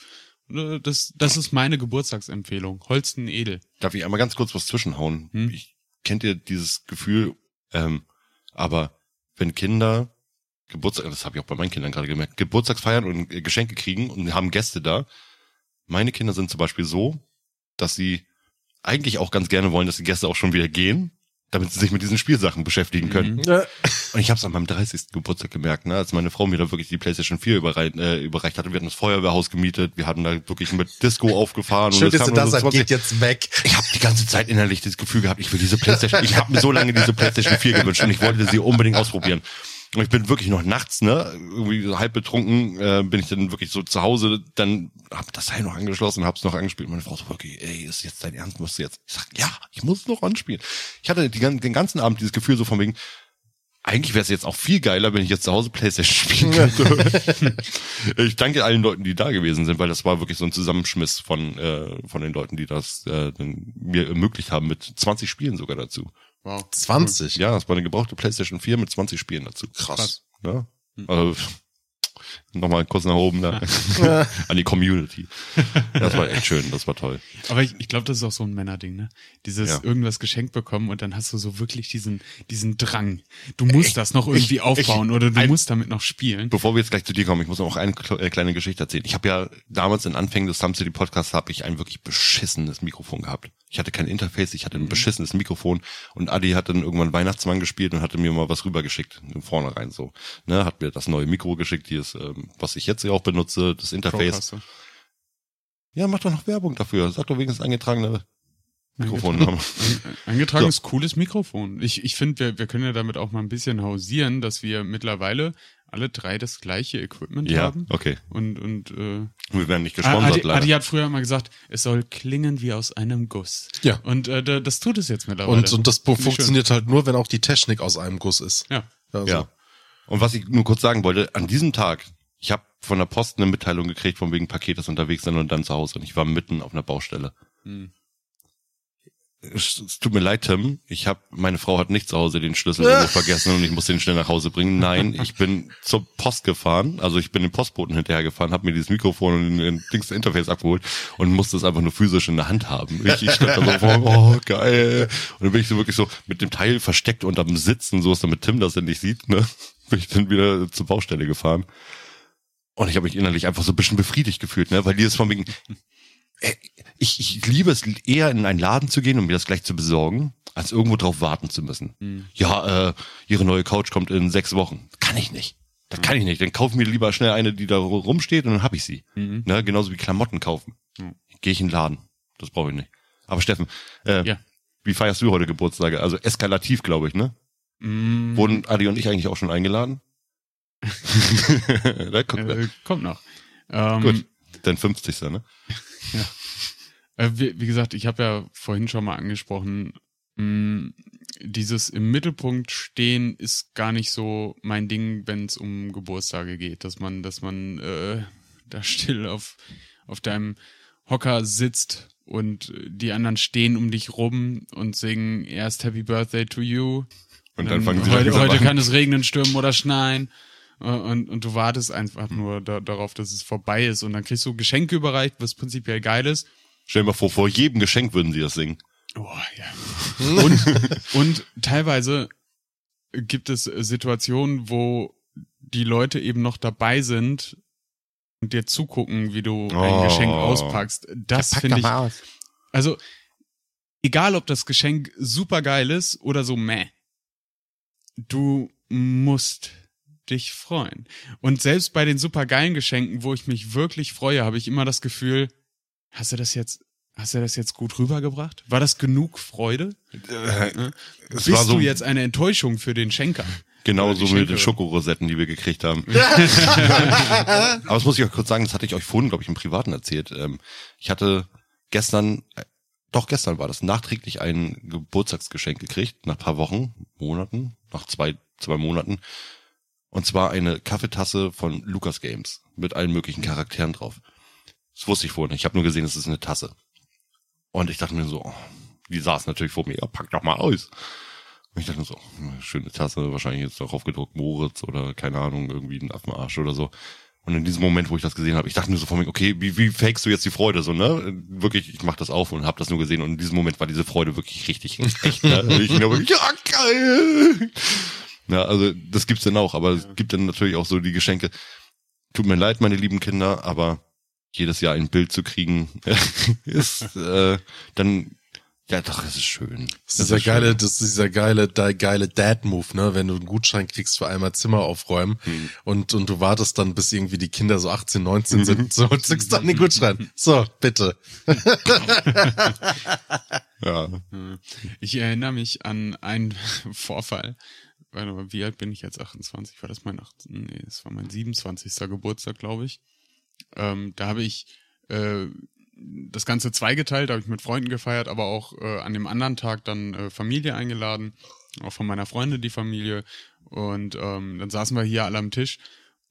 Äh, Das, das ist meine Geburtstagsempfehlung. Holsten Edel. Darf ich einmal ganz kurz was zwischenhauen? Hm? Ich kennt ihr dieses Gefühl, ähm, aber wenn Kinder Geburtstag, das habe ich auch bei meinen Kindern gerade gemerkt, Geburtstagsfeiern und äh, Geschenke kriegen und haben Gäste da. Meine Kinder sind zum Beispiel so, dass sie eigentlich auch ganz gerne wollen, dass die Gäste auch schon wieder gehen, damit sie sich mit diesen Spielsachen beschäftigen können. Mhm. Und ich habe es an meinem 30. Geburtstag gemerkt, ne, als meine Frau mir da wirklich die PlayStation 4 überrei äh, überreicht hatte. Wir hatten das Feuerwehrhaus gemietet, wir hatten da wirklich mit Disco aufgefahren. Schön, du nur das so sagst, 20 geht jetzt weg. ich habe die ganze Zeit innerlich das Gefühl gehabt, ich will diese PlayStation. Ich habe mir so lange diese PlayStation 4 gewünscht und ich wollte sie unbedingt ausprobieren. Und ich bin wirklich noch nachts, ne, irgendwie halb betrunken, äh, bin ich dann wirklich so zu Hause, dann hab das Teil noch angeschlossen, hab's noch angespielt. Meine Frau so, okay, ey, ist jetzt dein Ernst, musst du jetzt? Ich sag, ja, ich muss es noch anspielen. Ich hatte die, den ganzen Abend dieses Gefühl so von wegen, eigentlich wäre es jetzt auch viel geiler, wenn ich jetzt zu Hause Playstation spielen könnte. ich danke allen Leuten, die da gewesen sind, weil das war wirklich so ein Zusammenschmiss von äh, von den Leuten, die das äh, mir ermöglicht haben, mit 20 Spielen sogar dazu. Wow. 20. Ja, das war eine gebrauchte PlayStation 4 mit 20 Spielen dazu. Krass. Ja? Also, Nochmal kurz nach oben da. an die Community. Das war echt schön, das war toll. Aber ich, ich glaube, das ist auch so ein Männerding, ne? Dieses Ja. irgendwas geschenkt bekommen und dann hast du so wirklich diesen, diesen Drang. Du musst das noch irgendwie aufbauen oder du ein- musst damit noch spielen. Bevor wir jetzt gleich zu dir kommen, ich muss noch eine äh, kleine Geschichte erzählen. Ich habe ja damals in Anfängen des Sam City Podcasts habe ich ein wirklich beschissenes Mikrofon gehabt. Ich hatte kein Interface, ich hatte ein beschissenes Mikrofon und Adi hat dann irgendwann Weihnachtsmann gespielt und hatte mir mal was rübergeschickt, vorne rein so. Ne, hat mir das neue Mikro geschickt, dieses, ähm, was ich jetzt ja auch benutze, das Interface. Ja, mach doch noch Werbung dafür. Sag doch wenigstens eingetragene Mikrofonnamen. Ein- Eingetragenes cooles Mikrofon. Ich, ich finde, wir, wir können ja damit auch mal ein bisschen hausieren, dass wir mittlerweile alle drei das gleiche Equipment Ja, haben. okay. Und, und äh, Wir werden nicht gesponsert, Adi, leider. Adi hat früher mal gesagt, es soll klingen wie aus einem Guss. Ja. Und äh, da- das tut es jetzt mittlerweile. Und, und das Finde ich funktioniert halt nur, wenn auch die Technik aus einem Guss ist. Ja. Also, Ja. Und was ich nur kurz sagen wollte, an diesem Tag, ich habe von der Post eine Mitteilung gekriegt, von wegen Paket ist unterwegs sein und dann zu Hause. Und ich war mitten auf einer Baustelle. Hm. Es, tut mir leid, Tim. Ich habe meine Frau hat nicht zu Hause den Schlüssel vergessen und ich muss den schnell nach Hause bringen. Nein, ich bin zur Post gefahren, also ich bin den Postboten hinterhergefahren, habe mir dieses Mikrofon und den Dings Interface abgeholt und musste es einfach nur physisch in der Hand haben. Ich, ich stand da so vor, oh geil. Und dann bin ich so wirklich so mit dem Teil versteckt unterm Sitzen, so ist damit Tim das nicht sieht, ne? Bin ich dann wieder zur Baustelle gefahren. Und ich habe mich innerlich einfach so ein bisschen befriedigt gefühlt, ne? Weil die ist von wegen, ich, ich liebe es eher in einen Laden zu gehen und mir das gleich zu besorgen, als irgendwo drauf warten zu müssen. Hm. Ja, äh, ihre neue Couch kommt in sechs Wochen. Kann ich nicht. Das kann ich nicht. Dann kauf mir lieber schnell eine, die da rumsteht und dann hab ich sie. Mhm. Ne? Genauso wie Klamotten kaufen. Mhm. Gehe ich in den Laden. Das brauche ich nicht. Aber Steffen, äh, Ja. wie feierst du heute Geburtstage? Also eskalativ, glaube ich, ne? Mm, Wurden Adi und ich eigentlich auch schon eingeladen? da guck, äh, kommt noch. Ähm, Gut. Dein 50. ne? Äh, wie, wie gesagt, ich habe ja vorhin schon mal angesprochen, mh, dieses im Mittelpunkt stehen ist gar nicht so mein Ding, wenn es um Geburtstage geht, dass man, dass man äh, da still auf auf deinem Hocker sitzt und die anderen stehen um dich rum und singen erst Happy Birthday to you. Und dann fangen sie heute, heute an. kann es regnen, stürmen oder schneien. Äh, Und, und du wartest einfach nur da, darauf, dass es vorbei ist. Und dann kriegst du Geschenke überreicht, was prinzipiell geil ist. Stell dir mal vor, vor jedem Geschenk würden sie das singen. Oh, ja. Und, und teilweise gibt es Situationen, wo die Leute eben noch dabei sind und dir zugucken, wie du ein Oh. Geschenk auspackst. Das finde ich. Also, egal ob das Geschenk super geil ist oder so meh. Du musst dich freuen. Und selbst bei den super geilen Geschenken, wo ich mich wirklich freue, habe ich immer das Gefühl, hast du das jetzt, hast du das jetzt gut rübergebracht? War das genug Freude? Äh, es Bist war so du jetzt eine Enttäuschung für den Schenker? genau Oder die so. Schokorosetten, die wir gekriegt haben. Aber das muss ich auch kurz sagen, das hatte ich euch vorhin, glaube ich, im Privaten erzählt. Ähm, Ich hatte gestern, äh, doch gestern war das, nachträglich ein Geburtstagsgeschenk gekriegt, nach ein paar Wochen, Monaten, nach zwei, zwei Monaten. Und zwar eine Kaffeetasse von Lucas Games mit allen möglichen Charakteren drauf. Das wusste ich vorher nicht. Ich habe nur gesehen, es ist eine Tasse. Und ich dachte mir so, oh, die saß natürlich vor mir, ja, pack doch mal aus. Und ich dachte mir so, oh, schöne Tasse, wahrscheinlich jetzt darauf gedruckt Moritz oder keine Ahnung, irgendwie ein Affenarsch oder so. Und in diesem Moment, wo ich das gesehen habe, ich dachte mir so vor mir, okay, wie, wie fakest du jetzt die Freude so, ne? Wirklich, ich mach das auf und habe das nur gesehen und in diesem Moment war diese Freude wirklich richtig echt, ne? Ich nur wirklich, ja, geil! Ja, also das gibt's dann auch, aber es gibt dann natürlich auch so die Geschenke. Tut mir leid, meine lieben Kinder, aber jedes Jahr ein Bild zu kriegen, ist äh, dann ja doch, es ist schön. Das ist dieser geile, das ist dieser geile, der geile Dad-Move, ne? Wenn du einen Gutschein kriegst für einmal Zimmer aufräumen Hm. und, und du wartest dann, bis irgendwie die Kinder so 18, 19 sind, so und zückst dann den Gutschein. So, bitte. Ja. Ich erinnere mich an einen Vorfall. Warte mal, wie alt bin ich jetzt? 28? War das mein 18? Nee, das war mein 27. Geburtstag, glaube ich. Ähm, da habe ich äh, das Ganze zweigeteilt, da habe ich mit Freunden gefeiert, aber auch äh, an dem anderen Tag dann äh, Familie eingeladen, auch von meiner Freundin die Familie. Und ähm, dann saßen wir hier alle am Tisch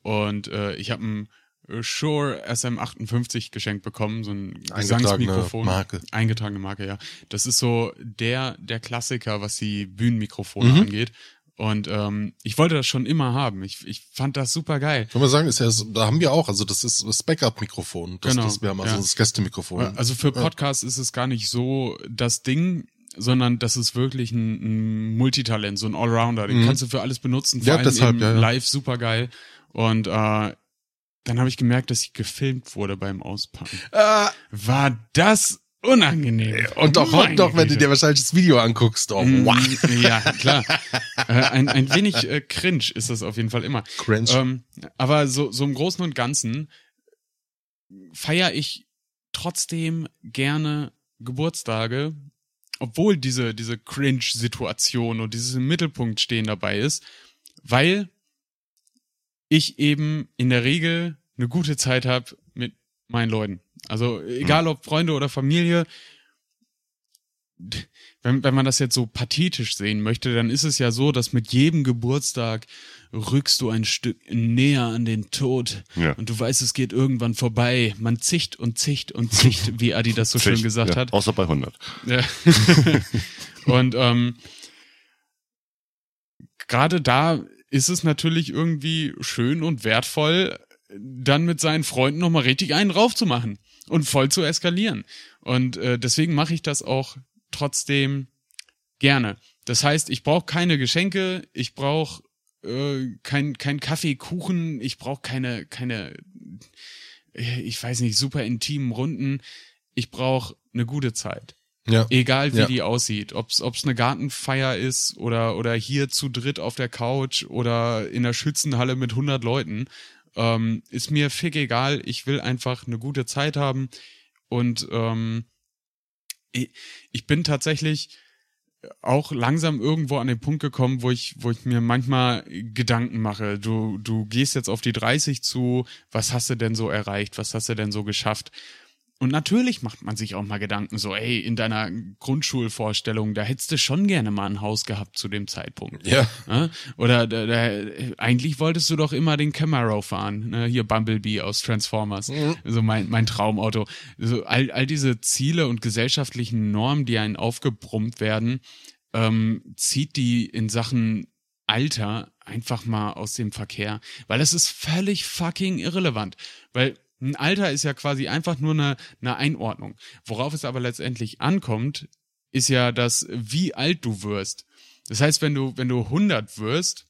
und äh, ich habe ein äh, Shure SM58 geschenkt bekommen, so ein Gesangsmikrofon. Marke. Eingetragene Marke, ja. Das ist so der, der Klassiker, was die Bühnenmikrofone Mhm. angeht. Und ähm, ich wollte das schon immer haben. Ich, ich fand das super geil. Kann man sagen, ist ja, da haben wir auch, also das ist das Backup-Mikrofon. Das, Genau, das wir haben, also ja. das Gästemikrofon. Also für Podcasts ist es gar nicht so das Ding, sondern das ist wirklich ein, ein Multitalent, so ein Allrounder. Den Mhm. kannst du für alles benutzen, vor Ja, allem deshalb, ja, ja. live super geil. Und äh, dann habe ich gemerkt, dass ich gefilmt wurde beim Auspacken. Ah, War das unangenehm. und auch heute noch, wenn du dir wahrscheinlich das Video anguckst. Oh, wow. Ja, klar. äh, ein, ein wenig äh, cringe ist das auf jeden Fall immer. Cringe. Ähm, aber so, so im Großen und Ganzen feiere ich trotzdem gerne Geburtstage, obwohl diese, diese Cringe-Situation und dieses im Mittelpunkt stehen dabei ist, weil ich eben in der Regel eine gute Zeit habe mit meinen Leuten. Also egal ob Freunde oder Familie, wenn, wenn man das jetzt so pathetisch sehen möchte, dann ist es ja so, dass mit jedem Geburtstag rückst du ein Stück näher an den Tod Ja. und du weißt, es geht irgendwann vorbei. Man zicht und zicht und zicht, wie Adi das so schön Zig, gesagt ja, hat. Außer bei 100. Ja. und ähm, gerade da ist es natürlich irgendwie schön und wertvoll, dann mit seinen Freunden nochmal richtig einen raufzumachen und voll zu eskalieren. Und äh, deswegen mache ich das auch trotzdem gerne. Das heißt, ich brauche keine Geschenke, ich brauche äh, kein, kein Kaffee, Kuchen, ich brauche keine, keine, äh, ich weiß nicht, super intimen Runden. Ich brauche eine gute Zeit. Ja. Egal wie Ja. die aussieht, ob's ob's eine Gartenfeier ist oder oder hier zu dritt auf der Couch oder in der Schützenhalle mit 100 Leuten, ähm, ist mir fick egal. Ich will einfach eine gute Zeit haben und ähm, ich, ich bin tatsächlich auch langsam irgendwo an den Punkt gekommen, wo ich, wo ich mir manchmal Gedanken mache. Du, du gehst jetzt auf die 30 zu, was hast du denn so erreicht? Was hast du denn so geschafft? Und natürlich macht man sich auch mal Gedanken so, ey, in deiner Grundschulvorstellung, da hättest du schon gerne mal ein Haus gehabt zu dem Zeitpunkt. Ja. Ne? Oder da, da, eigentlich wolltest du doch immer den Camaro fahren, ne? hier Bumblebee aus Transformers, so mein, mein Traumauto. So all, all diese Ziele und gesellschaftlichen Normen, die einen aufgebrummt werden, ähm, zieht die in Sachen Alter einfach mal aus dem Verkehr, weil es ist völlig fucking irrelevant, weil ein Alter ist ja quasi einfach nur eine, eine Einordnung. Worauf es aber letztendlich ankommt, ist ja das, wie alt du wirst. Das heißt, wenn du, wenn du 100 wirst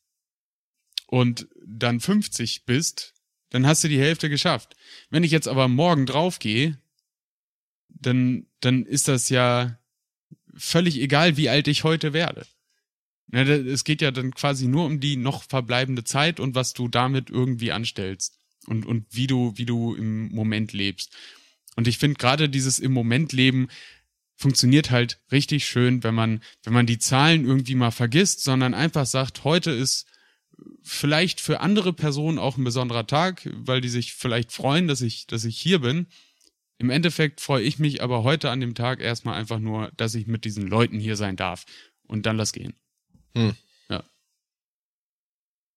und dann 50 bist, dann hast du die Hälfte geschafft. Wenn ich jetzt aber morgen draufgehe, dann, dann ist das ja völlig egal, wie alt ich heute werde. Ne, Es geht ja dann quasi nur um die noch verbleibende Zeit und was du damit irgendwie anstellst und, und wie du, wie du im Moment lebst. Und ich finde gerade dieses im Moment leben funktioniert halt richtig schön, wenn man, wenn man die Zahlen irgendwie mal vergisst, sondern einfach sagt, heute ist vielleicht für andere Personen auch ein besonderer Tag, weil die sich vielleicht freuen, dass ich, dass ich hier bin. Im Endeffekt freue ich mich aber heute an dem Tag erstmal einfach nur, dass ich mit diesen Leuten hier sein darf. Und dann lass gehen.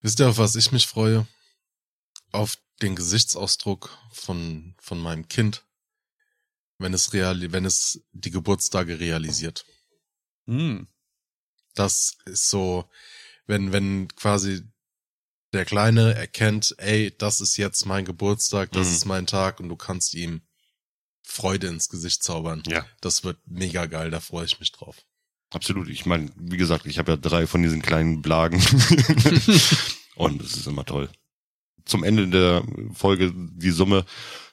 Wisst ihr, auf was ich mich freue? Auf den Gesichtsausdruck von, von meinem Kind, wenn es real, wenn es die Geburtstage realisiert. Hm. Das ist so, wenn, wenn quasi der Kleine erkennt, ey, das ist jetzt mein Geburtstag, das Mhm. ist mein Tag und du kannst ihm Freude ins Gesicht zaubern. Ja. Das wird mega geil, da freue ich mich drauf. Absolut. Ich meine, wie gesagt, ich habe ja drei von diesen kleinen Blagen. Und es ist immer toll. Zum Ende der Folge die Summe,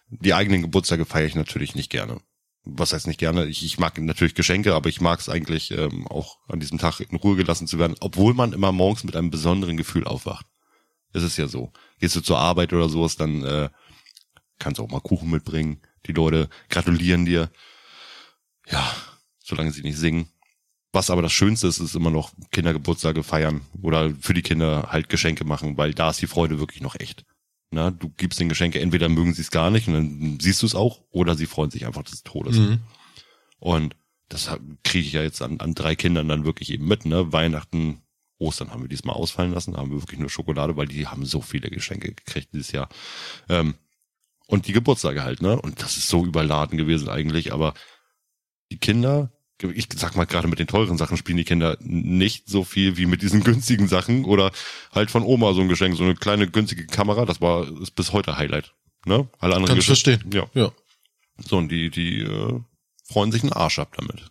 die eigenen Geburtstage feiere ich natürlich nicht gerne. Was heißt nicht gerne? Ich, ich mag natürlich Geschenke, aber ich mag es eigentlich ähm, auch an diesem Tag in Ruhe gelassen zu werden, obwohl man immer morgens mit einem besonderen Gefühl aufwacht. Es ist ja so. Gehst du zur Arbeit oder sowas, dann äh, kannst du auch mal Kuchen mitbringen. Die Leute gratulieren dir. Ja, solange sie nicht singen. Was aber das Schönste ist, ist immer noch Kindergeburtstage feiern oder für die Kinder halt Geschenke machen, weil da ist die Freude wirklich noch echt. Na, du gibst den Geschenke, entweder mögen sie es gar nicht und dann siehst du es auch, oder sie freuen sich einfach des Todes. Mhm. Und das kriege ich ja jetzt an, an drei Kindern dann wirklich eben mit, ne? Weihnachten, Ostern haben wir diesmal ausfallen lassen, da haben wir wirklich nur Schokolade, weil die haben so viele Geschenke gekriegt dieses Jahr. Ähm, und die Geburtstage halt, ne? Und das ist so überladen gewesen eigentlich, aber die Kinder, ich sag mal gerade mit den teuren Sachen spielen die Kinder nicht so viel wie mit diesen günstigen Sachen oder halt von Oma so ein Geschenk, so eine kleine günstige Kamera, das war ist bis heute Highlight, ne? Alle anderen Kann ich verstehen. Ja. Ja. So und die die äh, freuen sich einen Arsch ab damit.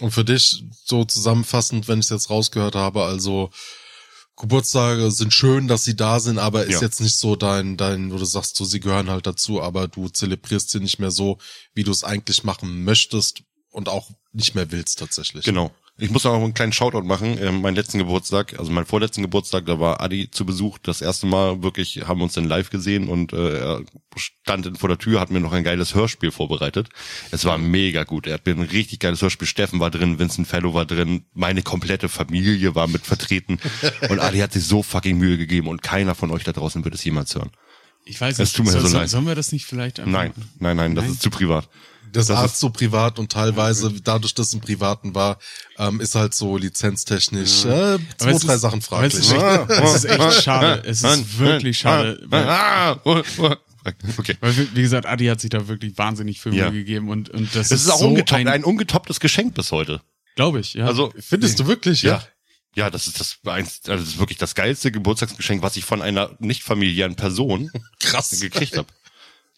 Und für dich so zusammenfassend, wenn ich es jetzt rausgehört habe, also Geburtstage sind schön, dass sie da sind, aber ist Ja. jetzt nicht so dein, dein, wo du sagst, so, sie gehören halt dazu, aber du zelebrierst sie nicht mehr so, wie du es eigentlich machen möchtest und auch nicht mehr willst tatsächlich. Genau. Ich muss noch einen kleinen Shoutout machen. Ähm, meinen letzten Geburtstag, also meinen vorletzten Geburtstag, da war Adi zu Besuch. Das erste Mal wirklich haben wir uns dann live gesehen und äh, er stand vor der Tür, hat mir noch ein geiles Hörspiel vorbereitet. Es war mega gut. Er hat mir ein richtig geiles Hörspiel. Steffen war drin, Vincent Fellow war drin, meine komplette Familie war mit vertreten. Und Adi hat sich so fucking Mühe gegeben und keiner von euch da draußen wird es jemals hören. Ich weiß Es nicht, tut mir so soll, leid. sollen wir das nicht vielleicht einfach Nein, nein, nein, das Nein? ist zu privat. Das, Das Arzt ist- so privat und teilweise, dadurch, dass es im Privaten war, ähm, ist halt so lizenztechnisch Ja. äh, zwei, drei ist- Sachen es fraglich. ist echt- Es ist echt schade. Es ist wirklich schade. Weil, Ah, Okay. weil, wie- gesagt, Adi hat sich da wirklich wahnsinnig viel Mühe Ja. gegeben und, und das, Das ist auch so ungetoppt, ein, ein, ungetopptes Geschenk bis heute. glaube ich, ja. Also Findest du wirklich? Ja. Ja, das ist das, eins, also das ist wirklich das geilste Geburtstagsgeschenk, was ich von einer nicht familiären Person Krass. gekriegt habe.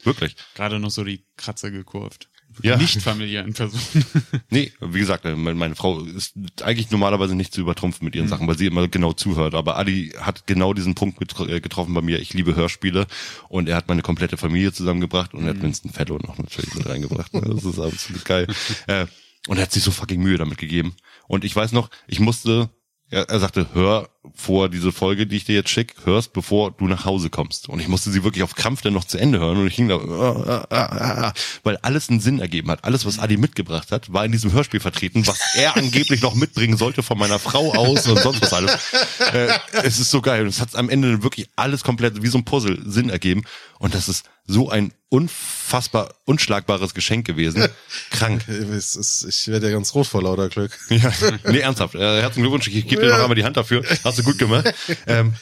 Wirklich. gerade noch so die Kratzer gekurvt. Ja. Nicht familiären Personen. Nee, wie gesagt, äh, meine, Frau ist eigentlich normalerweise nicht zu übertrumpfen mit ihren Mhm. Sachen, weil sie immer genau zuhört. Aber Adi hat genau diesen Punkt äh, getroffen bei mir. Ich liebe Hörspiele und er hat meine komplette Familie zusammengebracht und er Mhm. hat Winston Fellow noch natürlich mit reingebracht. ne? Das ist absolut geil. Äh, und er hat sich so fucking Mühe damit gegeben. Und ich weiß noch, ich musste, er, er sagte, hör vor diese Folge, die ich dir jetzt schick, hörst, bevor du nach Hause kommst. Und ich musste sie wirklich auf Krampf dann noch zu Ende hören und ich hing da, ah, ah, ah, ah, weil alles einen Sinn ergeben hat. Alles, was Adi mitgebracht hat, war in diesem Hörspiel vertreten, was er angeblich noch mitbringen sollte von meiner Frau aus und sonst was alles. Äh, es ist so geil. Und es hat am Ende wirklich alles komplett wie so ein Puzzle Sinn ergeben. Und das ist so ein unfassbar unschlagbares Geschenk gewesen. Krank. Ist, ich werde ja ganz rot vor lauter Glück. Ja, nee, ernsthaft. Äh, herzlichen Glückwunsch. Ich gebe dir noch einmal die Hand dafür. Hast du gut gemacht. Ähm,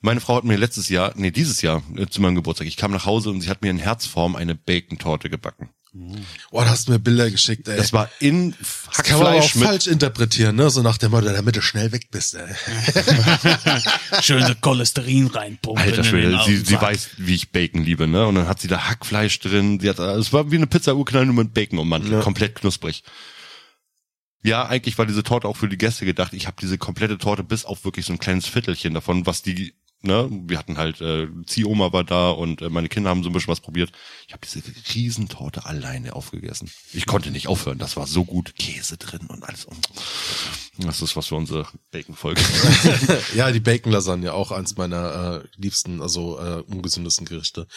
meine Frau hat mir letztes Jahr, nee, dieses Jahr äh, zu meinem Geburtstag, ich kam nach Hause und sie hat mir in Herzform eine Bacon-Torte gebacken. Oh, da hast du mir Bilder geschickt, ey. Das war in Das kann man auch Hackfleisch mit falsch interpretieren, ne? So nach dem Motto, damit du schnell weg bist, ey. Schön so Cholesterin reinpumpen. Alter Schwede, sie, sie weiß, wie ich Bacon liebe, ne? Und dann hat sie da Hackfleisch drin. Sie hat, es war wie eine Pizza Urknall nur mit Bacon ummantelt, Ja. komplett knusprig. Ja, eigentlich war diese Torte auch für die Gäste gedacht. Ich habe diese komplette Torte bis auf wirklich so ein kleines Viertelchen davon, was die, ne, wir hatten halt, äh, Ziehoma war da und äh, meine Kinder haben so ein bisschen was probiert. Ich habe diese Riesentorte alleine aufgegessen. Ich konnte nicht aufhören, das war so gut. Käse drin und alles. Das ist was für unsere Bacon-Folge. Ja, die Bacon-Lasagne, auch eins meiner äh, liebsten, also äh, ungesündesten Gerichte.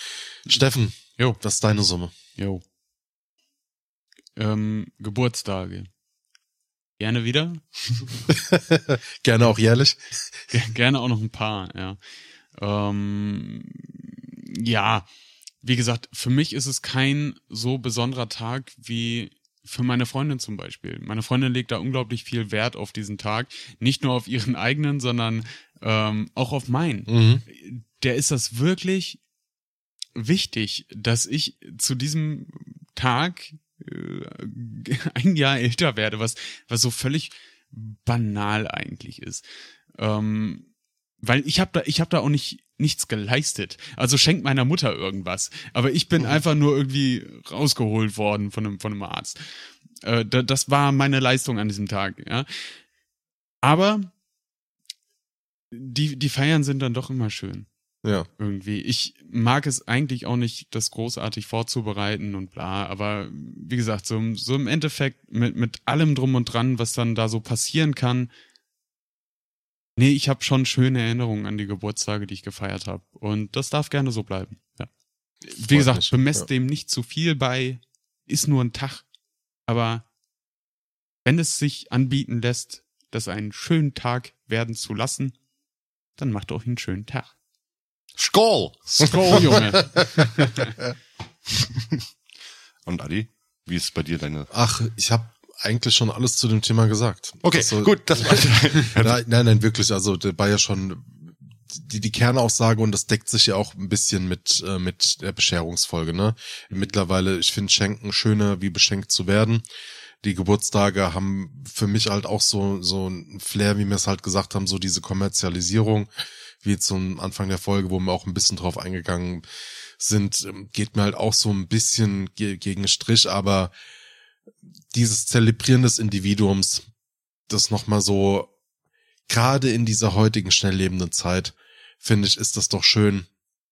Steffen, Jo. was ist deine Summe? Jo. Ähm, Geburtstage. Gerne wieder. Gerne auch jährlich. Ge- Gerne auch noch ein paar, ja. Ähm, ja, wie gesagt, für mich ist es kein so besonderer Tag wie für meine Freundin zum Beispiel. Meine Freundin legt da unglaublich viel Wert auf diesen Tag. Nicht nur auf ihren eigenen, sondern ähm, auch auf meinen. Mhm. Der ist das wirklich wichtig, dass ich zu diesem Tag äh, ein Jahr älter werde, was, was so völlig banal eigentlich ist. Ähm, weil ich habe da, ich habe da auch nicht nichts geleistet. Also schenkt meiner Mutter irgendwas, aber ich bin einfach nur irgendwie rausgeholt worden von einem von einem Arzt. Äh, da, das war meine Leistung an diesem Tag. Ja, aber die die Feiern sind dann doch immer schön Ja. irgendwie. Ich mag es eigentlich auch nicht, das großartig vorzubereiten und bla, aber wie gesagt, so, im- so im Endeffekt mit, mit allem drum und dran, was dann da so passieren kann. Nee, ich habe schon schöne Erinnerungen an die Geburtstage, die ich gefeiert habe. Und das darf gerne so bleiben. Ja. Wie gesagt, mich, bemesst ja. dem nicht zu viel bei, ist nur ein Tag. Aber wenn es sich anbieten lässt, das einen schönen Tag werden zu lassen, dann macht euch einen schönen Tag. Skoll! Oh, Junge. Und Adi, wie ist bei dir deine Ach, ich habe eigentlich schon alles zu dem Thema gesagt. Okay, Also, gut, das war Nein, nein, nein, wirklich. Also da war ja schon die, die Kernaussage und das deckt sich ja auch ein bisschen mit, äh, mit der Bescherungsfolge. Ne? Mittlerweile, ich finde Schenken schöner, wie beschenkt zu werden. Die Geburtstage haben für mich halt auch so, so ein Flair, wie wir es halt gesagt haben, so diese Kommerzialisierung, wie am Anfang der Folge, wo wir auch ein bisschen drauf eingegangen sind, ähm, geht mir halt auch so ein bisschen ge gegen Strich, aber dieses Zelebrieren des Individuums, das nochmal so, gerade in dieser heutigen schnell lebenden Zeit, finde ich, ist das doch schön,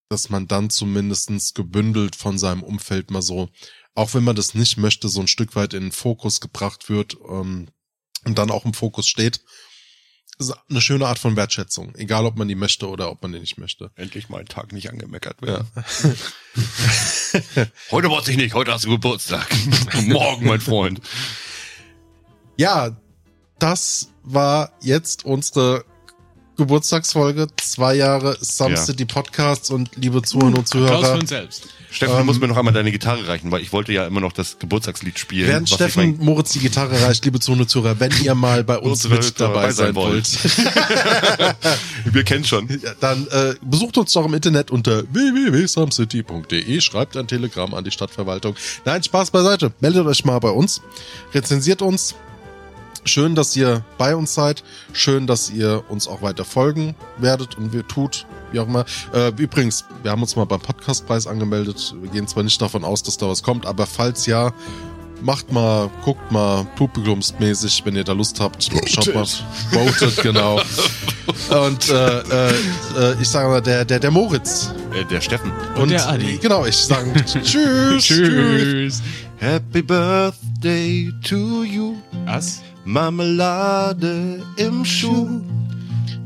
dass man dann zumindestens gebündelt von seinem Umfeld mal so, auch wenn man das nicht möchte, so ein Stück weit in den Fokus gebracht wird ähm, und dann auch im Fokus steht. Eine schöne Art von Wertschätzung, egal ob man die möchte oder ob man die nicht möchte. endlich mal einen Tag nicht angemeckert werden. heute wollte ich nicht, heute hast du Geburtstag. Morgen, mein Freund. Ja, das war jetzt unsere Geburtstagsfolge, zwei Jahre Some Ja. City Podcasts und liebe Zuhörer und Applaus für Zuhörer. uns selbst. Steffen, du musst mir noch einmal deine Gitarre reichen, weil ich wollte ja immer noch das Geburtstagslied spielen. Während was Steffen ich mein- Moritz die Gitarre reicht, liebe Zuhörer und Zuhörer, wenn ihr mal bei uns mit dabei sein wollt, wir kennen schon. Dann äh, besucht uns doch im Internet unter www.samcity.de, schreibt ein Telegramm an die Stadtverwaltung. Nein, Spaß beiseite. Meldet euch mal bei uns, rezensiert uns. Schön, dass ihr bei uns seid. Schön, dass ihr uns auch weiter folgen werdet und wir tut, wie auch immer. Äh, übrigens, wir haben uns mal beim Podcastpreis angemeldet. Wir gehen zwar nicht davon aus, dass da was kommt, aber falls ja, macht mal, guckt mal publikumsmäßig, wenn ihr da Lust habt. Schaut mal. Voted, genau. Und äh, äh, äh, ich sage mal, der, der, der Moritz. Äh, der Steffen. Und der Adi. Genau, ich sage tschüss. Tschüss. Happy Birthday to you. Was? Marmelade im Schuh.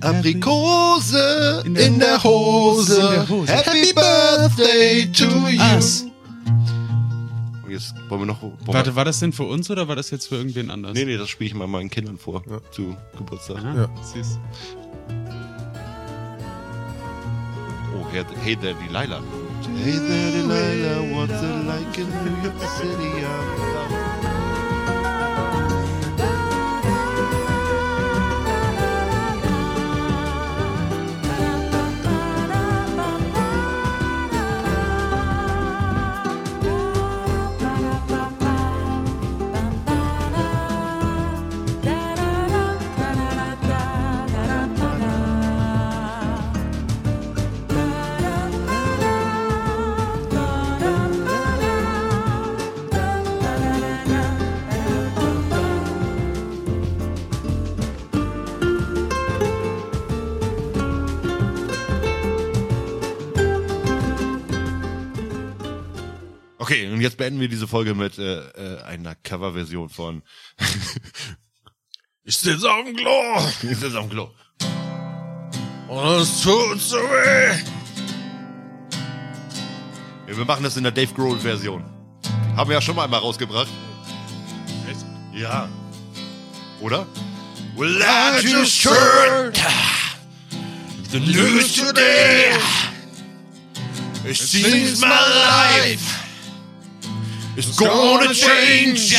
Aprikose in der, In der Hose. Hose. Happy Birthday to you. Und Jetzt wollen wir noch. Wollen Warte, war das denn für uns oder war das jetzt für irgendwen anders? Nee, nee, das spiele ich mal meinen Kindern vor. Zu Geburtstag. Aha, Ja. süß. Oh, hey, hey there, Delilah. Hey there, Delilah, what's it like in New York City? I'm Okay, und jetzt beenden wir diese Folge mit äh, äh, einer Coverversion von Ich sitze auf dem Klo Ist das am Klo? und es tut so weh. Ja, wir machen das in der Dave Grohl-Version. Haben wir ja schon mal einmal rausgebracht. Ja. Oder? Well, I just heard the news today. It seems my life is gonna change.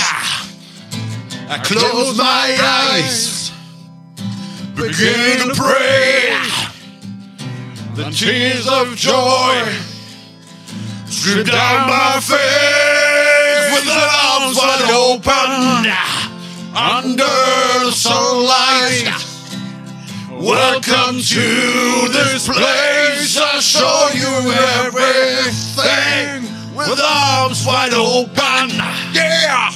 I close my eyes, begin to pray. The tears of joy Strip down my face with arms wide open under the sunlight. Welcome to this place. I'll show you everything with arms wide open. Yeah.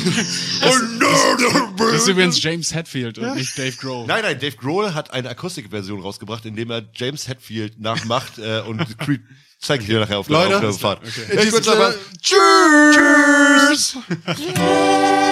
Das ist übrigens James Hetfield und nicht Dave Grohl. Nein, nein, Dave Grohl hat eine Akustikversion rausgebracht, indem er James Hetfield nachmacht äh, und Creed zeige ich dir nachher auf der Leute, Aufnahmefahrt. in Ich würde sagen, Sinne, tschüss.